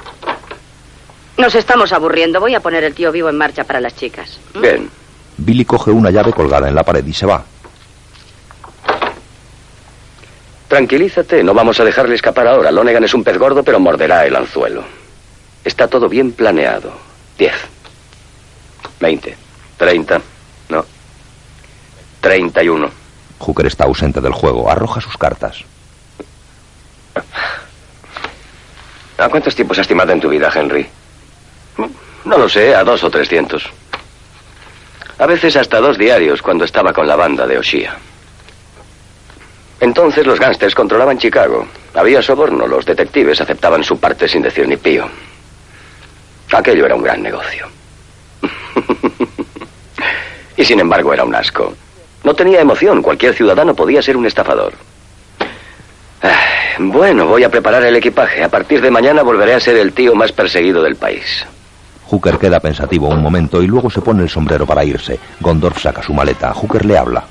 Nos estamos aburriendo. Voy a poner el tío vivo en marcha para las chicas. Bien. Billy coge una llave colgada en la pared y se va. Tranquilízate, no vamos a dejarle escapar ahora. Lonegan es un pez gordo, pero morderá el anzuelo. Está todo bien planeado. Diez. Veinte. Treinta. No. Treinta y uno. Hooker está ausente del juego. Arroja sus cartas. ¿A cuántos tiempos has estimado en tu vida, Henry? No lo sé, a dos o trescientos. A veces hasta dos diarios cuando estaba con la banda de Oshia. Entonces los gángsters controlaban Chicago. Había soborno, los detectives aceptaban su parte sin decir ni pío. Aquello era un gran negocio. y sin embargo era un asco. No tenía emoción, cualquier ciudadano podía ser un estafador. Ah, Bueno, voy a preparar el equipaje. A partir de mañana volveré a ser el tío más perseguido del país. Hooker queda pensativo un momento y luego se pone el sombrero para irse. Gondorf saca su maleta. Hooker le habla.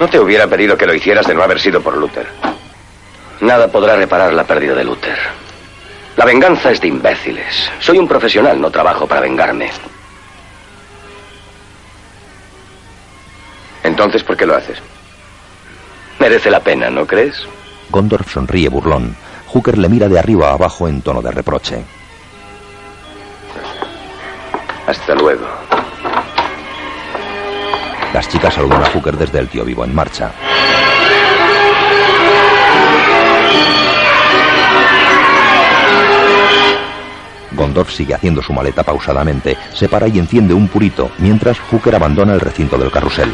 No te hubiera pedido que lo hicieras de no haber sido por Luther. Nada podrá reparar la pérdida de Luther. La venganza es de imbéciles. Soy un profesional, no trabajo para vengarme. Entonces, ¿por qué lo haces? Merece la pena, ¿no crees? Gondorf sonríe burlón. Hooker le mira de arriba a abajo en tono de reproche. Hasta luego. Las chicas saludan a Hooker desde el tío vivo en marcha. Gondorf sigue haciendo su maleta pausadamente, se para y enciende un purito, mientras Hooker abandona el recinto del carrusel.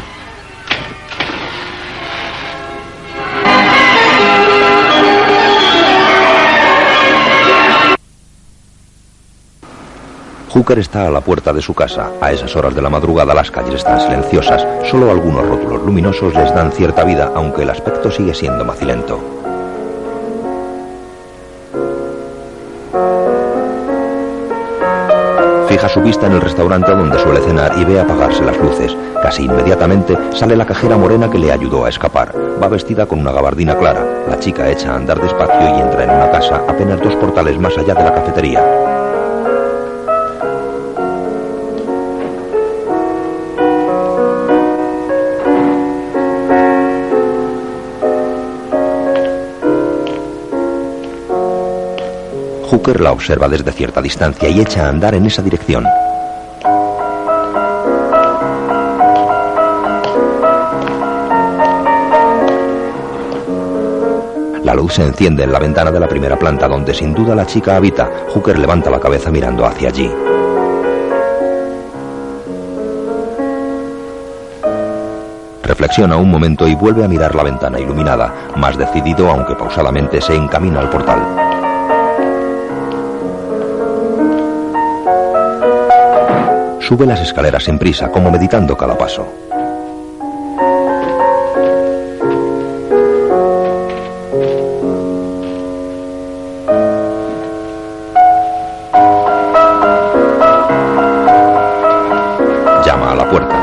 Hooker está a la puerta de su casa. A esas horas de la madrugada las calles están silenciosas. Solo algunos rótulos luminosos les dan cierta vida, aunque el aspecto sigue siendo macilento. Fija su vista en el restaurante donde suele cenar y ve apagarse las luces. Casi inmediatamente sale la cajera morena que le ayudó a escapar. Va vestida con una gabardina clara. La chica echa a andar despacio y entra en una casa apenas dos portales más allá de la cafetería. Hooker la observa desde cierta distancia y echa a andar en esa dirección. La luz se enciende en la ventana de la primera planta donde sin duda la chica habita. Hooker levanta la cabeza mirando hacia allí. Reflexiona un momento y vuelve a mirar la ventana iluminada. Más decidido, aunque pausadamente, se encamina al portal. Sube las escaleras sin prisa, como meditando cada paso. Llama a la puerta.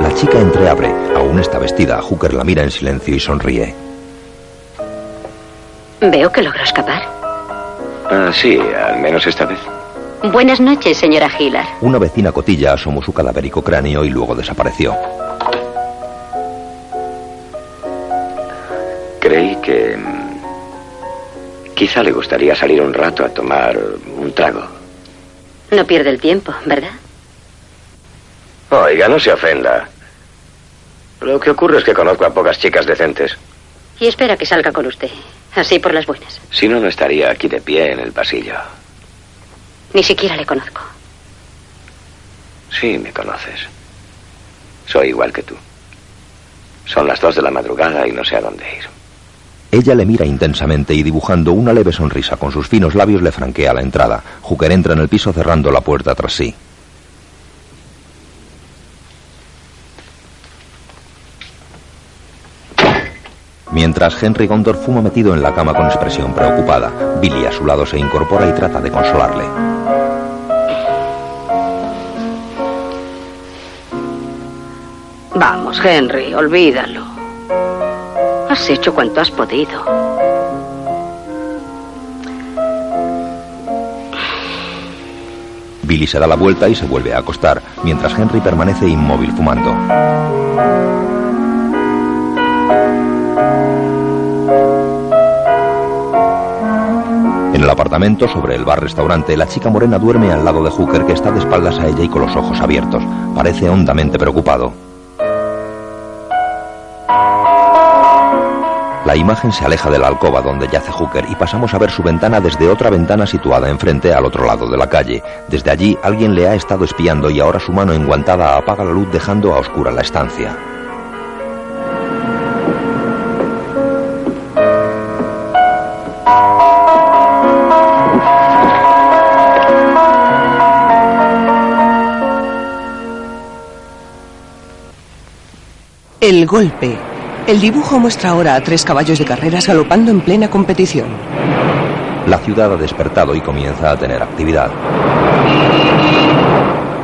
La chica entreabre. Aún está vestida. Hooker la mira en silencio y sonríe. Veo que logró escapar. Ah, sí, al menos esta vez. Buenas noches, señora Hillard. Una vecina cotilla asomó su cadavérico cráneo y luego desapareció. Creí que... mm, Quizá le gustaría salir un rato a tomar un trago. No pierde el tiempo, ¿verdad? Oiga, no se ofenda. Lo que ocurre es que conozco a pocas chicas decentes. Y espera que salga con usted. Así por las buenas. Si no, no estaría aquí de pie en el pasillo. Ni siquiera le conozco. Sí, me conoces. Soy igual que tú. Son las dos de la madrugada y no sé a dónde ir. Ella le mira intensamente y dibujando una leve sonrisa con sus finos labios le franquea la entrada. Hooker entra en el piso cerrando la puerta tras sí. Mientras Henry Gondor fuma metido en la cama con expresión preocupada, Billy a su lado se incorpora y trata de consolarle. Vamos, Henry, olvídalo. Has hecho cuanto has podido. Billy se da la vuelta y se vuelve a acostar, mientras Henry permanece inmóvil fumando. El apartamento, sobre el bar-restaurante, la chica morena duerme al lado de Hooker, que está de espaldas a ella y con los ojos abiertos. Parece hondamente preocupado. La imagen se aleja de la alcoba donde yace Hooker y pasamos a ver su ventana desde otra ventana situada enfrente al otro lado de la calle. Desde allí alguien le ha estado espiando y ahora su mano enguantada apaga la luz dejando a oscura la estancia. El golpe. El dibujo muestra ahora a tres caballos de carreras galopando en plena competición. La ciudad ha despertado y comienza a tener actividad.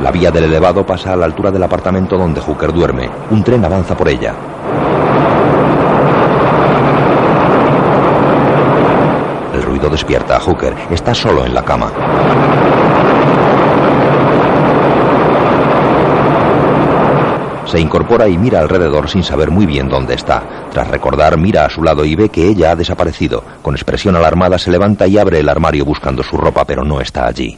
La vía del elevado pasa a la altura del apartamento donde Hooker duerme. Un tren avanza por ella. El ruido despierta a Hooker. Está solo en la cama. Se incorpora y mira alrededor sin saber muy bien dónde está. Tras recordar, mira a su lado y ve que ella ha desaparecido. Con expresión alarmada se levanta y abre el armario buscando su ropa, pero no está allí.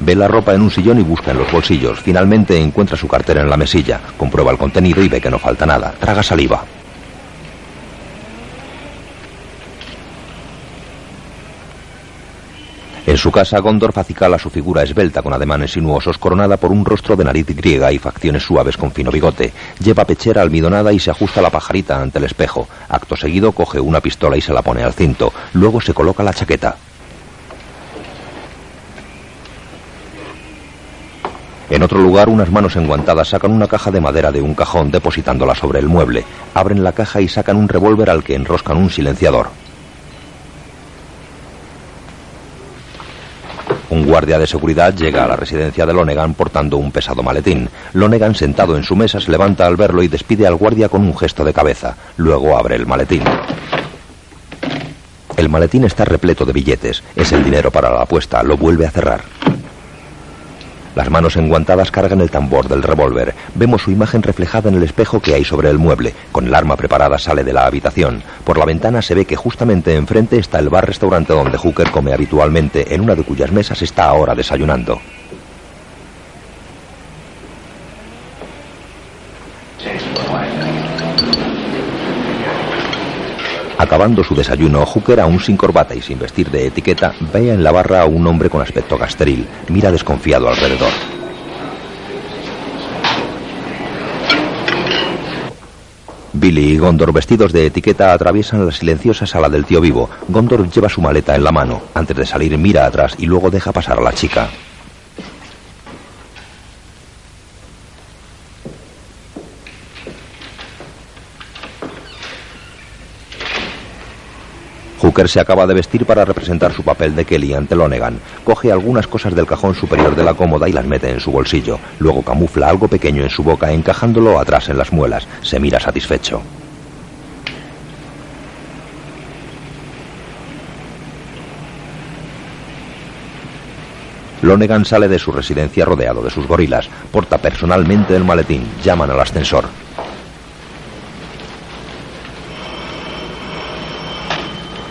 Ve la ropa en un sillón y busca en los bolsillos. Finalmente encuentra su cartera en la mesilla. Comprueba el contenido y ve que no falta nada. Traga saliva. En su casa, Gondorf acicala su figura esbelta con ademanes sinuosos, coronada por un rostro de nariz griega y facciones suaves con fino bigote. Lleva pechera almidonada y se ajusta la pajarita ante el espejo. Acto seguido, coge una pistola y se la pone al cinto. Luego se coloca la chaqueta. En otro lugar, unas manos enguantadas sacan una caja de madera de un cajón depositándola sobre el mueble. Abren la caja y sacan un revólver al que enroscan un silenciador. Un guardia de seguridad llega a la residencia de Lonegan portando un pesado maletín. Lonegan, sentado en su mesa, se levanta al verlo y despide al guardia con un gesto de cabeza. Luego abre el maletín. El maletín está repleto de billetes. Es el dinero para la apuesta. Lo vuelve a cerrar. Las manos enguantadas cargan el tambor del revólver. Vemos su imagen reflejada en el espejo que hay sobre el mueble. Con el arma preparada sale de la habitación. Por la ventana se ve que justamente enfrente está el bar-restaurante donde Hooker come habitualmente, en una de cuyas mesas está ahora desayunando. Acabando su desayuno, Hooker, aún sin corbata y sin vestir de etiqueta, ve en la barra a un hombre con aspecto gasteril. Mira desconfiado alrededor. Billy y Gondor, vestidos de etiqueta, atraviesan la silenciosa sala del tío vivo. Gondor lleva su maleta en la mano. Antes de salir, mira atrás y luego deja pasar a la chica. Hooker se acaba de vestir para representar su papel de Kelly ante Lonegan. Coge algunas cosas del cajón superior de la cómoda y las mete en su bolsillo. Luego camufla algo pequeño en su boca, encajándolo atrás en las muelas. Se mira satisfecho. Lonegan sale de su residencia rodeado de sus gorilas. Porta personalmente el maletín. Llaman al ascensor.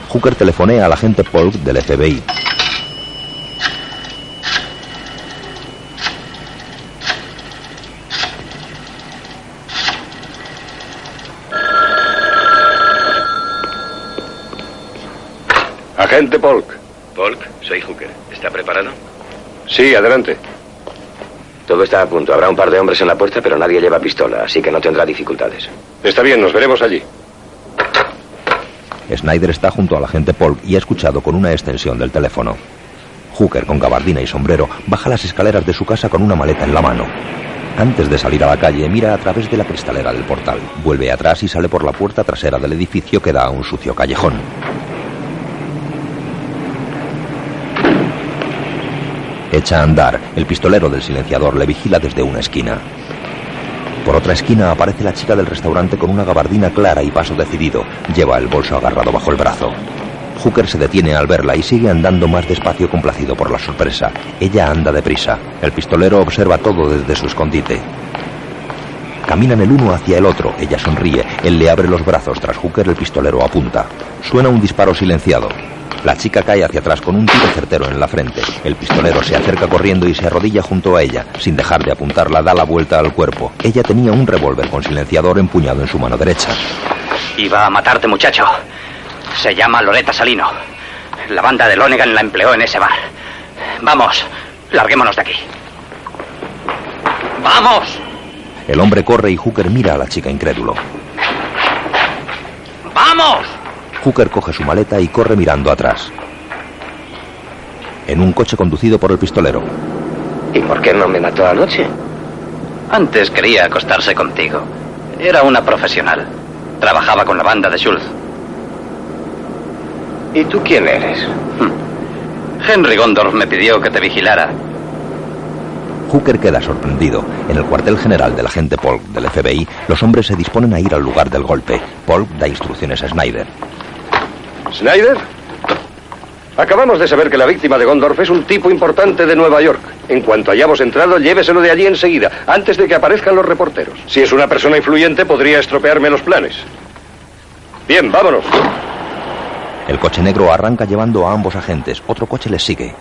Hooker telefonea al agente Polk del FBI. Agente Polk. Polk, soy Hooker. ¿Está preparado? Sí, adelante. Todo está a punto. Habrá un par de hombres en la puerta, pero nadie lleva pistola, así que no tendrá dificultades. Está bien, nos veremos allí. Snyder está junto al agente Polk y ha escuchado con una extensión del teléfono. Hooker, con gabardina y sombrero, baja las escaleras de su casa con una maleta en la mano. Antes de salir a la calle, mira a través de la cristalera del portal. Vuelve atrás y sale por la puerta trasera del edificio que da a un sucio callejón. Echa a andar. El pistolero del silenciador le vigila desde una esquina. Por otra esquina aparece la chica del restaurante con una gabardina clara y paso decidido. Lleva el bolso agarrado bajo el brazo. Hooker se detiene al verla y sigue andando más despacio complacido por la sorpresa. Ella anda deprisa. El pistolero observa todo desde su escondite. Caminan el uno hacia el otro. Ella sonríe. Él le abre los brazos. Tras Hooker el pistolero apunta. Suena un disparo silenciado. La chica cae hacia atrás con un tiro certero en la frente. El pistolero se acerca corriendo y se arrodilla junto a ella. Sin dejar de apuntarla, da la vuelta al cuerpo. Ella tenía un revólver con silenciador empuñado en su mano derecha. Iba a matarte, muchacho. Se llama Loreta Salino. La banda de Lonegan la empleó en ese bar. Vamos, larguémonos de aquí. ¡Vamos! El hombre corre y Hooker mira a la chica incrédulo. ¡Vamos! Hooker coge su maleta y corre mirando atrás. En un coche conducido por el pistolero. ¿Y por qué no me mató anoche? Antes quería acostarse contigo. Era una profesional. Trabajaba con la banda de Schultz. ¿Y tú quién eres? Henry Gondorf me pidió que te vigilara. Hooker queda sorprendido. En el cuartel general del agente Polk del FBI, los hombres se disponen a ir al lugar del golpe. Polk da instrucciones a Snyder. ¿Snyder? Acabamos de saber que la víctima de Gondorf es un tipo importante de Nueva York. En cuanto hayamos entrado, lléveselo de allí enseguida, antes de que aparezcan los reporteros. Si es una persona influyente, podría estropearme los planes. Bien, vámonos. El coche negro arranca llevando a ambos agentes. Otro coche les sigue.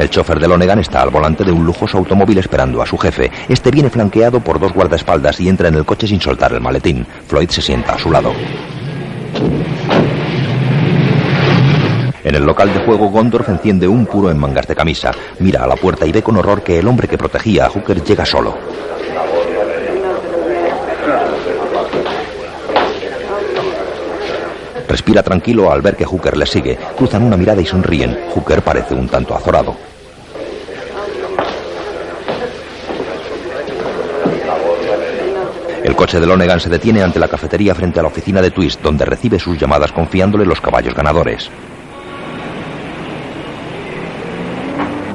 El chofer de Lonegan está al volante de un lujoso automóvil esperando a su jefe. Este viene flanqueado por dos guardaespaldas y entra en el coche sin soltar el maletín. Floyd se sienta a su lado. En el local de juego, Gondorf enciende un puro en mangas de camisa. Mira a la puerta y ve con horror que el hombre que protegía a Hooker llega solo. Respira tranquilo al ver que Hooker le sigue. Cruzan una mirada y sonríen. Hooker parece un tanto azorado. Coche de Lonegan se detiene ante la cafetería frente a la oficina de Twist, donde recibe sus llamadas confiándole los caballos ganadores.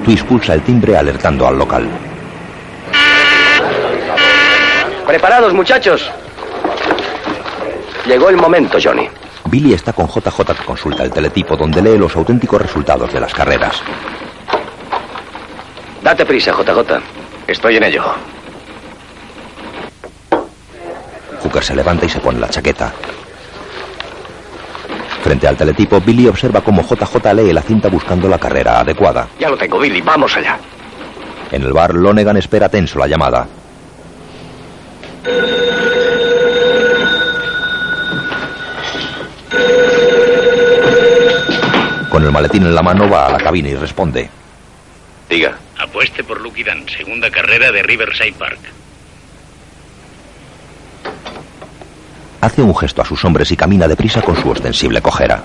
Twist pulsa el timbre alertando al local. Preparados, muchachos. Llegó el momento, Johnny. Billy está con JJ que consulta el teletipo donde lee los auténticos resultados de las carreras. Date prisa, JJ. Estoy en ello. Hooker se levanta y se pone la chaqueta. Frente al teletipo, Billy observa cómo JJ lee la cinta buscando la carrera adecuada. Ya lo tengo, Billy. Vamos allá. En el bar, Lonegan espera tenso la llamada. Con el maletín en la mano va a la cabina y responde. Diga. Apueste por Lucky Dan, segunda carrera de Riverside Park. Hace un gesto a sus hombres y camina deprisa con su ostensible cojera.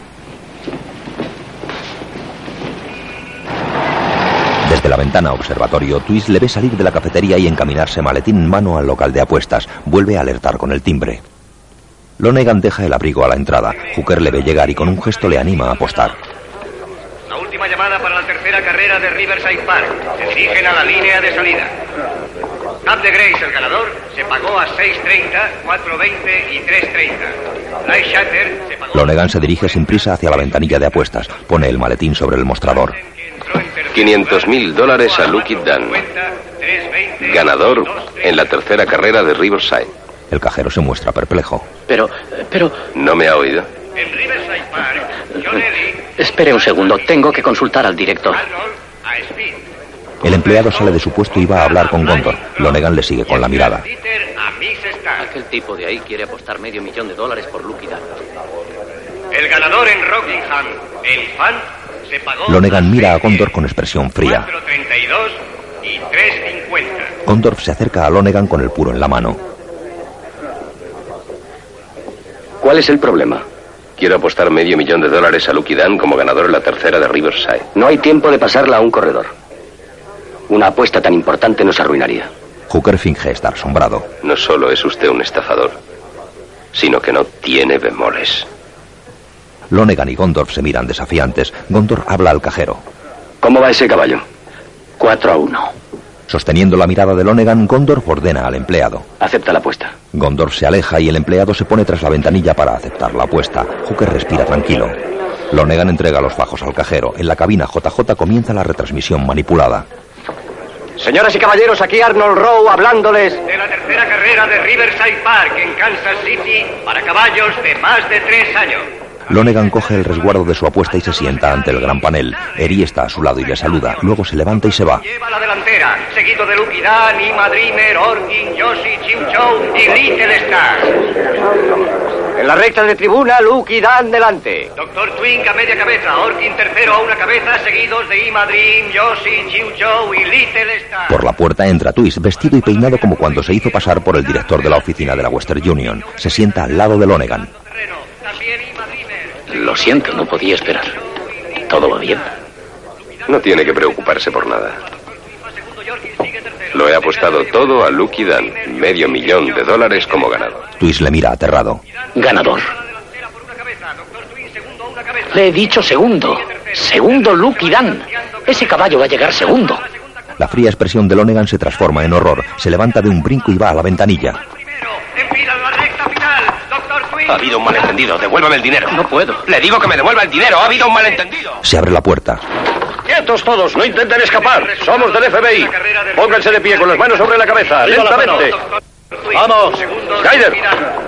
Desde la ventana observatorio, Twist le ve salir de la cafetería y encaminarse maletín en mano al local de apuestas. Vuelve a alertar con el timbre. Lonegan deja el abrigo a la entrada. Hooker le ve llegar y con un gesto le anima a apostar. La última llamada para la tercera carrera de Riverside Park. Se dirigen a la línea de salida. Cap de Grace, el ganador, se pagó a 6.30, 4.20 y 3.30. Light Shatter se pagó... Lonegan se dirige sin prisa hacia la ventanilla de apuestas. Pone el maletín sobre el mostrador. 500 mil dólares a Lucky Dan. Ganador en la tercera carrera de Riverside. El cajero se muestra perplejo. Pero, pero... ¿No me ha oído? En Riverside Park, Espere un segundo, tengo que consultar al director. a Speed. El empleado sale de su puesto y va a hablar con Gondor. Lonegan le sigue con la mirada. Aquel tipo de ahí quiere apostar medio millón de dólares por Lucky Dan. El ganador en Rockingham, el fan, se pagó Lonegan mira a Gondor con expresión fría. 4.32 y 3.50. Gondorf se acerca a Lonegan con el puro en la mano. ¿Cuál es el problema? Quiero apostar medio millón de dólares a Lucky Dan como ganador en la tercera de Riverside. No hay tiempo de pasarla a un corredor. Una apuesta tan importante nos arruinaría. Hooker finge estar asombrado. No solo es usted un estafador, sino que no tiene bemoles. Lonegan y Gondorf se miran desafiantes. Gondorf habla al cajero. ¿Cómo va ese caballo? 4 a 1. Sosteniendo la mirada de Lonegan, Gondorf ordena al empleado. Acepta la apuesta. Gondorf se aleja y el empleado se pone tras la ventanilla para aceptar la apuesta. Hooker respira tranquilo. Lonegan entrega los fajos al cajero. En la cabina JJ comienza la retransmisión manipulada. Señoras y caballeros, aquí Arnold Rowe hablándoles. De la tercera carrera de Riverside Park en Kansas City para caballos de más de tres años. Lonegan coge el resguardo de su apuesta y se sienta ante el gran panel. Eri está a su lado y le saluda. Luego se levanta y se va. Lleva la delantera, seguido de Lucky Dan, Ima Dreamer, Orkin, Yoshi, Chiu Chow y Little Star. En la recta de tribuna, Lucky Dan delante. Doctor Twink a media cabeza, Orkin tercero a una cabeza, seguidos de Ima Dream, Yoshi, Chiu Chow y Little Star. Por la puerta entra Twist, vestido y peinado como cuando se hizo pasar por el director de la oficina de la Western Union. Se sienta al lado de Lonegan. Lo siento, no podía esperar. ¿Todo va bien? No tiene que preocuparse por nada. Lo he apostado todo a Lucky Dan. Medio millón de dólares como ganador. Twist le mira aterrado. Ganador. Le he dicho segundo. Segundo Lucky Dan. Ese caballo va a llegar segundo. La fría expresión de Lonegan se transforma en horror. Se levanta de un brinco y va a la ventanilla. Ha habido un malentendido. Devuélvame el dinero. No puedo. Le digo que me devuelva el dinero. Ha habido un malentendido. Se abre la puerta. Quietos todos, no intenten escapar. Somos del FBI. Pónganse de pie con las manos sobre la cabeza, lentamente. Vamos, Skyder.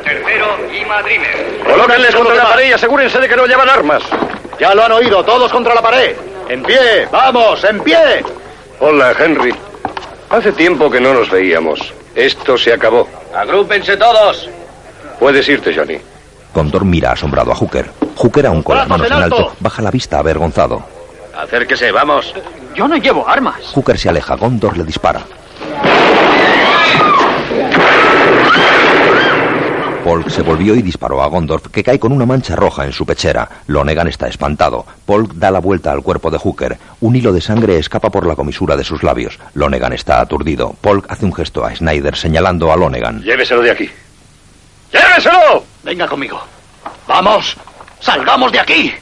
Tercero, Ima Dreamer. Colóquenles contra la pared y asegúrense de que no llevan armas. Ya lo han oído, todos contra la pared. ¡En pie! ¡Vamos! ¡En pie! Hola, Henry. Hace tiempo que no nos veíamos. Esto se acabó. Agrúpense todos. Puedes irte, Johnny. Gondor mira asombrado a Hooker. Hooker, aún con las ¡Brazos manos en alto, baja la vista avergonzado. Acérquese, vamos. Yo no llevo armas. Hooker se aleja. Gondor le dispara. Polk se volvió y disparó a Gondorf, que cae con una mancha roja en su pechera. Lonegan está espantado. Polk da la vuelta al cuerpo de Hooker. Un hilo de sangre escapa por la comisura de sus labios. Lonegan está aturdido. Polk hace un gesto a Snyder señalando a Lonegan. Lléveselo de aquí. ¡Lléveselo! Venga conmigo. ¡Vamos! ¡Salgamos de aquí!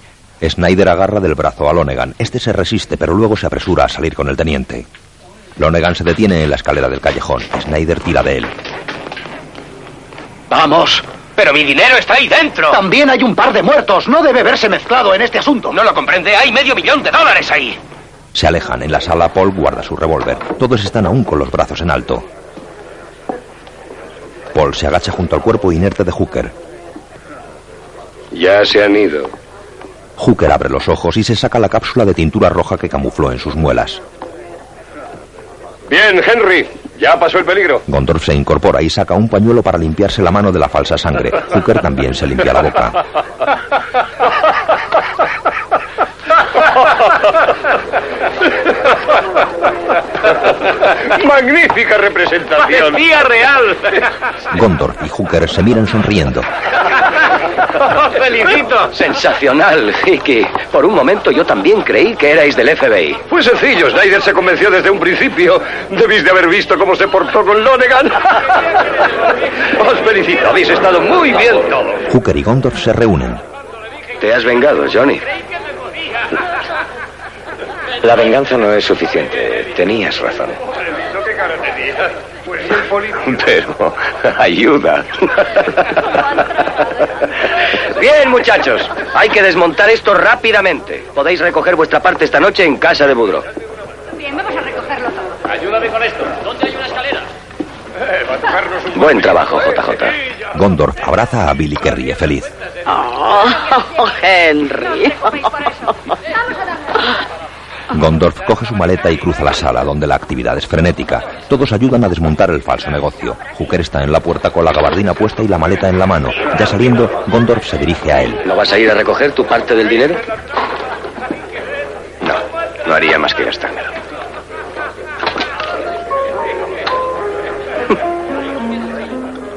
Snyder agarra del brazo a Lonegan. Este se resiste, pero luego se apresura a salir con el teniente. Lonegan se detiene en la escalera del callejón. Snyder tira de él. ¡Vamos! Pero mi dinero está ahí dentro. También hay un par de muertos. No debe verse mezclado en este asunto. No lo comprende. Hay medio millón de dólares ahí. Se alejan. En la sala, Paul guarda su revólver. Todos están aún con los brazos en alto. Paul se agacha junto al cuerpo inerte de Hooker. Ya se han ido. Hooker abre los ojos y se saca la cápsula de tintura roja que camufló en sus muelas. Bien, Henry. Ya pasó el peligro. Gondorf se incorpora y saca un pañuelo para limpiarse la mano de la falsa sangre. Hooker también se limpia la boca. Magnífica representación. ¡Parecía real! Gondorf y Hooker se miran sonriendo. ¡Felicito! Sensacional, Hickey. Por un momento yo también creí que erais del FBI. Fue sencillo. Snyder se convenció desde un principio. Debís de haber visto cómo se portó con Lonegan. Os felicito, habéis estado muy bien todos. Hooker y Gondorf se reúnen. Te has vengado, Johnny. La venganza no es suficiente. Tenías razón. Pero ayuda. Bien, muchachos. Hay que desmontar esto rápidamente. Podéis recoger vuestra parte esta noche en casa de Budro. Bien, vamos a recogerlo todo. Ayúdame con esto. ¿Dónde hay una escalera? Buen trabajo, JJ. Gondorf abraza a Billy que ríe feliz. Oh, Henry. Gondorf coge su maleta y cruza la sala, donde la actividad es frenética. Todos ayudan a desmontar el falso negocio. Hooker está en la puerta con la gabardina puesta y la maleta en la mano. Ya saliendo, Gondorf se dirige a él. ¿No vas a ir a recoger tu parte del dinero? No, no haría más que gastármelo.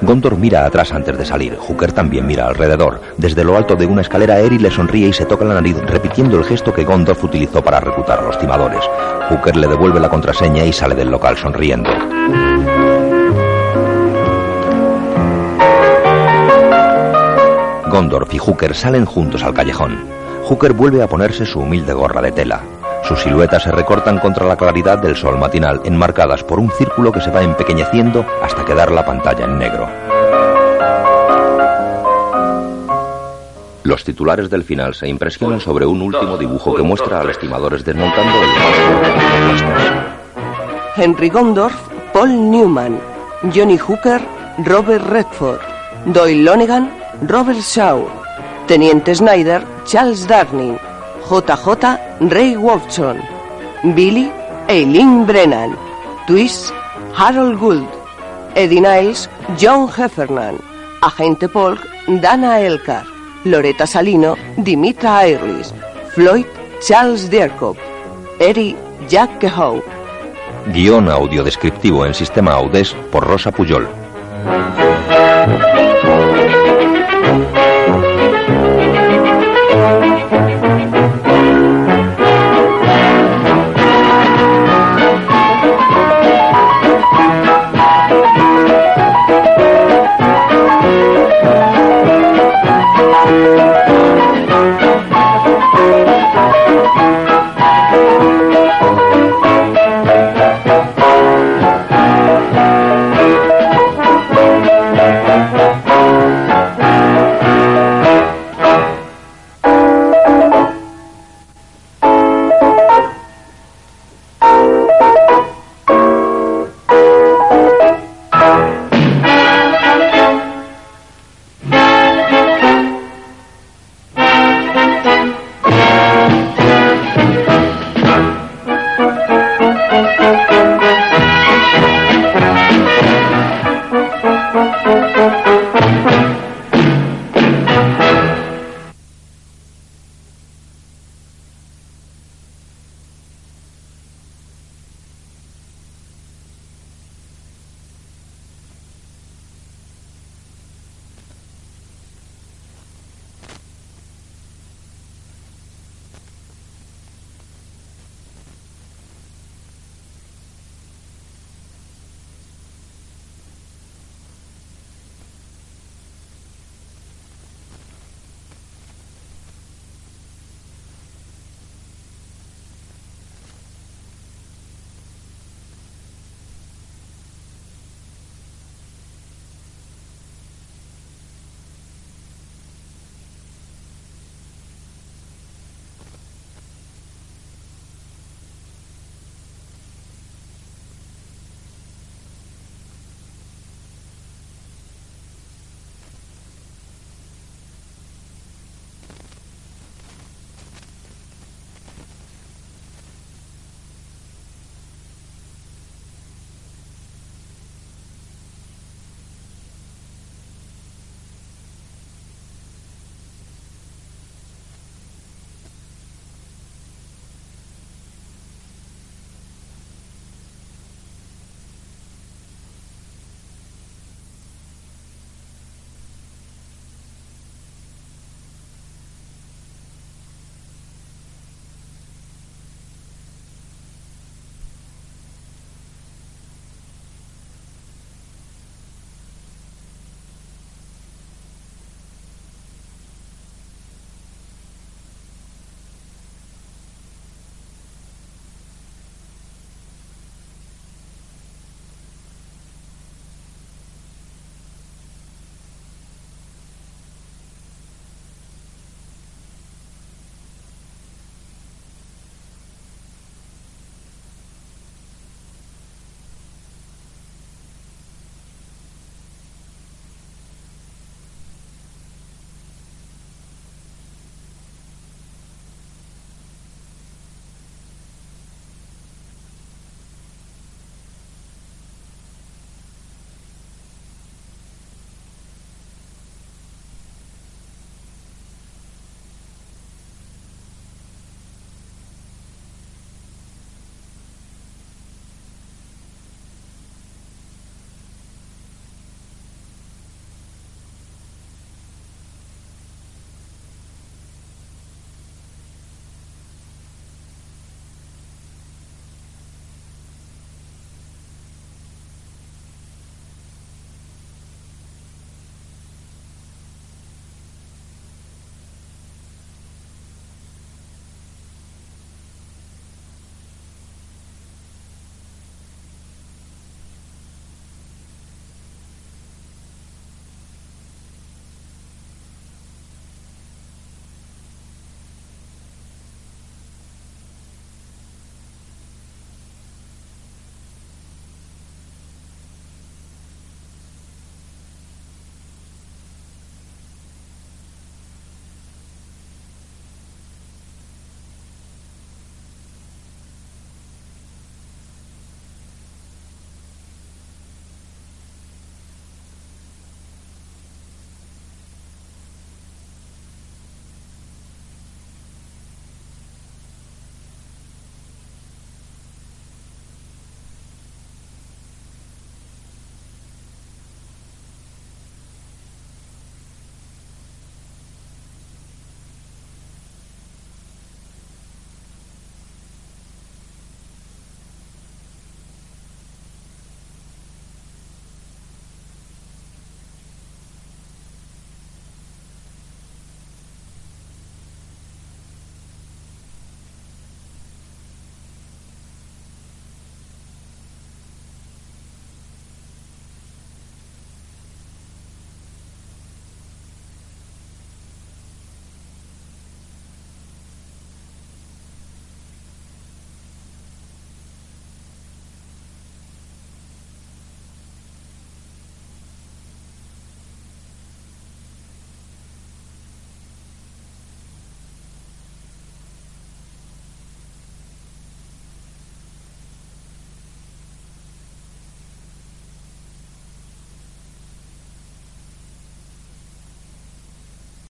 Gondor mira atrás antes de salir. Hooker también mira alrededor. Desde lo alto de una escalera, Eri le sonríe y se toca la nariz, repitiendo el gesto que Gondorf utilizó para reclutar a los timadores. Hooker le devuelve la contraseña y sale del local sonriendo. Gondorf y Hooker salen juntos al callejón. Hooker vuelve a ponerse su humilde gorra de tela. Sus siluetas se recortan contra la claridad del sol matinal, enmarcadas por un círculo que se va empequeñeciendo hasta quedar la pantalla en negro. Los titulares del final se impresionan sobre un último dibujo que muestra a los timadores desmontando el Henry Gondorf, Paul Newman, Johnny Hooker, Robert Redford, Doyle Lonegan, Robert Shaw, Teniente Snyder, Charles Darning, JJ, Ray Wolfson, Billy, Eileen Brennan, Twist, Harold Gould, Eddie Niles, John Heffernan, Agente Polk, Dana Elkar, Loretta Salino, Dimitra Eirlis, Floyd, Charles Dierkop, Eri, Jack Kehoe. Guión audiodescriptivo en sistema Audés por Rosa Puyol.